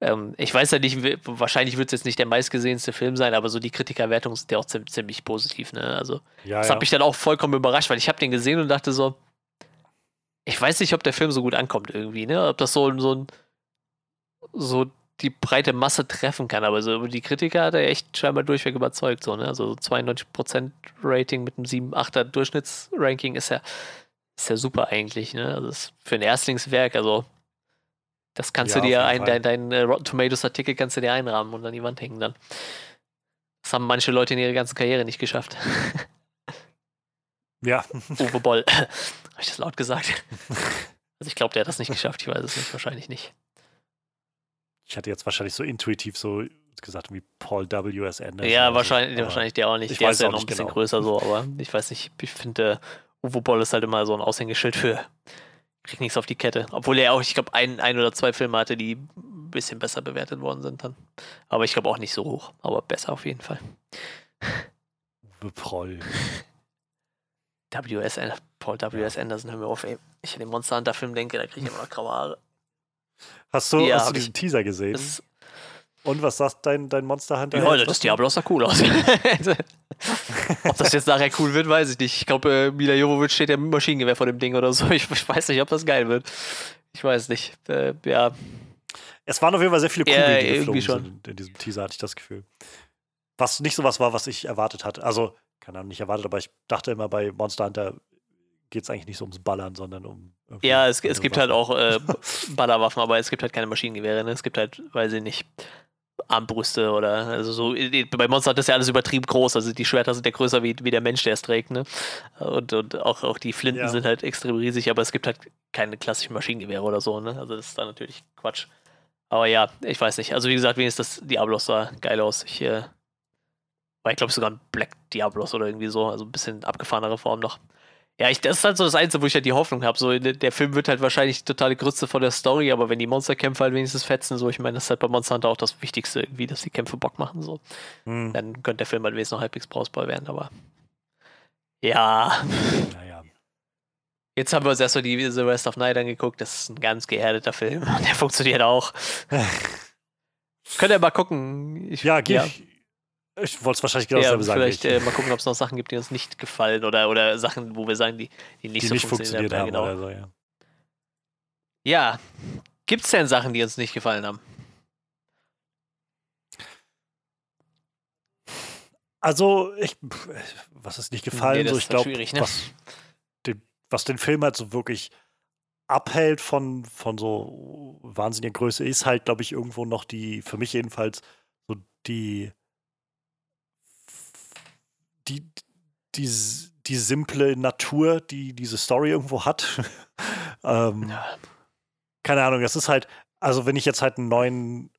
ähm, ich weiß ja nicht, wahrscheinlich wird es jetzt nicht der meistgesehenste Film sein, aber so die Kritikerwertungen sind ja auch ziem- ziemlich positiv, ne? Also ja, das ja. hat mich dann auch vollkommen überrascht, weil ich habe den gesehen und dachte so, ich weiß nicht, ob der Film so gut ankommt irgendwie, ne? Ob das so, so ein so die breite Masse treffen kann, aber so die Kritiker hat er echt scheinbar durchweg überzeugt, so, ne? Also 92% Rating mit einem 7-8er Durchschnittsranking ist ja, ist ja super eigentlich, ne? Also das ist für ein Erstlingswerk, also das kannst Ja, du dir ein, dein, dein äh, Rotten Tomatoes Artikel kannst du dir einrahmen und an die Wand hängen dann. Das haben manche Leute in ihrer ganzen Karriere nicht geschafft. ja. *laughs* Uwe Boll. *laughs* Habe ich das laut gesagt? Also ich glaube, der hat das nicht geschafft. Ich weiß es nicht. Wahrscheinlich nicht. Ich hatte jetzt wahrscheinlich so intuitiv so gesagt wie Paul W.S. Anderson. ja, so, wahrscheinlich, wahrscheinlich der auch nicht. ich Der weiß ist ja noch ein bisschen genau. größer so, aber ich weiß nicht. Ich finde, äh, Uwe Boll ist halt immer so ein Aushängeschild für kriegt nichts auf die Kette. Obwohl er auch, ich glaube, ein, ein oder zwei Filme hatte, die ein bisschen besser bewertet worden sind dann. Aber ich glaube auch nicht so hoch. Aber besser auf jeden Fall. Uwe Proll. W.S. *laughs* Paul W.S. Anderson, hör mir auf, ey. Ich an den Monster Hunter Film denke, da kriege ich immer noch graue Haare. Hast du, Ja, hast du hab ich. diesen Teaser gesehen? Ist, Und was sagt dein, dein Monster Hunter? Ja, das? Diablo sah cool aus. *laughs* *laughs* *laughs* ob das jetzt nachher cool wird, weiß ich nicht. Ich glaube, äh, Mila Jovovich steht ja mit Maschinengewehr vor dem Ding oder so. Ich, *laughs* ich weiß nicht, ob das geil wird. Ich weiß nicht. Äh, ja, Es waren auf jeden Fall sehr viele Ja, Kugeln, die irgendwie geflogen sind. In diesem Teaser hatte ich das Gefühl. Was nicht so was war, was ich erwartet hatte. Also, keine Ahnung, nicht erwartet, aber ich dachte immer, bei Monster Hunter geht es eigentlich nicht so ums Ballern, sondern um. ja es, es gibt halt Waffen. auch äh, *laughs* Ballerwaffen, aber es gibt halt keine Maschinengewehre. Ne? Es gibt halt, weiß ich nicht, Armbrüste oder also so. Bei Monster Hunter ist ja alles übertrieben groß. Also die Schwerter sind ja größer wie, wie der Mensch, der es trägt. Ne? Und, und auch, auch die Flinten Ja. sind halt extrem riesig, aber es gibt halt keine klassischen Maschinengewehre oder so. Ne? Also das ist dann natürlich Quatsch. Aber ja, ich weiß nicht. Also wie gesagt, wenigstens das Diablos sah geil aus. Ich, äh, war ich glaube sogar ein Black Diablos oder irgendwie so, also ein bisschen abgefahrenere Form noch. Ja, ich, das ist halt so das Einzige, wo ich halt die Hoffnung habe. So, der Film wird halt wahrscheinlich totale Grütze von der Story, aber wenn die Monsterkämpfe halt wenigstens fetzen, so, ich meine, das ist halt bei Monster Hunter auch das Wichtigste irgendwie, dass die Kämpfe Bock machen, so. Hm. Dann könnte der Film halt wenigstens noch halbwegs brauchbar werden, aber. Ja. Naja. Jetzt haben wir uns erstmal die The Rest of Night angeguckt. Das ist ein ganz geerdeter Film. *laughs* Der funktioniert auch. *laughs* Könnt ihr mal gucken. Ich, ja, geh, ja. Ich wollte es wahrscheinlich genau ja, sagen. Vielleicht äh, mal gucken, ob es noch Sachen gibt, die uns nicht gefallen oder, oder Sachen, wo wir sagen, die, die nicht die so nicht funktioniert, haben. Genau. Oder so, ja. ja. Gibt es denn Sachen, die uns nicht gefallen haben? Also, ich, was ist nicht gefallen? Nee, so, ich glaube, ne? was, den, was den Film halt so wirklich abhält von, von so wahnsinniger Größe, ist halt, glaube ich, irgendwo noch die, für mich jedenfalls, so die die, die, die simple Natur, die diese Story irgendwo hat. *laughs* ähm, ja. Keine Ahnung, das ist halt, also wenn ich jetzt halt einen neuen,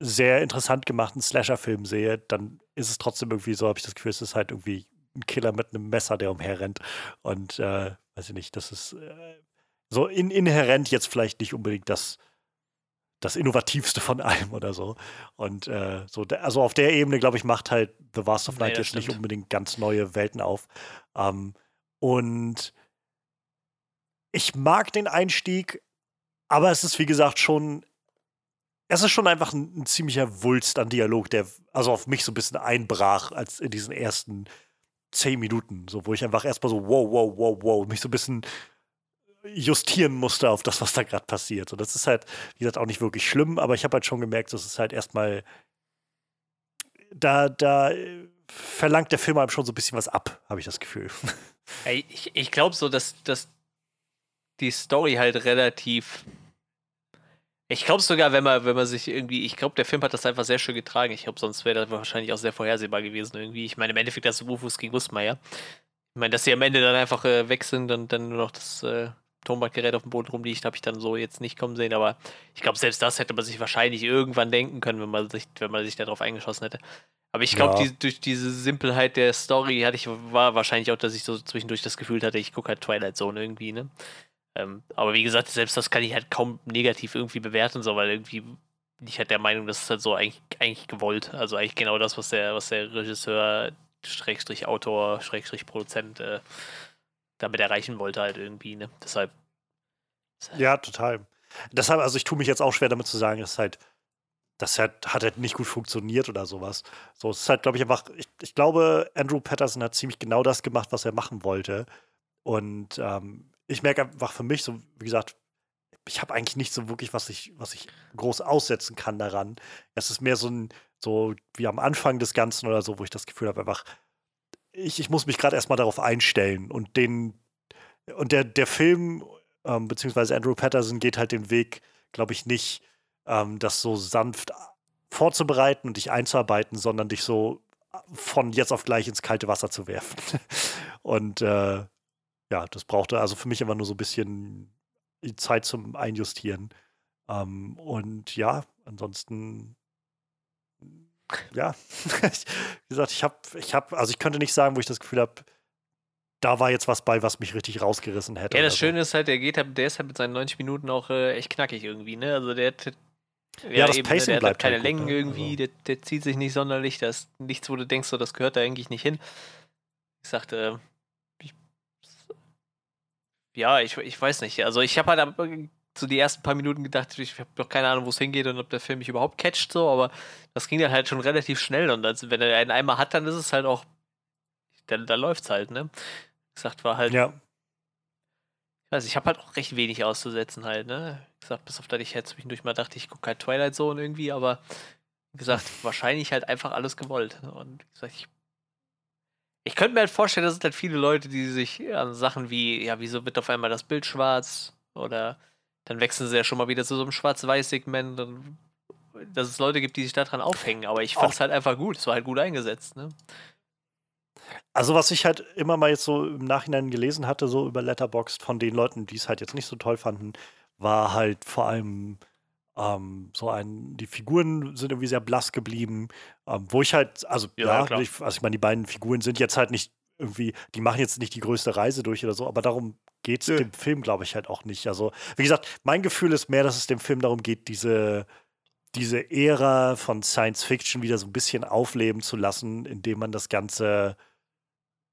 sehr interessant gemachten Slasher-Film sehe, dann ist es trotzdem irgendwie so, habe ich das Gefühl, es ist halt irgendwie ein Killer mit einem Messer, der umherrennt. Und äh, weiß ich nicht, das ist äh, so in, inhärent jetzt vielleicht nicht unbedingt das das Innovativste von allem oder so. Und äh, so, also auf der Ebene, glaube ich, macht halt The Vast of Night nee, jetzt nicht unbedingt ganz neue Welten auf. Ähm, und ich mag den Einstieg, aber es ist, wie gesagt, schon. Es ist schon einfach ein, ein ziemlicher Wulst an Dialog, der also auf mich so ein bisschen einbrach, als in diesen ersten zehn Minuten, so wo ich einfach erstmal so wow, wow, wow, wow, mich so ein bisschen justieren musste auf das, was da gerade passiert. Und das ist halt, wie gesagt, auch nicht wirklich schlimm, aber ich habe halt schon gemerkt, dass es halt erstmal da, da verlangt der Film einem schon so ein bisschen was ab, habe ich das Gefühl. *laughs* Ich, ich glaube so, dass, dass die Story halt relativ. Ich glaube sogar, wenn man, wenn man sich irgendwie, ich glaube, der Film hat das einfach sehr schön getragen. Ich glaube, sonst wäre das wahrscheinlich auch sehr vorhersehbar gewesen irgendwie. Ich meine, im Endeffekt, das Rufus gegen Wusmeier. Ich meine, dass sie am Ende dann einfach äh, weg sind und dann nur noch das äh, Tonbandgerät auf dem Boden rumliegt, habe ich dann so jetzt nicht kommen sehen, aber ich glaube, selbst das hätte man sich wahrscheinlich irgendwann denken können, wenn man sich, wenn man sich darauf eingeschossen hätte. Aber ich glaube, ja. die, durch diese Simpelheit der Story hatte ich, war wahrscheinlich auch, dass ich so zwischendurch das Gefühl hatte, ich gucke halt Twilight Zone irgendwie, ne? Ähm, aber wie gesagt, selbst das kann ich halt kaum negativ irgendwie bewerten, so, weil irgendwie bin ich halt der Meinung, das ist halt so eigentlich, eigentlich gewollt. Also eigentlich genau das, was der, was der Regisseur, Schrägstrich Autor, Schrägstrich Produzent äh, damit erreichen wollte, halt irgendwie. Ne? Deshalb. Ja, total. Deshalb, also ich tue mich jetzt auch schwer damit zu sagen, dass halt, das hat, hat halt nicht gut funktioniert oder sowas. So, es ist halt, glaube ich, einfach, ich, ich glaube, Andrew Patterson hat ziemlich genau das gemacht, was er machen wollte. Und ähm, ich merke einfach für mich, so wie gesagt, ich habe eigentlich nicht so wirklich, was ich, was ich groß aussetzen kann daran. Es ist mehr so ein, so wie am Anfang des Ganzen oder so, wo ich das Gefühl habe, einfach, ich, ich muss mich gerade erstmal darauf einstellen und den und der, der Film, ähm, beziehungsweise Andrew Patterson geht halt den Weg, glaube ich, nicht, ähm, das so sanft vorzubereiten und dich einzuarbeiten, sondern dich so von jetzt auf gleich ins kalte Wasser zu werfen. *laughs* und äh, ja, das brauchte also für mich immer nur so ein bisschen Zeit zum Einjustieren. Ähm, und ja, ansonsten ja, *laughs* wie gesagt, ich habe, ich habe, also ich könnte nicht sagen, wo ich das Gefühl habe, da war jetzt was bei, was mich richtig rausgerissen hätte. Ja, das Schöne so. ist halt, der geht halt, der ist halt mit seinen 90 Minuten auch äh, echt knackig irgendwie, ne? Also der hat, ja, ja das eben, ne, Pacing der bleibt hat keine halt Längen gut, ne? irgendwie, also. der, der, zieht sich nicht sonderlich, da ist nichts, wo du denkst, so, das gehört da eigentlich nicht hin. Ich sagte, äh, ja, ich, ich weiß nicht. Also ich habe halt so die ersten paar Minuten gedacht, ich habe doch keine Ahnung, wo es hingeht und ob der Film mich überhaupt catcht, so, aber das ging dann halt schon relativ schnell und als, wenn er einen einmal hat, dann ist es halt auch, da, da läuft es halt, ne? Wie gesagt, war halt. Ja. Ich weiß, ich habe halt auch recht wenig auszusetzen halt, ne? Wie gesagt, bis auf das ich jetzt zwischendurch mal dachte, ich gucke halt Twilight Zone irgendwie, aber wie gesagt, *laughs* wahrscheinlich halt einfach alles gewollt. Und wie gesagt, ich ich könnte mir halt vorstellen, dass es halt viele Leute, die sich an Sachen wie, ja, wieso wird auf einmal das Bild schwarz? Oder dann wechseln sie ja schon mal wieder zu so einem Schwarz-Weiß-Segment. Dass es Leute gibt, die sich daran aufhängen. Aber ich fand es halt einfach gut. Es war halt gut eingesetzt. Ne? Also, was ich halt immer mal jetzt so im Nachhinein gelesen hatte, so über Letterboxd von den Leuten, die es halt jetzt nicht so toll fanden, war halt vor allem Ähm, so ein, die Figuren sind irgendwie sehr blass geblieben, ähm, wo ich halt, also ja, Ja, ich, also ich meine, die beiden Figuren sind jetzt halt nicht irgendwie, die machen jetzt nicht die größte Reise durch oder so, aber darum geht es dem Film, glaube ich, halt auch nicht. Also, wie gesagt, mein Gefühl ist mehr, dass es dem Film darum geht, diese, diese Ära von Science Fiction wieder so ein bisschen aufleben zu lassen, indem man das Ganze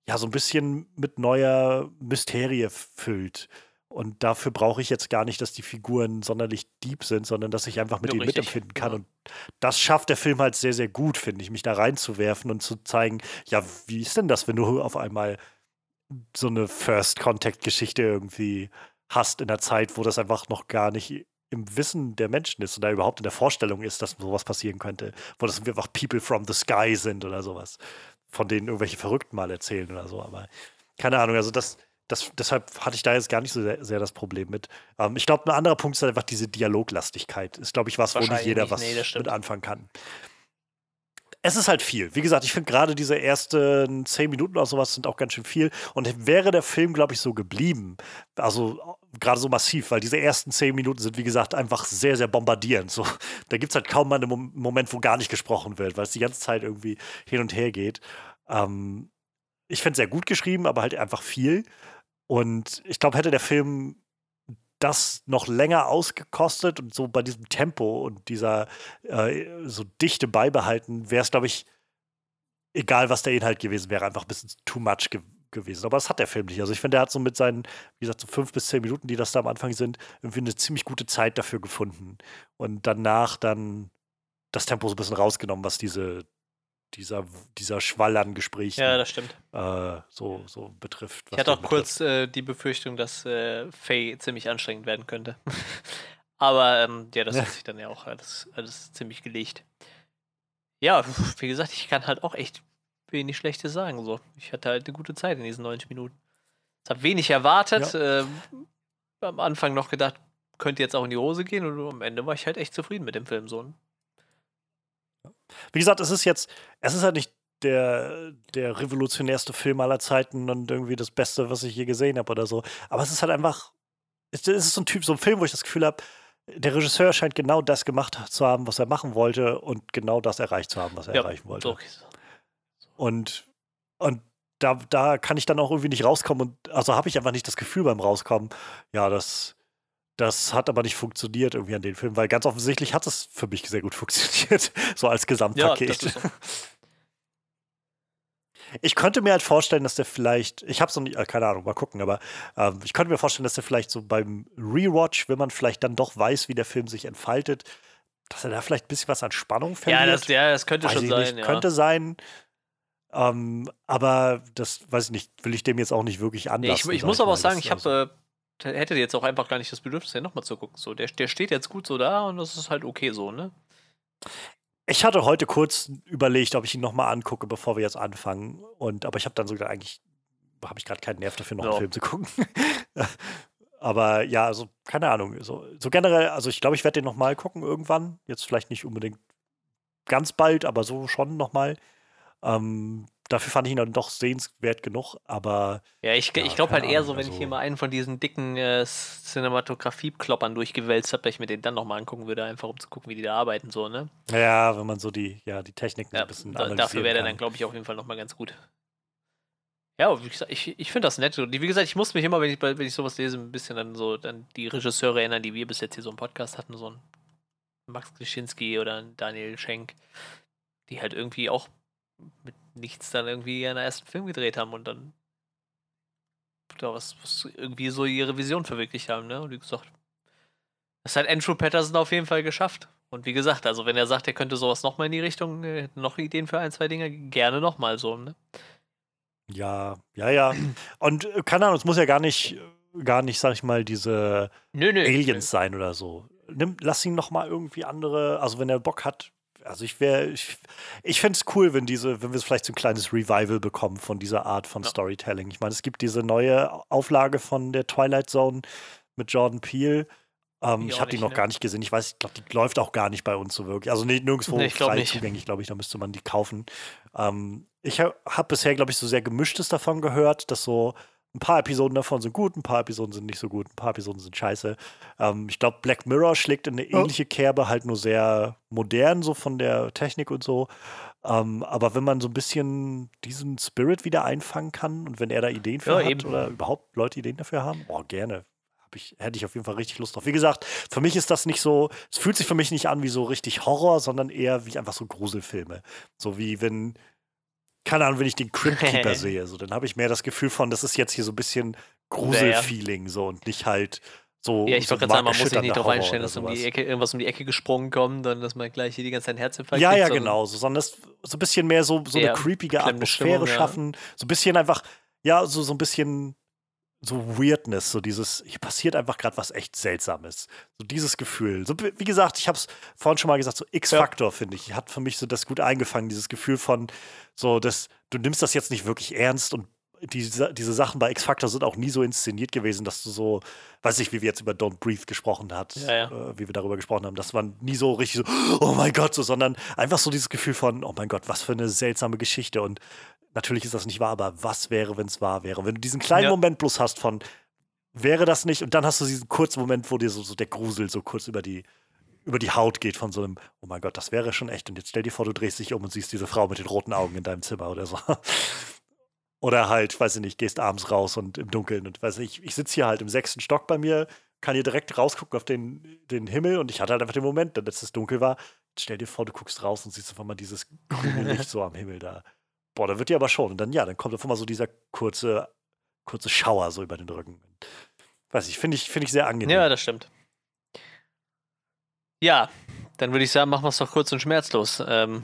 ja so ein bisschen mit neuer Mysterie füllt. Und dafür brauche ich jetzt gar nicht, dass die Figuren sonderlich deep sind, sondern dass ich einfach mit Ja, ihnen richtig, mitempfinden kann. genau. Und das schafft der Film halt sehr, sehr gut, finde ich, mich da reinzuwerfen und zu zeigen, ja, wie ist denn das, wenn du auf einmal so eine First-Contact-Geschichte irgendwie hast in der Zeit, wo das einfach noch gar nicht im Wissen der Menschen ist oder überhaupt in der Vorstellung ist, dass sowas passieren könnte, wo das einfach People from the Sky sind oder sowas, von denen irgendwelche Verrückten mal erzählen oder so. Aber keine Ahnung, also das, das, deshalb hatte ich da jetzt gar nicht so sehr, sehr das Problem mit. Ähm, ich glaube, ein anderer Punkt ist halt einfach diese Dialoglastigkeit. Ist, glaube ich, was, wo nicht jeder nicht, was nee, mit anfangen kann. Es ist halt viel. Wie gesagt, ich finde gerade diese ersten zehn Minuten oder sowas sind auch ganz schön viel. Und wäre der Film, glaube ich, so geblieben, also gerade so massiv, weil diese ersten zehn Minuten sind, wie gesagt, einfach sehr, sehr bombardierend. So, da gibt es halt kaum mal einen Mom- Moment, wo gar nicht gesprochen wird, weil es die ganze Zeit irgendwie hin und her geht. Ähm, ich finde es sehr gut geschrieben, aber halt einfach viel. Und ich glaube, hätte der Film das noch länger ausgekostet und so bei diesem Tempo und dieser äh, so Dichte beibehalten, wäre es, glaube ich, egal was der Inhalt gewesen wäre, einfach ein bisschen too much ge gewesen. Aber das hat der Film nicht. Also ich finde, der hat so mit seinen, wie gesagt, so fünf bis zehn Minuten, die das da am Anfang sind, irgendwie eine ziemlich gute Zeit dafür gefunden. Und danach dann das Tempo so ein bisschen rausgenommen, was diese, dieser, dieser Schwall an Gesprächen Ja, das stimmt. äh, so, so betrifft. Ich hatte auch betrifft. kurz äh, die Befürchtung, dass äh, Faye ziemlich anstrengend werden könnte. *laughs* Aber ähm, ja, das Ja. hat sich dann ja auch alles, alles ziemlich gelegt. Ja, wie gesagt, ich kann halt auch echt wenig Schlechtes sagen. So. Ich hatte halt eine gute Zeit in diesen 90 Minuten. Ich habe wenig erwartet. Ähm, am Anfang noch gedacht, könnte jetzt auch in die Hose gehen und am Ende war ich halt echt zufrieden mit dem Film. So. Wie gesagt, es ist jetzt, es ist halt nicht der, der revolutionärste Film aller Zeiten und irgendwie das Beste, was ich je gesehen habe oder so. Aber es ist halt einfach, es ist so ein Typ, so ein Film, wo ich das Gefühl habe, der Regisseur scheint genau das gemacht zu haben, was er machen wollte und genau das erreicht zu haben, was er erreichen wollte. okay. Und, und da, da kann ich dann auch irgendwie nicht rauskommen und also habe ich einfach nicht das Gefühl beim Rauskommen, ja, das, das hat aber nicht funktioniert irgendwie an den Film, weil ganz offensichtlich hat es für mich sehr gut *laughs* funktioniert, so als Ja, Gesamtpaket. so. *laughs* Ich könnte mir halt vorstellen, dass der vielleicht, ich habe so nicht, äh, keine Ahnung, mal gucken, aber ähm, ich könnte mir vorstellen, dass der vielleicht so beim Rewatch, wenn man vielleicht dann doch weiß, wie der Film sich entfaltet, dass er da vielleicht ein bisschen was an Spannung verliert. Ja, das, ja, das könnte weiß schon ich sein. ja. könnte sein. Ähm, aber das weiß ich nicht, will ich dem jetzt auch nicht wirklich Nee, anlassen. ich, ich sag muss aber auch sagen, ich habe äh, hätte jetzt auch einfach gar nicht das Bedürfnis, den nochmal zu gucken. So, der, der steht jetzt gut so da und das ist halt okay so, ne? Ich hatte heute kurz überlegt, ob ich ihn nochmal angucke, bevor wir jetzt anfangen. Und, aber ich habe dann sogar eigentlich, habe ich gerade keinen Nerv dafür, noch einen Ja. Film zu gucken. *laughs* aber ja, also keine Ahnung. So, so generell, also ich glaube, ich werde den nochmal gucken irgendwann. Jetzt vielleicht nicht unbedingt ganz bald, aber so schon nochmal. Ähm, dafür fand ich ihn dann doch sehenswert genug, aber Ja, ich, Ja, ich glaube halt eher Ahnung, so, wenn ich hier also- mal einen von diesen dicken äh, Cinematografie-Kloppern durchgewälzt habe, dass ich mir den dann nochmal angucken würde, einfach um zu gucken, wie die da arbeiten, so, ne? ja, wenn man so die, ja, die Techniken so Ja, ein bisschen da, dafür wäre der dann, glaube ich, auf jeden Fall nochmal ganz gut. Ja, wie gesagt, ich, ich finde das nett. Wie gesagt, ich muss mich immer, wenn ich, wenn ich sowas lese, ein bisschen an so dann die Regisseure erinnern, die wir bis jetzt hier so im Podcast hatten, so ein Max Klischinski oder ein Daniel Schenk, die halt irgendwie auch mit nichts dann irgendwie ihren ersten Film gedreht haben und dann da was, was irgendwie so ihre Vision verwirklicht haben, ne? Und wie gesagt, das hat Andrew Patterson auf jeden Fall geschafft. Und wie gesagt, also wenn er sagt, er könnte sowas nochmal in die Richtung, äh, hätte noch Ideen für ein, zwei Dinge, gerne nochmal so, ne? Ja, ja, ja. Und äh, keine Ahnung, es muss ja gar nicht, äh, gar nicht, sag ich mal, diese Nö, nö. Aliens sein oder so. Nimm, lass ihn noch mal irgendwie andere, also wenn er Bock hat. Also ich wäre, ich, ich fände es cool, wenn diese, wenn wir vielleicht so ein kleines Revival bekommen von dieser Art von Ja. Storytelling. Ich meine, es gibt diese neue Auflage von der Twilight Zone mit Jordan Peele. Ähm, ich habe die noch ne? gar nicht gesehen. Ich weiß, ich glaube, die läuft auch gar nicht bei uns so wirklich. Also nee, nirgendwo Nee, frei nicht. zugänglich, glaube ich. Da müsste man die kaufen. Ähm, ich habe bisher, glaube ich, so sehr Gemischtes davon gehört, dass so ein paar Episoden davon sind gut, ein paar Episoden sind nicht so gut, ein paar Episoden sind scheiße. Ähm, ich glaube, Black Mirror schlägt in eine oh. ähnliche Kerbe, halt nur sehr modern, so von der Technik und so. Ähm, aber wenn man so ein bisschen diesen Spirit wieder einfangen kann und wenn er da Ideen für ja, hat eben. oder überhaupt Leute Ideen dafür haben, boah, gerne. Ich, hätte ich auf jeden Fall richtig Lust drauf. Wie gesagt, für mich ist das nicht so, es fühlt sich für mich nicht an wie so richtig Horror, sondern eher wie einfach so Gruselfilme. So wie wenn, keine Ahnung, wenn ich den Crypt Keeper *laughs* sehe, so, dann habe ich mehr das Gefühl von, das ist jetzt hier so ein bisschen Gruselfeeling so und nicht halt so. Ja, ich so wollte gerade sagen, man muss sich nicht darauf einstellen, dass um die Ecke, irgendwas um die Ecke gesprungen kommt und dass man gleich hier die ganze Zeit ein Herzinfarkt Ja, ja, genau. So, sondern das, so ein bisschen mehr so, so eine creepige Atmosphäre Stimmung, schaffen. Ja. So ein bisschen einfach, ja, so, so ein bisschen so Weirdness, so dieses, hier passiert einfach gerade was echt Seltsames. So dieses Gefühl. So, wie gesagt, ich habe es vorhin schon mal gesagt, so X-Faktor, ja. finde ich, hat für mich so das gut eingefangen, dieses Gefühl von, so, dass du nimmst das jetzt nicht wirklich ernst und diese, diese Sachen bei X-Factor sind auch nie so inszeniert gewesen, dass du so, weiß ich, wie wir jetzt über Don't Breathe gesprochen hat, ja, ja. Äh, wie wir darüber gesprochen haben, dass man nie so richtig so, *gasps* oh mein Gott, so, sondern einfach so dieses Gefühl von, oh mein Gott, was für eine seltsame Geschichte. Und natürlich ist das nicht wahr, aber was wäre, wenn es wahr wäre? Wenn du diesen kleinen ja. Moment bloß hast von, wäre das nicht, und dann hast du diesen kurzen Moment, wo dir so, so der Grusel so kurz über die, über die Haut geht von so einem, oh mein Gott, das wäre schon echt. Und jetzt stell dir vor, du drehst dich um und siehst diese Frau mit den roten Augen in deinem Zimmer oder so. *laughs* Oder halt, weiß ich nicht, gehst abends raus und im Dunkeln und weiß ich, ich sitze hier halt im sechsten Stock bei mir, kann hier direkt rausgucken auf den, den Himmel und ich hatte halt einfach den Moment, als es dunkel war, stell dir vor, du guckst raus und siehst einfach mal dieses grüne *laughs* Licht so am Himmel da. Boah, da wird dir aber schon. Und dann, ja, dann kommt einfach mal so dieser kurze, kurze Schauer so über den Rücken. Weiß ich, finde ich, find ich sehr angenehm. Ja, das stimmt. Ja, dann würde ich sagen, machen wir es doch kurz und schmerzlos. Ähm,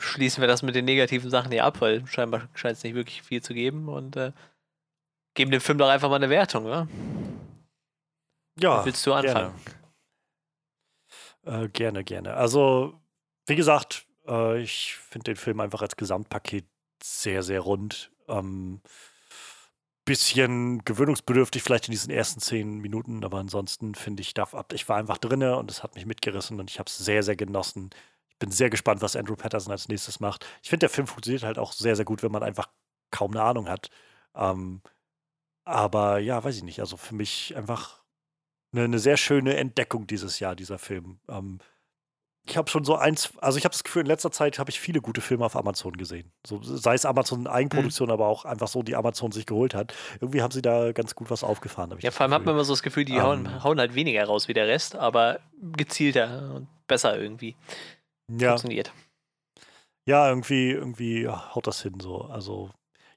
schließen wir das mit den negativen Sachen hier ab, weil scheinbar scheint es nicht wirklich viel zu geben und äh, geben dem Film doch einfach mal eine Wertung, oder? Ja. Wie willst du anfangen? Gerne, äh, gerne. gerne. Also, wie gesagt, äh, ich finde den Film einfach als Gesamtpaket sehr, sehr rund. Ähm, bisschen gewöhnungsbedürftig vielleicht in diesen ersten zehn Minuten, aber ansonsten finde ich, ich war einfach drinne und es hat mich mitgerissen und ich habe es sehr, sehr genossen bin sehr gespannt, was Andrew Patterson als nächstes macht. Ich finde, der Film funktioniert halt auch sehr, sehr gut, wenn man einfach kaum eine Ahnung hat. Ähm, aber ja, weiß ich nicht. Also für mich einfach eine, eine sehr schöne Entdeckung dieses Jahr, dieser Film. Ähm, ich habe schon so eins, also ich habe das Gefühl, in letzter Zeit habe ich viele gute Filme auf Amazon gesehen. So, sei es Amazon Eigenproduktion, mhm. aber auch einfach so, die Amazon sich geholt hat. Irgendwie haben sie da ganz gut was aufgefahren. Ja, vor allem hat man immer so das Gefühl, die ähm, hauen, hauen, halt weniger raus wie der Rest, aber gezielter und besser irgendwie ja. funktioniert. Ja, irgendwie, irgendwie haut das hin so. Also,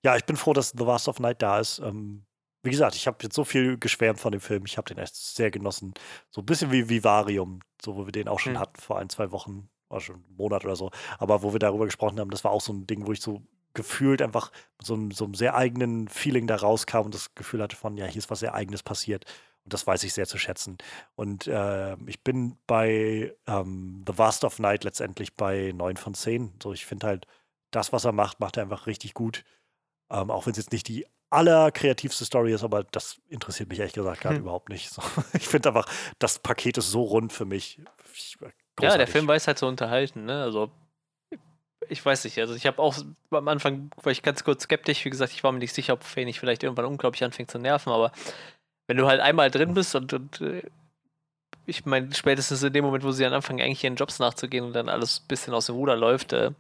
ja, ich bin froh, dass The Last of Night da ist. Ähm, wie gesagt, ich habe jetzt so viel geschwärmt von dem Film. Ich habe den echt sehr genossen. So ein bisschen wie Vivarium, so wo wir den auch schon hm. hatten vor ein, zwei Wochen, war schon einen Monat oder so. Aber wo wir darüber gesprochen haben, das war auch so ein Ding, wo ich so gefühlt einfach mit so einem, so einem sehr eigenen Feeling da rauskam und das Gefühl hatte von, ja, hier ist was sehr Eigenes passiert. Und das weiß ich sehr zu schätzen. Und äh, ich bin bei ähm, The Vast of Night letztendlich bei 9 von 10. So, ich finde halt, das, was er macht, macht er einfach richtig gut. Ähm, auch wenn es jetzt nicht die allerkreativste Story ist, aber das interessiert mich ehrlich gesagt gerade hm. überhaupt nicht. So, *laughs* ich finde einfach, das Paket ist so rund für mich. Großartig. Ja, der Film weiß halt zu unterhalten, ne? Also ich weiß nicht, also ich habe auch am Anfang war ich ganz kurz skeptisch, wie gesagt, ich war mir nicht sicher, ob nicht vielleicht irgendwann unglaublich anfängt zu nerven, aber wenn du halt einmal drin bist und, und äh, ich meine, spätestens in dem Moment, wo sie dann anfangen, eigentlich ihren Jobs nachzugehen und dann alles ein bisschen aus dem Ruder läuft, äh,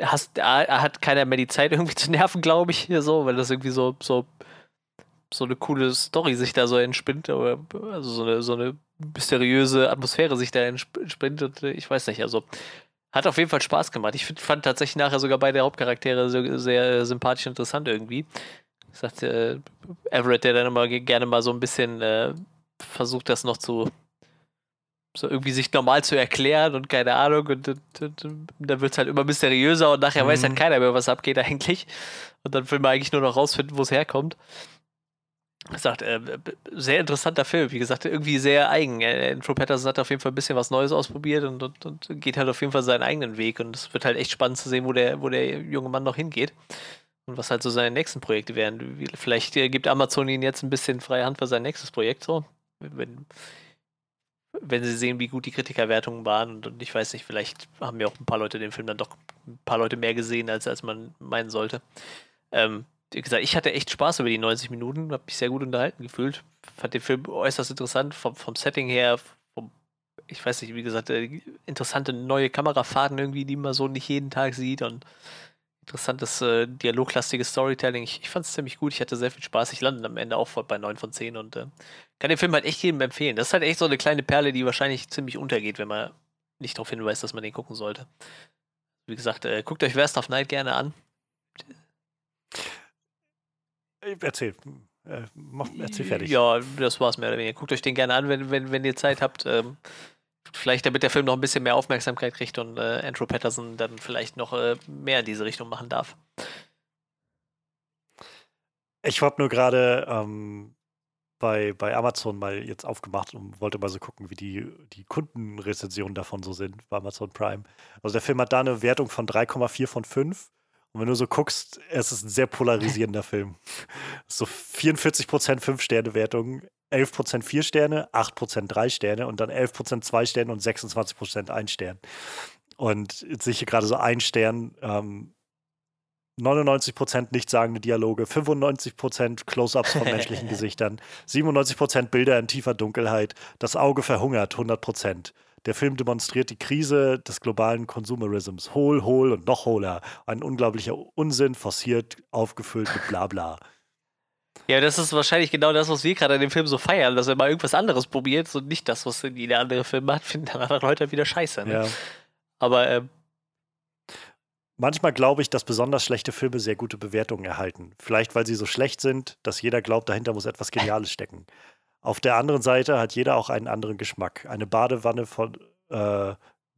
hast, er hat keiner mehr die Zeit *laughs* irgendwie zu nerven, glaube ich, hier so, weil das irgendwie so, so, so eine coole Story sich da so entspinnt, aber also so eine, so eine mysteriöse Atmosphäre sich da entspinnt und äh, ich weiß nicht, also hat auf jeden Fall Spaß gemacht. Ich fand tatsächlich nachher sogar beide Hauptcharaktere so, sehr sympathisch und interessant irgendwie sagt äh, Everett, der dann immer gerne mal so ein bisschen äh, versucht, das noch zu so irgendwie sich normal zu erklären und keine Ahnung und, und, und, und dann wird es halt immer mysteriöser und nachher mhm. weiß halt mhm. keiner mehr, was abgeht eigentlich und dann will man eigentlich nur noch rausfinden, wo es herkommt. Er sagt, äh, sehr interessanter Film, wie gesagt, irgendwie sehr eigen. Andrew Patterson hat auf jeden Fall ein bisschen was Neues ausprobiert und, und, und geht halt auf jeden Fall seinen eigenen Weg und es wird halt echt spannend zu sehen, wo der, wo der junge Mann noch hingeht und was halt so seine nächsten Projekte wären. Vielleicht äh, gibt Amazon ihnen jetzt ein bisschen freie Hand für sein nächstes Projekt, so. Wenn, wenn sie sehen, wie gut die Kritikerwertungen waren. Und, und, ich weiß nicht, vielleicht haben ja auch ein paar Leute den Film dann doch ein paar Leute mehr gesehen, als, als man meinen sollte. Ähm, wie gesagt, ich hatte echt Spaß über die 90 Minuten, habe mich sehr gut unterhalten gefühlt. Fand den Film äußerst interessant, vom, vom Setting her, vom, ich weiß nicht, wie gesagt, äh, interessante neue Kamerafahrten irgendwie, die man so nicht jeden Tag sieht und interessantes, äh, dialoglastiges Storytelling. Ich, ich fand es ziemlich gut, ich hatte sehr viel Spaß. Ich lande am Ende auch bei 9 von 10 und äh, kann den Film halt echt jedem empfehlen. Das ist halt echt so eine kleine Perle, die wahrscheinlich ziemlich untergeht, wenn man nicht darauf hinweist, dass man den gucken sollte. Wie gesagt, äh, guckt euch West of Night gerne an. Erzähl. Äh, mach, erzähl fertig. Ja, das war's mehr oder weniger. Guckt euch den gerne an, wenn, wenn, wenn ihr Zeit habt. Ähm, vielleicht damit der Film noch ein bisschen mehr Aufmerksamkeit kriegt und äh, Andrew Patterson dann vielleicht noch äh, mehr in diese Richtung machen darf. Ich habe nur gerade ähm, bei, bei Amazon mal jetzt aufgemacht und wollte mal so gucken, wie die, die Kundenrezensionen davon so sind bei Amazon Prime. Also der Film hat da eine Wertung von 3,4 von 5 und wenn du so guckst, es ist ein sehr polarisierender *laughs* Film. So 44% 5-Sterne-Wertung, 11% 4 Sterne, 8% 3 Sterne und dann 11% 2 Sterne und 26% 1 Stern. Und jetzt sehe ich hier gerade so ein Stern, ähm, 99% nichtssagende Dialoge, 95% Close-ups von menschlichen *laughs* Gesichtern, 97% Bilder in tiefer Dunkelheit, das Auge verhungert, 100%. Der Film demonstriert die Krise des globalen Consumerisms. Hohl, hohl und noch hohler. Ein unglaublicher Unsinn, forciert, aufgefüllt mit Blabla. Ja, das ist wahrscheinlich genau das, was wir gerade in dem Film so feiern, dass er mal irgendwas anderes probiert und nicht das, was jeder andere Film macht, finden dann andere Leute wieder scheiße. Ne? Ja. Aber ähm, Manchmal glaube ich, dass besonders schlechte Filme sehr gute Bewertungen erhalten. Vielleicht, weil sie so schlecht sind, dass jeder glaubt, dahinter muss etwas Geniales stecken. Auf der anderen Seite hat jeder auch einen anderen Geschmack. Eine Badewanne von äh,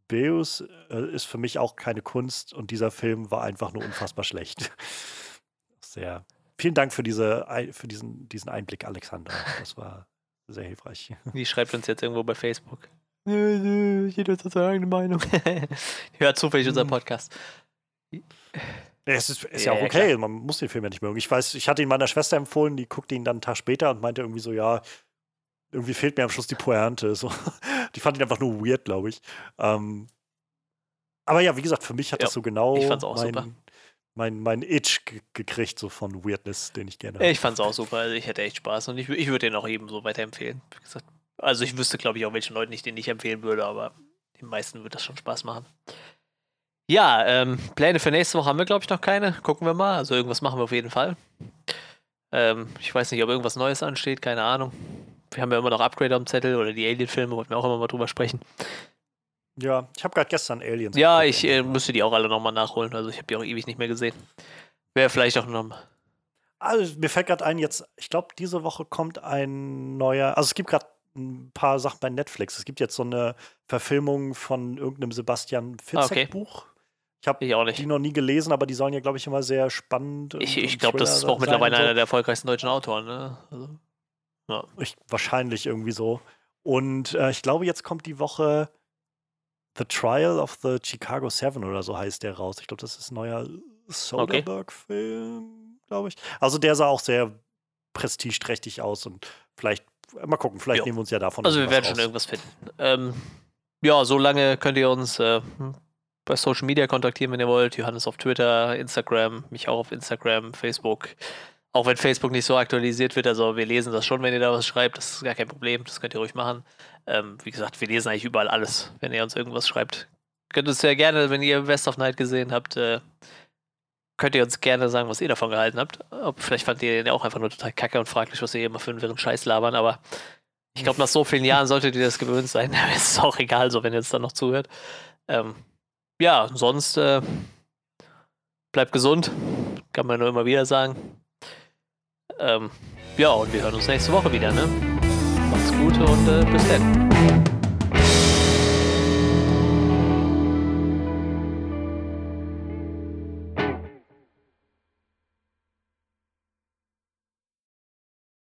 Beus äh, ist für mich auch keine Kunst und dieser Film war einfach nur unfassbar schlecht. *laughs* Sehr. Vielen Dank für, diese, für diesen, diesen Einblick, Alexander. Das war sehr hilfreich. *laughs* Die schreibt uns jetzt irgendwo bei Facebook. Jeder hat seine eigene Meinung. *laughs* Hört zufällig unseren hm. Podcast. Ja, es ist, ist ja, ja, auch okay, klar. man muss den Film ja nicht mögen. Ich weiß, ich hatte ihn meiner Schwester empfohlen, die guckte ihn dann einen Tag später und meinte irgendwie so, ja, irgendwie fehlt mir am Schluss die Pointe. So. *laughs* Die fand ihn einfach nur weird, glaube ich. Ähm, aber ja, wie gesagt, für mich hat ja, das so genau mein, mein, mein Itch gekriegt, so von Weirdness, den ich gerne habe. Ich fand es auch super. Also ich hätte echt Spaß und ich, ich würde den auch eben so weiterempfehlen. Also ich wüsste, glaube ich, auch welchen Leuten ich den nicht empfehlen würde, aber den meisten wird das schon Spaß machen. Ja, ähm, Pläne für nächste Woche haben wir, glaube ich, noch keine. Gucken wir mal. Also irgendwas machen wir auf jeden Fall. Ähm, ich weiß nicht, ob irgendwas Neues ansteht, keine Ahnung wir haben ja immer noch Upgrade am Zettel oder die Alien-Filme, wollten wir auch immer mal drüber sprechen. Ja, ich habe gerade gestern Aliens. Ja, ich äh, müsste die auch alle nochmal nachholen. Also ich habe die auch ewig nicht mehr gesehen. Wäre vielleicht auch noch. Also mir fällt gerade ein, jetzt, ich glaube, diese Woche kommt ein neuer. Also es gibt gerade ein paar Sachen bei Netflix. Es gibt jetzt so eine Verfilmung von irgendeinem Sebastian Fitzek-Buch. Okay. Ich habe die noch nie gelesen, aber die sollen ja, glaube ich, immer sehr spannend. Ich, ich glaube, das ist auch mittlerweile so. einer der erfolgreichsten deutschen Autoren. Ne? Also. Ja. Ich, wahrscheinlich irgendwie so. Und äh, ich glaube, jetzt kommt die Woche The Trial of the Chicago Seven oder so heißt der raus. Ich glaube, das ist ein neuer Soderbergh-Film, okay. glaube ich. Also der sah auch sehr prestigeträchtig aus und vielleicht, mal gucken, vielleicht jo. nehmen wir uns ja davon. Also wir werden raus. schon irgendwas finden. Ähm, ja, so lange könnt ihr uns äh, bei Social Media kontaktieren, wenn ihr wollt. Johannes auf Twitter, Instagram, mich auch auf Instagram, Facebook. Auch wenn Facebook nicht so aktualisiert wird, also wir lesen das schon, wenn ihr da was schreibt, das ist gar kein Problem, das könnt ihr ruhig machen. Ähm, wie gesagt, wir lesen eigentlich überall alles, wenn ihr uns irgendwas schreibt. Könnt uns ja gerne, wenn ihr West of Night gesehen habt, äh, könnt ihr uns gerne sagen, was ihr davon gehalten habt. Ob, vielleicht fand ihr den ja auch einfach nur total kacke und fraglich, was ihr immer für einen wirren Scheiß labern, aber ich glaube, nach so vielen Jahren solltet ihr das gewöhnt sein. *laughs* es ist auch egal, so wenn ihr jetzt dann noch zuhört. Ähm, ja, sonst äh, bleibt gesund, kann man nur immer wieder sagen. Ähm, ja, und wir hören uns nächste Woche wieder, ne? Macht's gut und äh, bis dann.